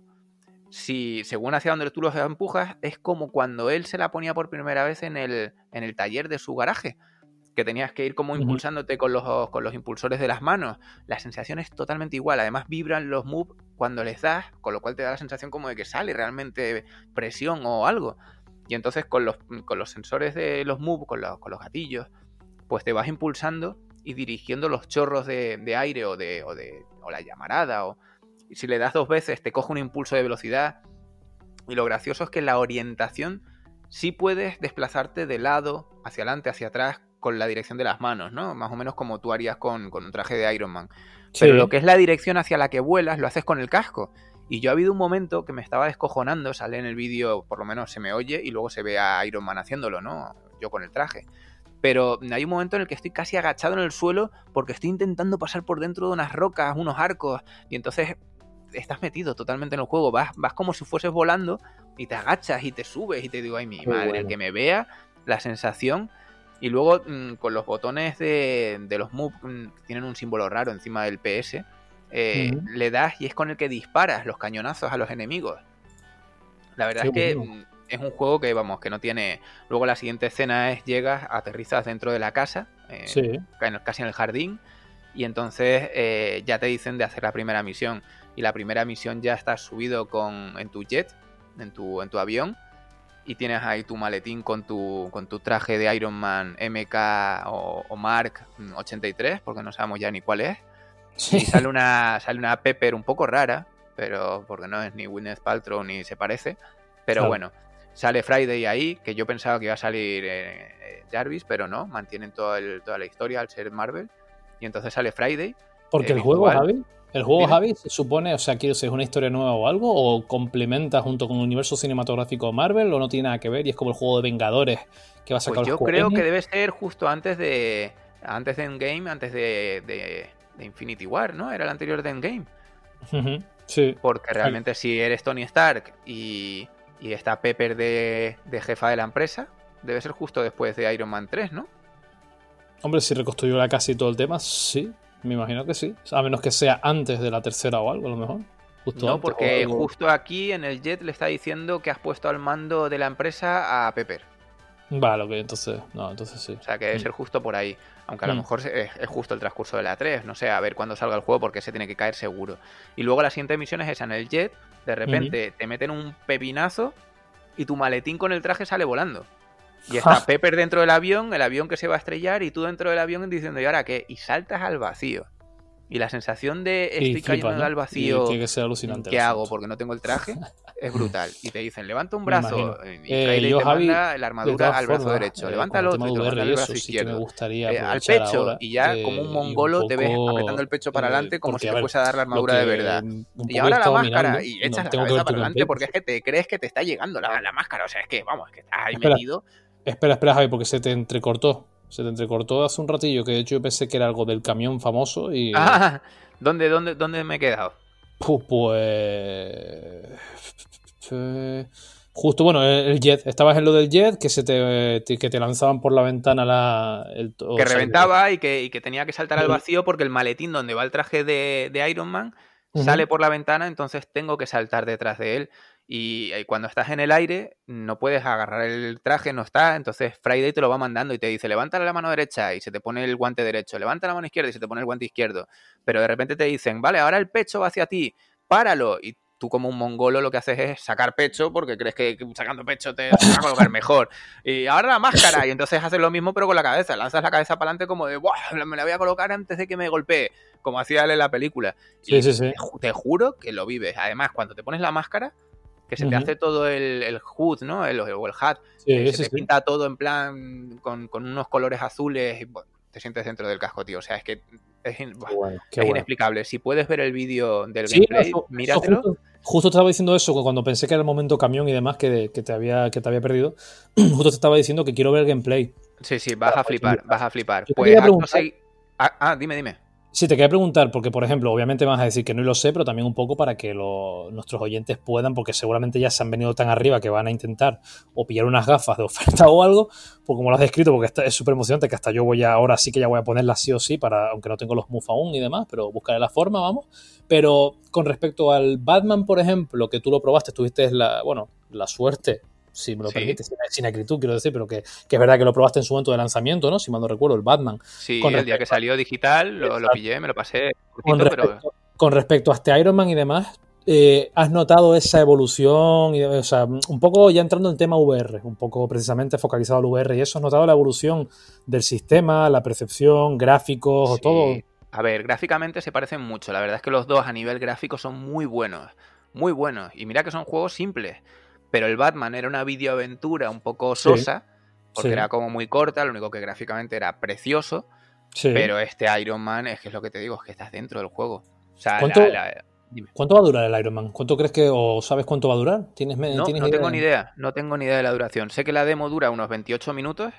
Si, según hacia donde tú los empujas, es como cuando él se la ponía por primera vez en el, en el taller de su garaje. Que tenías que ir como impulsándote con los, con los impulsores de las manos. La sensación es totalmente igual. Además, vibran los Move cuando les das, con lo cual te da la sensación como de que sale realmente presión o algo. Y entonces con los, con los sensores de los Move, con los, con los gatillos, pues te vas impulsando y dirigiendo los chorros de, aire o, de, o, de, o la llamarada. O, y si le das dos veces te coge un impulso de velocidad. Y lo gracioso es que la orientación sí puedes desplazarte de lado, hacia adelante, hacia atrás, con la dirección de las manos, ¿no? Más o menos como tú harías con, un traje de Iron Man. Pero lo que es la dirección hacia la que vuelas, lo haces con el casco. Y yo ha habido un momento que me estaba descojonando, sale en el vídeo, por lo menos se me oye, y luego se ve a Iron Man haciéndolo, ¿no? Yo con el traje pero hay un momento en el que estoy casi agachado en el suelo porque estoy intentando pasar por dentro de unas rocas, unos arcos, y entonces estás metido totalmente en el juego, vas, vas como si fueses volando y te agachas y te subes y te digo, ay mi madre, el que me vea, la sensación. Y luego mm, con los botones de, los Move, mm, tienen un símbolo raro encima del PS, eh, le das y es con el que disparas los cañonazos a los enemigos. La verdad es que mm, es un juego que, vamos, que no tiene. Luego la siguiente escena es llegas, aterrizas dentro de la casa, eh, casi en el jardín, y entonces eh, ya te dicen de hacer la primera misión. Y la primera misión ya estás subido con, en tu jet, en tu, en tu avión, y tienes ahí tu maletín con tu, con tu traje de Iron Man MK o, Mark 83, porque no sabemos ya ni cuál es. Y sale una, sale una Pepper un poco rara, pero porque no es ni Gwyneth Paltrow ni se parece. Pero bueno, Sale Friday ahí, que yo pensaba que iba a salir eh, eh, Jarvis, pero no, mantienen toda la historia al ser Marvel. Y entonces sale Friday. Porque el juego, Javi, el juego, Javi, se supone, o sea, quiero decir, ¿es una historia nueva o algo? ¿O complementa junto con el universo cinematográfico de Marvel? ¿O no tiene nada que ver? Y es como el juego de Vengadores que va a sacar pues Yo creo que debe ser justo antes de. Antes de Endgame, antes de, de, Infinity War, ¿no? Era el anterior de Endgame. Sí. Porque realmente si eres Tony Stark y y está Pepper de, jefa de la empresa. Debe ser justo después de Iron Man 3, ¿no? Hombre, si reconstruyó casi todo el tema, sí. Me imagino que sí. A menos que sea antes de la tercera o algo, a lo mejor. no, porque justo aquí en el jet le está diciendo que has puesto al mando de la empresa a Pepper. Vale, ok, entonces, no, entonces sí. O sea, que debe ser justo por ahí. Aunque a lo mejor es, justo el transcurso de la 3, no sé, a ver cuándo salga el juego porque se tiene que caer seguro. Y luego la siguiente misión es esa, en el jet, de repente te meten un pepinazo y tu maletín con el traje sale volando. Y está Pepper dentro del avión, el avión que se va a estrellar y tú dentro del avión diciendo, ¿y ahora qué? Y saltas al vacío. Y la sensación de estoy cayendo al vacío. que ser alucinante. ¿Qué hago? Porque no tengo el traje. es brutal. Y te dicen, levanta un brazo. Y eh, te manda la armadura al brazo derecho. Eh, levanta el otro y te manda el brazo izquierdo. gustaría eh, al pecho. y ya como un mongolo te ves apretando el pecho para adelante como si te fuese a dar la armadura de verdad. Y ahora la máscara. y echas la cabeza para adelante porque es que te crees que te está llegando la, la máscara. O sea, es que, vamos, es que estás ahí metido. Espera, espera, Javi, porque se te entrecortó. Se te entrecortó hace un ratillo, que de hecho yo pensé que era algo del camión famoso y... Ah, ¿dónde, dónde, dónde me he quedado? Pues... Justo, bueno, el jet. Estabas en lo del jet, que se te, que te lanzaban por la ventana la... que reventaba y, que, que, tenía que saltar al vacío porque el maletín donde va el traje de, Iron Man sale por la ventana, entonces tengo que saltar detrás de él. Y, cuando estás en el aire, no puedes agarrar el traje, no está. Entonces Friday te lo va mandando y te dice, levanta la mano derecha y se te pone el guante derecho, levanta la mano izquierda y se te pone el guante izquierdo. Pero de repente te dicen, vale, ahora el pecho va hacia ti, páralo. Y tú como un mongolo lo que haces es sacar pecho porque crees que sacando pecho te, va a colocar mejor. Y ahora la máscara y entonces haces lo mismo pero con la cabeza. Lanzas la cabeza para adelante como de, me la voy a colocar antes de que me golpee, como hacía él en la película. Sí, sí, sí. te juro que lo vives. Además, cuando te pones la máscara que se te hace todo el, el, hood, ¿no? El, o el hat. Eh, se te pinta todo en plan con, unos colores azules y te sientes dentro del casco, tío. O sea, es que es, inexplicable. Si puedes ver el vídeo del gameplay, míratelo. Justo, estaba diciendo eso cuando pensé que era el momento camión y demás que, te, había, que te había perdido. Justo te estaba diciendo que quiero ver el gameplay. Sí, sí, vas a flipar, vas a flipar. Pues, ah, ah, dime, dime. Sí, te quería preguntar, porque por ejemplo, obviamente vas a decir que no lo sé, pero también un poco para que nuestros oyentes puedan, porque seguramente ya se han venido tan arriba que van a intentar o pillar unas gafas de oferta o algo, pues como lo has descrito, porque es súper emocionante, que hasta yo voy a, ahora sí que ya voy a ponerlas sí o sí, para, aunque no tengo los MUF aún y demás, pero buscaré la forma, vamos. Pero con respecto al Batman, por ejemplo, que tú lo probaste, tuviste la, bueno, la suerte si me lo permite, sin, acritud, quiero decir, pero que, es verdad que lo probaste en su momento de lanzamiento, ¿no? Si mal no recuerdo, el Batman. Sí, el día que salió digital lo, pillé, me lo pasé. con, respecto, a este Iron Man y demás, eh, ¿has notado esa evolución? Y, o sea, un poco ya entrando en el tema VR, un poco precisamente focalizado al VR y eso, ¿has notado la evolución del sistema, la percepción, gráficos o todo? A ver, gráficamente se parecen mucho. La verdad es que los dos a nivel gráfico son muy buenos. Muy buenos. Y mira que son juegos simples pero el Batman era una videoaventura un poco sosa, porque era como muy corta, lo único que gráficamente era precioso, pero este Iron Man es que es lo que te digo, es que estás dentro del juego. ¿Cuánto, va a durar el Iron Man? ¿Cuánto crees que, o sabes cuánto va a durar? ¿Tienes, no, no tengo ni idea, no tengo ni idea de la duración. Sé que la demo dura unos 28 minutos,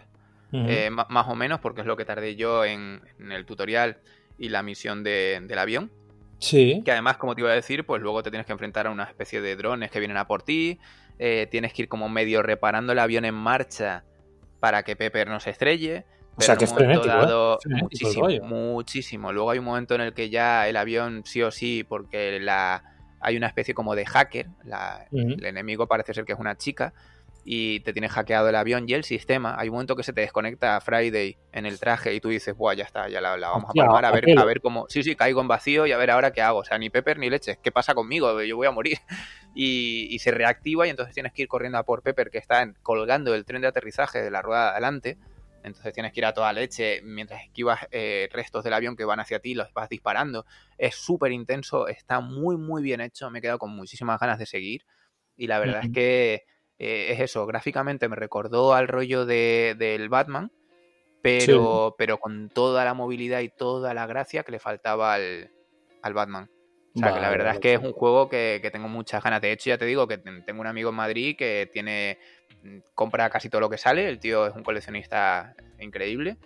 eh, más o menos, porque es lo que tardé yo en, el tutorial y la misión del avión. Sí. Que además, como te iba a decir, pues luego te tienes que enfrentar a una especie de drones que vienen a por ti. Eh, tienes que ir como medio reparando el avión en marcha para que Pepper no se estrelle. o sea que es dado, muchísimo, muchísimo. Luego hay un momento en el que ya el avión sí o sí, porque la hay una especie como de hacker, el enemigo parece ser que es una chica, y te tienes hackeado el avión y el sistema. Hay un momento que se te desconecta a Friday en el traje y tú dices, Buah, ya está, ya la, vamos a palmar, a ver, a ver cómo. Sí, sí, caigo en vacío y a ver ahora qué hago. O sea, ni Pepper ni leche, ¿qué pasa conmigo? Yo voy a morir. Y, se reactiva y entonces tienes que ir corriendo a por Pepper que está colgando el tren de aterrizaje de la rueda de adelante. Entonces tienes que ir a toda leche mientras esquivas eh, restos del avión que van hacia ti, los vas disparando. Es súper intenso, está muy, muy bien hecho. Me he quedado con muchísimas ganas de seguir. Y la verdad es que eh, es eso, gráficamente me recordó al rollo de, del Batman, pero, pero con toda la movilidad y toda la gracia que le faltaba al, Batman. O sea, que la verdad es que es un juego que, tengo muchas ganas. De hecho, ya te digo que tengo un amigo en Madrid que tiene mm, compra casi todo lo que sale. El tío es un coleccionista increíble.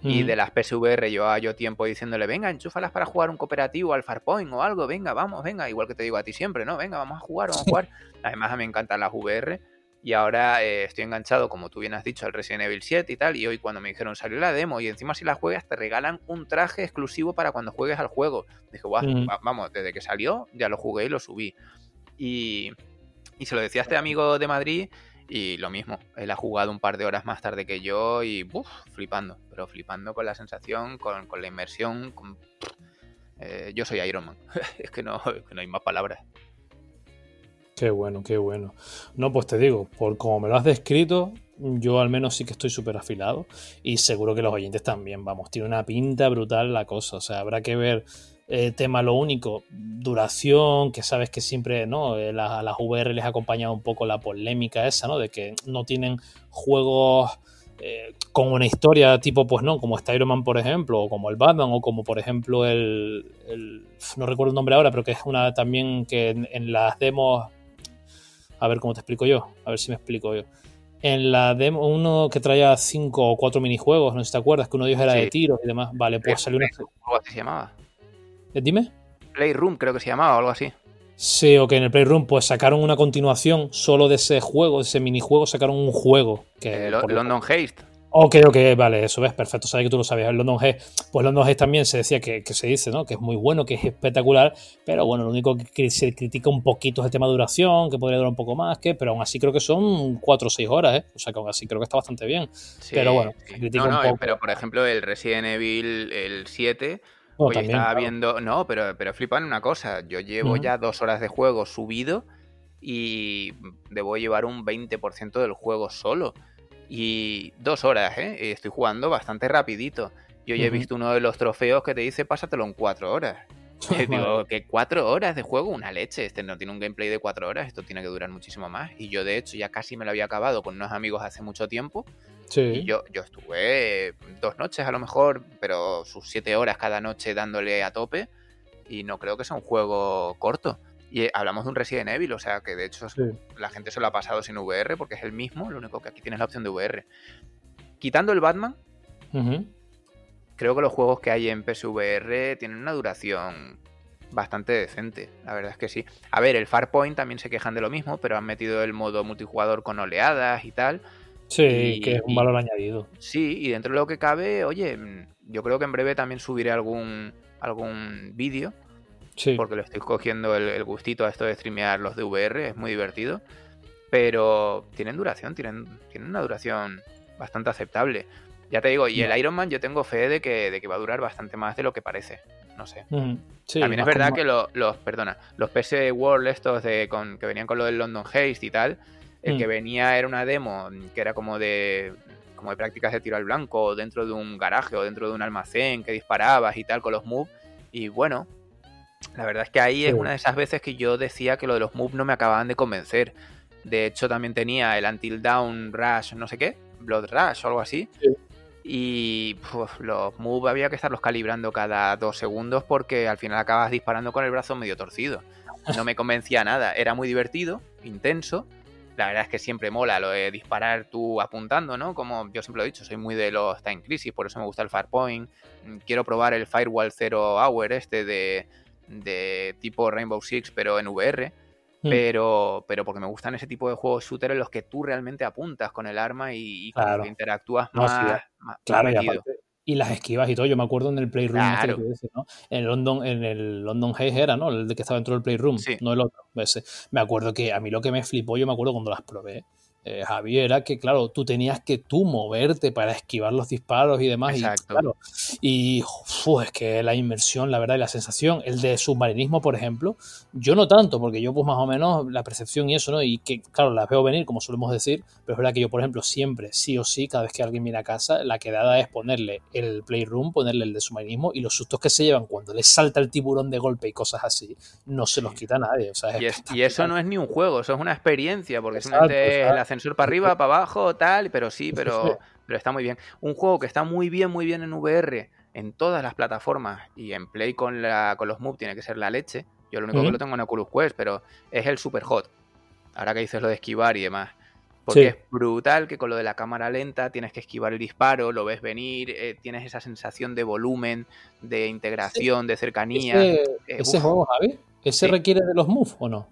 Y de las PSVR llevaba yo tiempo diciéndole, venga, enchúfalas para jugar un cooperativo al Farpoint o algo, venga, vamos, venga, igual que te digo a ti siempre, ¿no? Venga, vamos a jugar, vamos a jugar. Además, a mí me encantan las VR y ahora eh, estoy enganchado, como tú bien has dicho, al Resident Evil 7 y tal. Y hoy cuando me dijeron salió la demo y encima si la juegas te regalan un traje exclusivo para cuando juegues al juego. Dije, vamos, desde que salió ya lo jugué y lo subí. Y, y se lo decía a este amigo de Madrid Y lo mismo, él ha jugado un par de horas más tarde que yo y uf, flipando, pero flipando con la sensación, con, con la inmersión. Con... Eh, yo soy Iron Man, es que no, que no hay más palabras. Qué bueno, qué bueno. No, pues te digo, por como me lo has descrito, yo al menos sí que estoy súper afilado y seguro que los oyentes también, vamos, tiene una pinta brutal la cosa, o sea, habrá que ver eh, tema lo único, duración, que sabes que siempre, ¿no? Eh, a las VR les ha acompañado un poco la polémica esa, ¿no? De que no tienen juegos eh, con una historia tipo, pues no, como está Man, por ejemplo, o como el Batman, o como por ejemplo el, no recuerdo el nombre ahora, pero que es una también que en, las demos, a ver cómo te explico yo, a ver si me explico yo. En la demo, uno que traía cinco o cuatro minijuegos, no sé si te acuerdas, que uno de ellos era de tiros y demás. Vale, pues salió una. ¿Cómo se llamaba? ¿Eh, dime. Playroom, creo que se llamaba o algo así. Sí, o que en el Playroom pues sacaron una continuación solo de ese juego, de ese minijuego, sacaron un juego. Que, el London Haste. Ok, ok, vale, eso ves, perfecto, sabes que tú lo sabías. El London Haste, pues London Haste también se decía que, se dice, ¿no? Que es muy bueno, que es espectacular, pero bueno, lo único que se critica un poquito es el tema de duración, que podría durar un poco más, que, pero aún así creo que son 4 o 6 horas, ¿eh? O sea que aún así creo que está bastante bien. pero bueno, se critica un poco. Pero por ejemplo, el Resident Evil, el 7 Oye, estaba viendo. No, pero, pero flipan una cosa. Yo llevo ya dos horas de juego subido y debo llevar un 20% del juego solo. Y dos horas, ¿eh? Estoy jugando bastante rapidito. Yo ya he visto uno de los trofeos que te dice pásatelo en cuatro horas. digo, que cuatro horas de juego, una leche. Este no tiene un gameplay de cuatro horas, esto tiene que durar muchísimo más. Y yo, de hecho, ya casi me lo había acabado con unos amigos hace mucho tiempo. Y yo, yo estuve dos noches a lo mejor, pero sus siete horas cada noche dándole a tope. Y no creo que sea un juego corto. Y eh, hablamos de un Resident Evil, o sea que de hecho la gente se lo ha pasado sin VR porque es el mismo, lo único que aquí tienes la opción de VR. Quitando el Batman, creo que los juegos que hay en PSVR tienen una duración bastante decente, la verdad es que sí. A ver, el Farpoint también se quejan de lo mismo, pero han metido el modo multijugador con oleadas y tal. Sí, que es un valor añadido. Sí, y dentro de lo que cabe, oye, yo creo que en breve también subiré algún, algún vídeo. Sí. Porque le estoy cogiendo el, gustito a esto de streamear los de VR, es muy divertido. Pero tienen duración, tienen, tienen una duración bastante aceptable. Ya te digo, y el Iron Man yo tengo fe de que, de que va a durar bastante más de lo que parece. No sé. También es verdad que los, perdona, los PS World estos de con, que venían con lo del London Haste y tal, el que mm. venía era una demo que era como de como de prácticas de tiro al blanco dentro de un garaje o dentro de un almacén que disparabas y tal con los moves. Y bueno, la verdad es que ahí es una de esas veces que yo decía que lo de los moves no me acababan de convencer. De hecho, también tenía el Until Down Rush, no sé qué, Blood Rush o algo así. Y los moves había que estarlos calibrando cada dos segundos porque al final acabas disparando con el brazo medio torcido. No me convencía nada. Era muy divertido, intenso, la verdad es que siempre mola lo de disparar tú apuntando, ¿no? Como yo siempre lo he dicho, soy muy de los Time Crisis, por eso me gusta el Farpoint. Mm, quiero probar el Firewall Zero Hour este de, tipo Rainbow Six, pero en VR. Mm. Pero, pero porque me gustan ese tipo de juegos shooter en los que tú realmente apuntas con el arma y, interactúas más, claro, y las esquivas y todo. Yo me acuerdo en el Playroom este ¿no? En el London, en el London Haze era, ¿no? El de que estaba dentro del Playroom, no el otro. Me acuerdo que a mí lo que me flipó, yo me acuerdo cuando las probé, eh, Javier, era que, claro, tú tenías que tú moverte para esquivar los disparos y demás. Exacto. Y, claro, y es que la inmersión, la verdad, y la sensación, el de submarinismo, por ejemplo, yo no tanto, porque yo, pues más o menos, la percepción y eso, ¿no? Y que, claro, las veo venir, como solemos decir, pero es verdad que yo, por ejemplo, siempre, sí o sí, cada vez que alguien viene a casa, la quedada es ponerle el playroom, ponerle el de submarinismo y los sustos que se llevan cuando les salta el tiburón de golpe y cosas así, no se los quita nadie. O sea, y, eso no es ni un juego, eso es una experiencia, porque simplemente la sur para arriba, para abajo, tal, pero sí, pero, pero está muy bien. Un juego que está muy bien, muy bien en VR, en todas las plataformas y en Play con, la, con los Move tiene que ser la leche. Yo lo único que lo tengo en Oculus Quest, pero es el Super Hot. Ahora que dices lo de esquivar y demás. Porque es brutal que con lo de la cámara lenta tienes que esquivar el disparo, lo ves venir, eh, tienes esa sensación de volumen, de integración, de cercanía. ¿Ese, juego, Javi? ¿Ese requiere de los moves o no?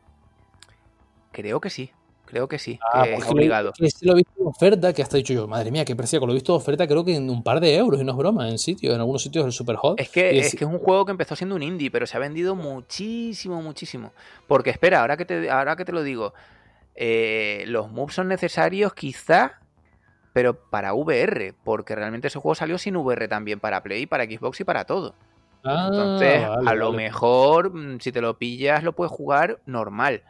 Creo que sí. Creo que sí, ah, que es obligado. Que lo he visto de oferta, que hasta dicho yo, madre mía, qué precio, que lo he visto de oferta creo que en un par de euros, y no es broma, en sitios, en algunos sitios el Super Hot. Es que, es, que es un juego que empezó siendo un indie, pero se ha vendido muchísimo, muchísimo. Porque espera, ahora que te, ahora que te lo digo, eh, los moves son necesarios quizá, pero para VR, porque realmente ese juego salió sin VR también para Play, para Xbox y para todo. Ah, Entonces, a lo mejor, mm, si te lo pillas, lo puedes jugar normal.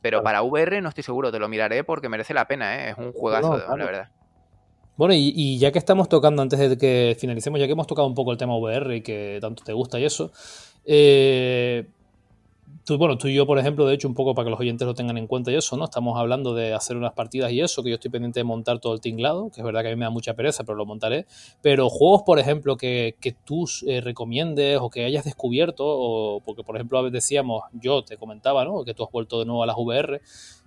Pero para VR no estoy seguro, te lo miraré porque merece la pena, ¿eh? es un juegazo, la verdad. Bueno, y, ya que estamos tocando, antes de que finalicemos, ya que hemos tocado un poco el tema VR y que tanto te gusta y eso, eh, tú, bueno, tú y yo, por ejemplo, de hecho, un poco para que los oyentes lo tengan en cuenta y eso, ¿no? Estamos hablando de hacer unas partidas y eso, que yo estoy pendiente de montar todo el tinglado, que es verdad que a mí me da mucha pereza, pero lo montaré. Pero juegos, por ejemplo, que, que tú eh, recomiendes o que hayas descubierto, o porque, por ejemplo, a veces decíamos, yo te comentaba, ¿no? Que tú has vuelto de nuevo a las VR,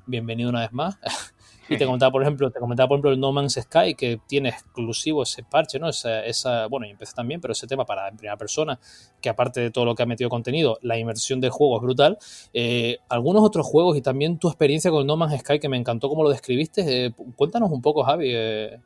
bienvenido una vez más. Y te comentaba, por ejemplo, te comentaba, por ejemplo, el No Man's Sky, que tiene exclusivo ese parche, ¿no? Esa, esa, bueno, y empecé también, pero ese tema para en primera persona, que aparte de todo lo que ha metido contenido, la inmersión del juego es brutal. Eh, algunos otros juegos y también tu experiencia con el No Man's Sky, que me encantó cómo lo describiste. Eh, cuéntanos un poco, Javi. Eh,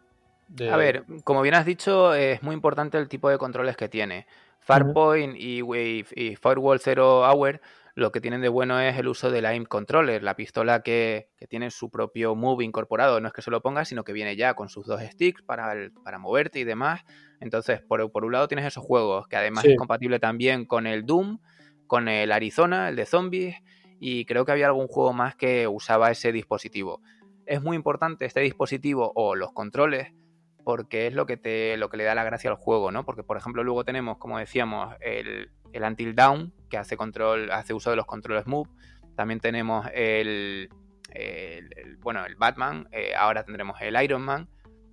A ver, como bien has dicho, es muy importante el tipo de controles que tiene. Farpoint y, y Firewall Zero Hour lo que tienen de bueno es el uso del aim controller, la pistola que, tiene su propio move incorporado. No es que se lo pongas, sino que viene ya con sus dos sticks para, para moverte y demás. Entonces, por, un lado tienes esos juegos, que además es compatible también con el Doom, con el Arizona, el de zombies, y creo que había algún juego más que usaba ese dispositivo. Es muy importante este dispositivo o los controles porque es lo que te lo que le da la gracia al juego, ¿no? Porque por ejemplo luego tenemos, como decíamos, el, el Until Down, que hace control, hace uso de los controles Move. También tenemos el, bueno, el Batman, eh, ahora tendremos el Iron Man.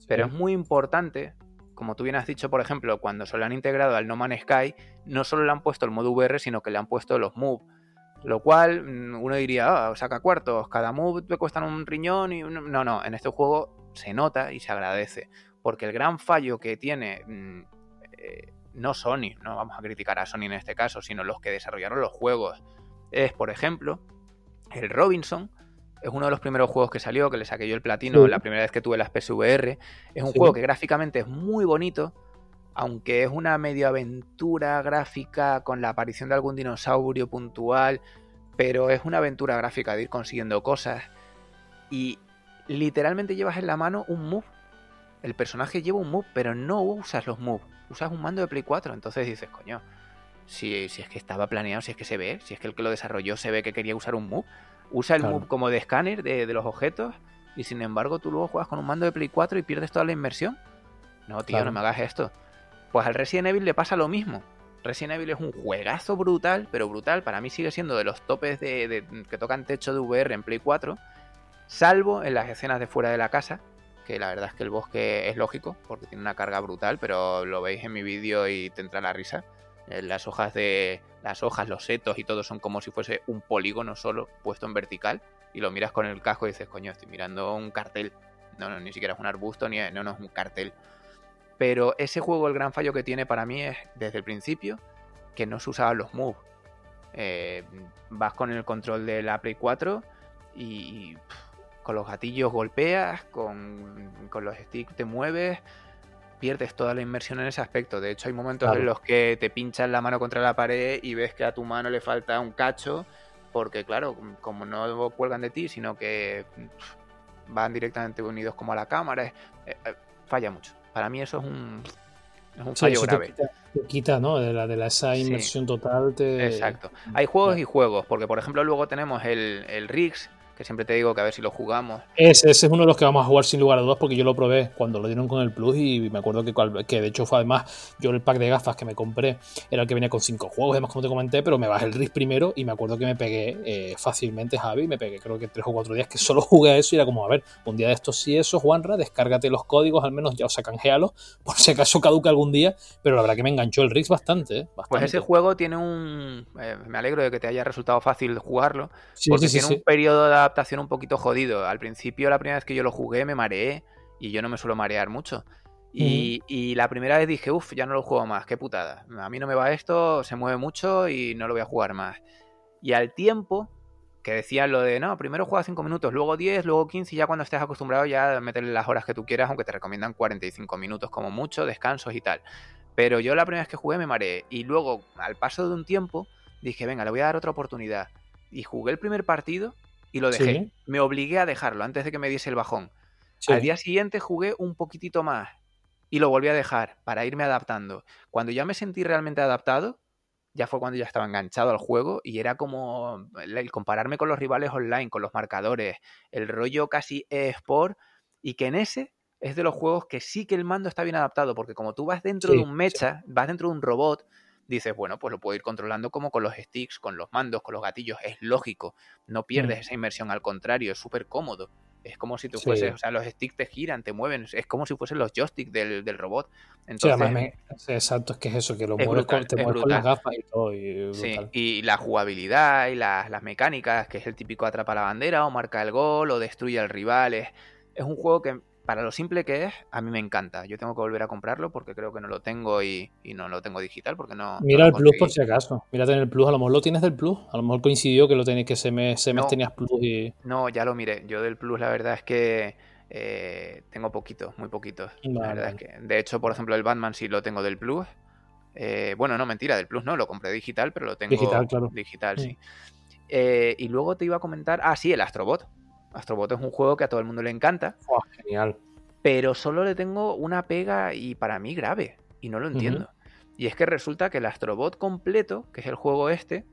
Pero es muy importante, como tú bien has dicho, por ejemplo, cuando se lo han integrado al No Man's Sky, no solo le han puesto el modo VR, sino que le han puesto los Move. Lo cual mm, uno diría, oh, saca cuartos, cada move te cuesta un riñón y no, no, en este juego se nota y se agradece. Porque el gran fallo que tiene mm, eh, no Sony, no vamos a criticar a Sony en este caso, sino los que desarrollaron los juegos. Es, por ejemplo, el Robinson, es uno de los primeros juegos que salió, que le saqué yo el platino la primera vez que tuve las PSVR. Es un juego que gráficamente es muy bonito, aunque es una medio aventura gráfica con la aparición de algún dinosaurio puntual, pero es una aventura gráfica de ir consiguiendo cosas. Y literalmente llevas en la mano un move. El personaje lleva un move, pero no usas los moves usas un mando de Play 4. Entonces dices, coño, si, si es que estaba planeado, si es que se ve, si es que el que lo desarrolló se ve que quería usar un move, usa el move como de escáner de, los objetos y sin embargo tú luego juegas con un mando de Play 4 y pierdes toda la inversión. No, tío, no me hagas esto. Pues al Resident Evil le pasa lo mismo. Resident Evil es un juegazo brutal, pero brutal. Para mí sigue siendo de los topes de, que tocan techo de VR en Play 4, salvo en las escenas de fuera de la casa, que la verdad es que el bosque es lógico, porque tiene una carga brutal, pero lo veis en mi vídeo y te entra la risa. Eh, las hojas de. Las hojas, los setos y todo son como si fuese un polígono solo puesto en vertical. Y lo miras con el casco y dices, coño, estoy mirando un cartel. No, no, ni siquiera es un arbusto, ni no, no es un cartel. Pero ese juego, el gran fallo que tiene para mí es, desde el principio, que no se usaban los moves. Eh, vas con el control de la Play 4 y con los gatillos golpeas, con, los sticks te mueves, pierdes toda la inmersión en ese aspecto. De hecho, hay momentos en los que te pinchas la mano contra la pared y ves que a tu mano le falta un cacho, porque claro, como no cuelgan de ti, sino que van directamente unidos como a la cámara, eh, eh, falla mucho. Para mí eso es un, es un fallo grave. Te quita, ¿no? De, la, de esa inmersión total. Exacto. Hay juegos y juegos, porque por ejemplo luego tenemos el, el Riggs, que siempre te digo que a ver si lo jugamos. Ese, es uno de los que vamos a jugar sin lugar a dudas porque yo lo probé cuando lo dieron con el Plus y me acuerdo que, que de hecho fue además yo el pack de gafas que me compré era el que venía con cinco juegos, además como te comenté, pero me bajé el RIS primero y me acuerdo que me pegué eh, fácilmente Javi, me pegué creo que tres o cuatro días que solo jugué a eso y era como, a ver, un día de estos sí eso, Juanra, descárgate los códigos al menos ya, o sea, canjealos por si acaso caduca algún día, pero la verdad que me enganchó el RIS bastante, eh, Pues ese juego tiene un... Eh, me alegro de que te haya resultado fácil jugarlo, porque tiene un periodo de adaptación un poquito jodido. Al principio, la primera vez que yo lo jugué, me mareé y yo no me suelo marear mucho. Y, la primera vez dije, uff, ya no lo juego más, qué putada. A mí no me va esto, se mueve mucho y no lo voy a jugar más. Y al tiempo, que decían lo de, no, primero juega 5 minutos, luego 10, luego 15 y ya cuando estés acostumbrado ya meterle las horas que tú quieras, aunque te recomiendan 45 minutos como mucho, descansos y tal. Pero yo la primera vez que jugué me mareé y luego, al paso de un tiempo, dije, venga, le voy a dar otra oportunidad. Y jugué el primer partido y lo dejé. Me obligué a dejarlo antes de que me diese el bajón. Al día siguiente jugué un poquitito más y lo volví a dejar para irme adaptando. Cuando ya me sentí realmente adaptado, ya fue cuando ya estaba enganchado al juego y era como el compararme con los rivales online, con los marcadores, el rollo casi e-sport y que en ese es de los juegos que sí que el mando está bien adaptado, porque como tú vas dentro de un mecha, vas dentro de un robot, dices, bueno, pues lo puedo ir controlando como con los sticks, con los mandos, con los gatillos, es lógico, no pierdes mm. esa inmersión, al contrario, es súper cómodo. Es como si tú fueses, o sea, los sticks te giran, te mueven, es como si fuesen los joysticks del, del robot. Entonces, exacto, es que es eso, que lo mueves, con, te mueves con las gafas y todo. sí, y la jugabilidad y las, las mecánicas, que es el típico atrapa la bandera o marca el gol o destruye al rival, es, es un juego que para lo simple que es, a mí me encanta. Yo tengo que volver a comprarlo porque creo que no lo tengo y, no lo tengo digital porque no. Mira el Plus por si acaso. Mira en el Plus, a lo mejor lo tienes del Plus. A lo mejor coincidió que lo tenéis que se me, se tenías Plus y. No, ya lo miré. Yo del Plus la verdad es que eh, tengo poquitos, muy poquitos. la verdad es que. De hecho, por ejemplo, el Batman sí lo tengo del Plus. Eh, bueno, no, mentira, del Plus no, lo compré digital, pero lo tengo digital, claro. Digital, sí. Eh, y luego te iba a comentar. Ah, sí, el Astrobot. Astrobot es un juego que a todo el mundo le encanta. genial. Pero solo le tengo una pega y para mí grave. Y no lo entiendo. Y es que resulta que el Astrobot completo, que es el juego este,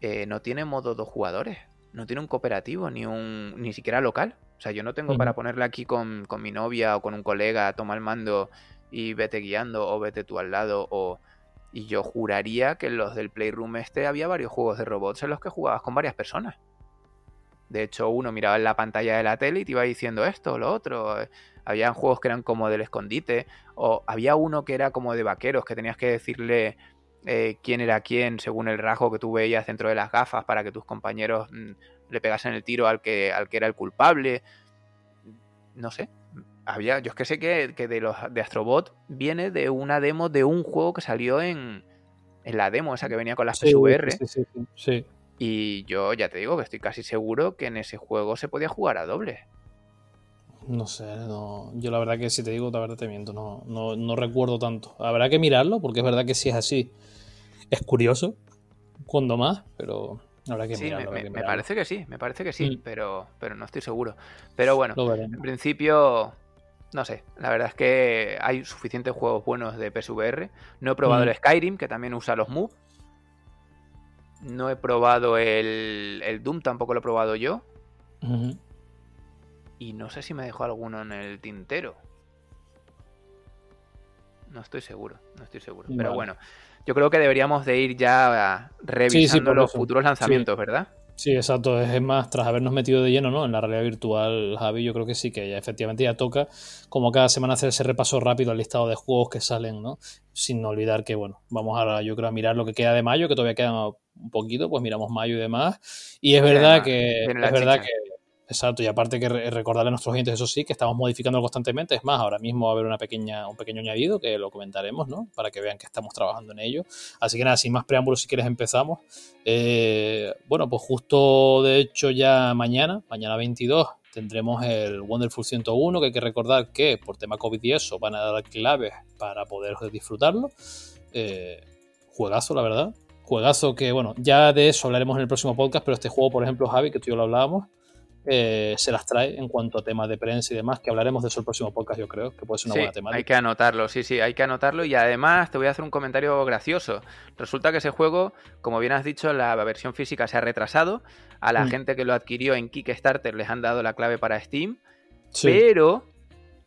eh, no tiene modo dos jugadores. No tiene un cooperativo, ni un. ni siquiera local. O sea, yo no tengo para ponerle aquí con, con, mi novia o con un colega, toma el mando y vete guiando, o vete tú al lado, o. Y yo juraría que en los del Playroom este había varios juegos de robots en los que jugabas con varias personas. De hecho, uno miraba en la pantalla de la tele y te iba diciendo esto o lo otro. Habían juegos que eran como del escondite. O había uno que era como de vaqueros, que tenías que decirle eh, quién era quién según el rasgo que tú veías dentro de las gafas para que tus compañeros mm, le pegasen el tiro al que, al que era el culpable. No sé. Había, yo es que sé que, de los de Astrobot viene de una demo de un juego que salió en, en la demo esa que venía con las PSVR. Sí, sí, sí. Y yo ya te digo que estoy casi seguro que en ese juego se podía jugar a doble. No sé, no. yo la verdad que si te digo, la verdad te miento, no, no, recuerdo tanto. Habrá que mirarlo, porque es verdad que si es así, es curioso, cuando más, pero habrá que mirarlo. Me, me, parece que sí, me parece que sí, mm. pero, pero no estoy seguro. Pero bueno, en principio, no sé, la verdad es que hay suficientes juegos buenos de PSVR. No he probado mm. el Skyrim, que también usa los moves no he probado el, el Doom, tampoco lo he probado yo. Y no sé si me dejó alguno en el tintero. No estoy seguro, no estoy seguro. Pero bueno, yo creo que deberíamos de ir ya revisando los futuros lanzamientos, ¿verdad? Sí, exacto. Es más, tras habernos metido de lleno ¿no? en la realidad virtual, Javi, yo creo que sí, que ya efectivamente ya toca, como cada semana, hacer ese repaso rápido al listado de juegos que salen, ¿no? Sin olvidar que, bueno, vamos ahora, yo creo, a mirar lo que queda de mayo, que todavía quedan un poquito, pues miramos mayo y demás. Y es verdad que. Es verdad que Exacto, y aparte que recordarle a nuestros oyentes, eso sí, que estamos modificando constantemente. Es más, ahora mismo va a haber una pequeña, un pequeño añadido que lo comentaremos, ¿no? Para que vean que estamos trabajando en ello. Así que nada, sin más preámbulos, si quieres empezamos. Eh, bueno, pues justo de hecho ya mañana, mañana 22, tendremos el Wonderful 101, que hay que recordar que por tema COVID y eso van a dar claves para poder disfrutarlo. Eh, juegazo, la verdad. Juegazo que, bueno, ya de eso hablaremos en el próximo podcast, pero este juego, por ejemplo, Javi, que tú y yo lo hablábamos, eh, se las trae en cuanto a temas de prensa y demás, que hablaremos de eso el próximo podcast, yo creo, que puede ser una buena temática. Hay que anotarlo, sí, sí, hay que anotarlo y además te voy a hacer un comentario gracioso. Resulta que ese juego, como bien has dicho, la versión física se ha retrasado, a la mm. gente que lo adquirió en Kickstarter les han dado la clave para Steam, pero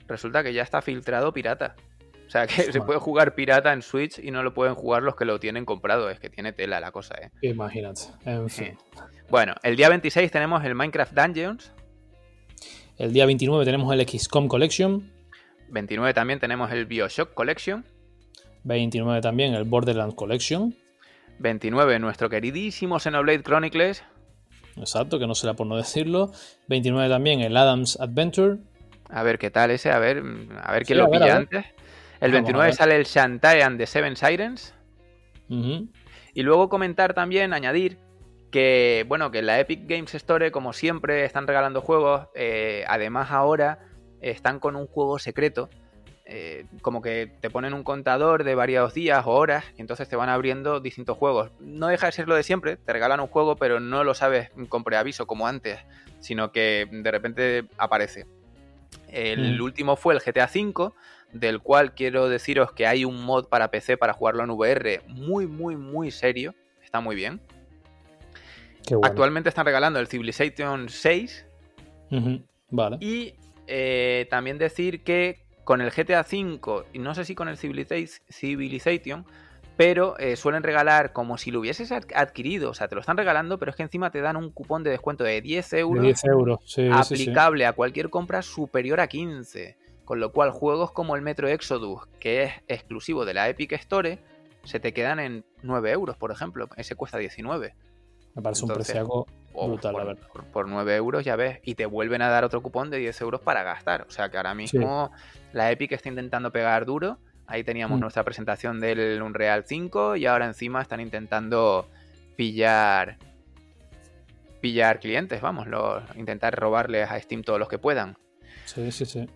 resulta que ya está filtrado pirata. O sea, que se puede jugar pirata en Switch y no lo pueden jugar los que lo tienen comprado. Es que tiene tela la cosa, ¿eh? Imagínate. En fin. Bueno, el día 26 tenemos el Minecraft Dungeons. El día 29 tenemos el XCOM Collection. 29 también tenemos el Bioshock Collection. 29 también el Borderlands Collection. 29 nuestro queridísimo Xenoblade Chronicles. Exacto, que no será por no decirlo. 29 también el Adams Adventure. A ver qué tal ese, a ver, a ver quién lo pilla antes. El 29 sale el Shantae and the Seven Sirens. Y luego comentar también, añadir que, bueno, que en la Epic Games Store, como siempre, están regalando juegos. Eh, además, ahora están con un juego secreto eh, como que te ponen un contador de varios días o horas y entonces te van abriendo distintos juegos. No deja de ser lo de siempre, te regalan un juego pero no lo sabes con preaviso como antes, sino que de repente aparece. El mm. último fue el GTA V, del cual quiero deciros que hay un mod para PC para jugarlo en VR muy, muy, muy serio. Está muy bien. Actualmente están regalando el Civilization 6. Vale. Y eh, también decir que con el GTA V, y no sé si con el Civilization, pero eh, suelen regalar como si lo hubieses adquirido. O sea, te lo están regalando, pero es que encima te dan un cupón de descuento de 10 euros. 10 euros, sí, aplicable a cualquier compra superior a 15. Con lo cual, juegos como el Metro Exodus, que es exclusivo de la Epic Store, se te quedan en 9 euros, por ejemplo. Ese cuesta 19. Me parece un precio brutal, por, la verdad. Por, 9 euros, ya ves, y te vuelven a dar otro cupón de 10 euros para gastar. O sea que ahora mismo la Epic está intentando pegar duro. Ahí teníamos mm. nuestra presentación del Unreal 5 y ahora encima están intentando pillar pillar clientes, vamos, intentar robarles a Steam todos los que puedan. Sí, sí, sí.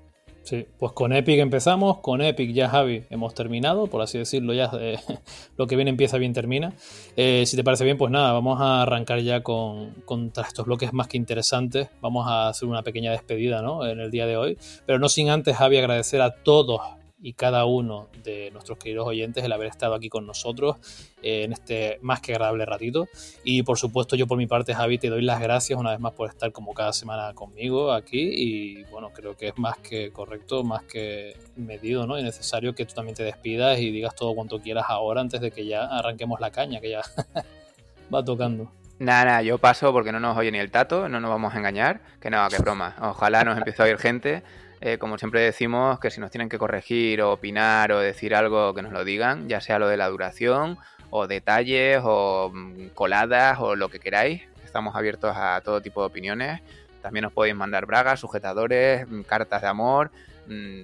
Sí, pues con Epic empezamos, con Epic ya Javi hemos terminado, por así decirlo, ya eh, lo que viene empieza, bien termina. Eh, si te parece bien, pues nada, vamos a arrancar ya con, con estos bloques más que interesantes. Vamos a hacer una pequeña despedida ¿no? en el día de hoy, pero no sin antes, Javi, agradecer a todos y cada uno de nuestros queridos oyentes el haber estado aquí con nosotros eh, en este más que agradable ratito. Y por supuesto yo por mi parte, Javi, te doy las gracias una vez más por estar como cada semana conmigo aquí y bueno, creo que es más que correcto, más que medido ¿no? y necesario que tú también te despidas y digas todo cuanto quieras ahora antes de que ya arranquemos la caña, que ya va tocando. Nada, nada, yo paso porque no nos oye ni el tato, no nos vamos a engañar, que nada, que broma. Ojalá nos empiece a oír gente eh, como siempre decimos, que si nos tienen que corregir o opinar o decir algo, que nos lo digan, ya sea lo de la duración o detalles o mm, coladas o lo que queráis. Estamos abiertos a todo tipo de opiniones. También os podéis mandar bragas, sujetadores, mm, cartas de amor, mm,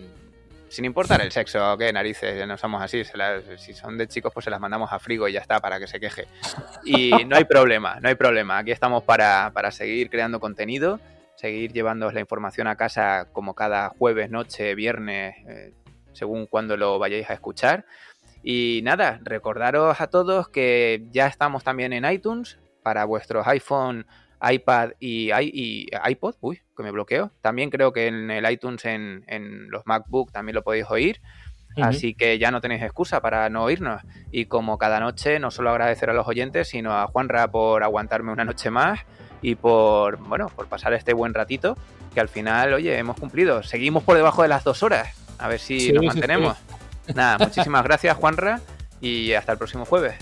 sin importar el sexo, qué narices, no somos así. si son de chicos, pues se las mandamos a Frigo y ya está, para que se queje. Y no hay problema, no hay problema. Aquí estamos para, para seguir creando contenido seguir llevándoos la información a casa como cada jueves, noche, viernes, eh, según cuando lo vayáis a escuchar. Y nada, recordaros a todos que ya estamos también en iTunes para vuestros iPhone, iPad y, iPod. Uy, que me bloqueo. También creo que en el iTunes, en, los MacBook, también lo podéis oír. Así que ya no tenéis excusa para no oírnos. Y como cada noche, no solo agradecer a los oyentes, sino a Juanra por aguantarme una noche más y por, bueno, por pasar este buen ratito, que al final, oye, hemos cumplido. Seguimos por debajo de las dos horas, a ver si nos mantenemos. Nada, muchísimas gracias, Juanra, y hasta el próximo jueves.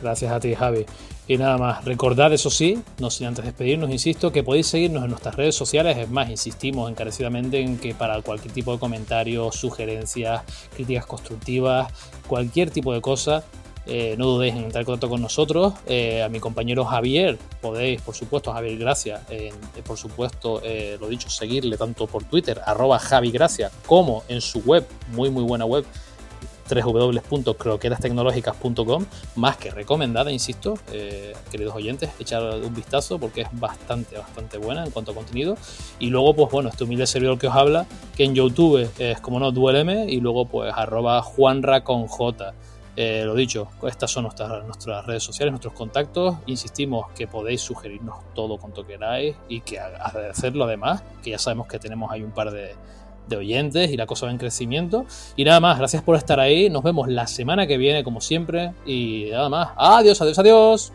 Gracias a ti, Javi. Y nada más, recordad, eso sí, no sin antes despedirnos, insisto, que podéis seguirnos en nuestras redes sociales. Es más, insistimos encarecidamente en que para cualquier tipo de comentario, sugerencias, críticas constructivas, cualquier tipo de cosa, eh, no dudéis en entrar en contacto con nosotros. Eh, a mi compañero Javier, podéis, por supuesto, Javier Gracia, eh, por supuesto, lo dicho, seguirle tanto por Twitter, arroba Javi Gracia, como en su web, muy muy buena web, www.croquetastecnológicas.com, más que recomendada, insisto, queridos oyentes, echar un vistazo porque es bastante, bastante buena en cuanto a contenido. Y luego, pues bueno, este humilde servidor que os habla, que en YouTube es como no, dueleme, y luego pues arroba Juanra con J. Eh, lo dicho, estas son nuestras, nuestras redes sociales, nuestros contactos. Insistimos que podéis sugerirnos todo cuanto queráis y que agradecerlo además, que ya sabemos que tenemos ahí un par de, de oyentes y la cosa va en crecimiento. Y nada más, gracias por estar ahí. Nos vemos la semana que viene, como siempre. Y nada más. Adiós, adiós, adiós.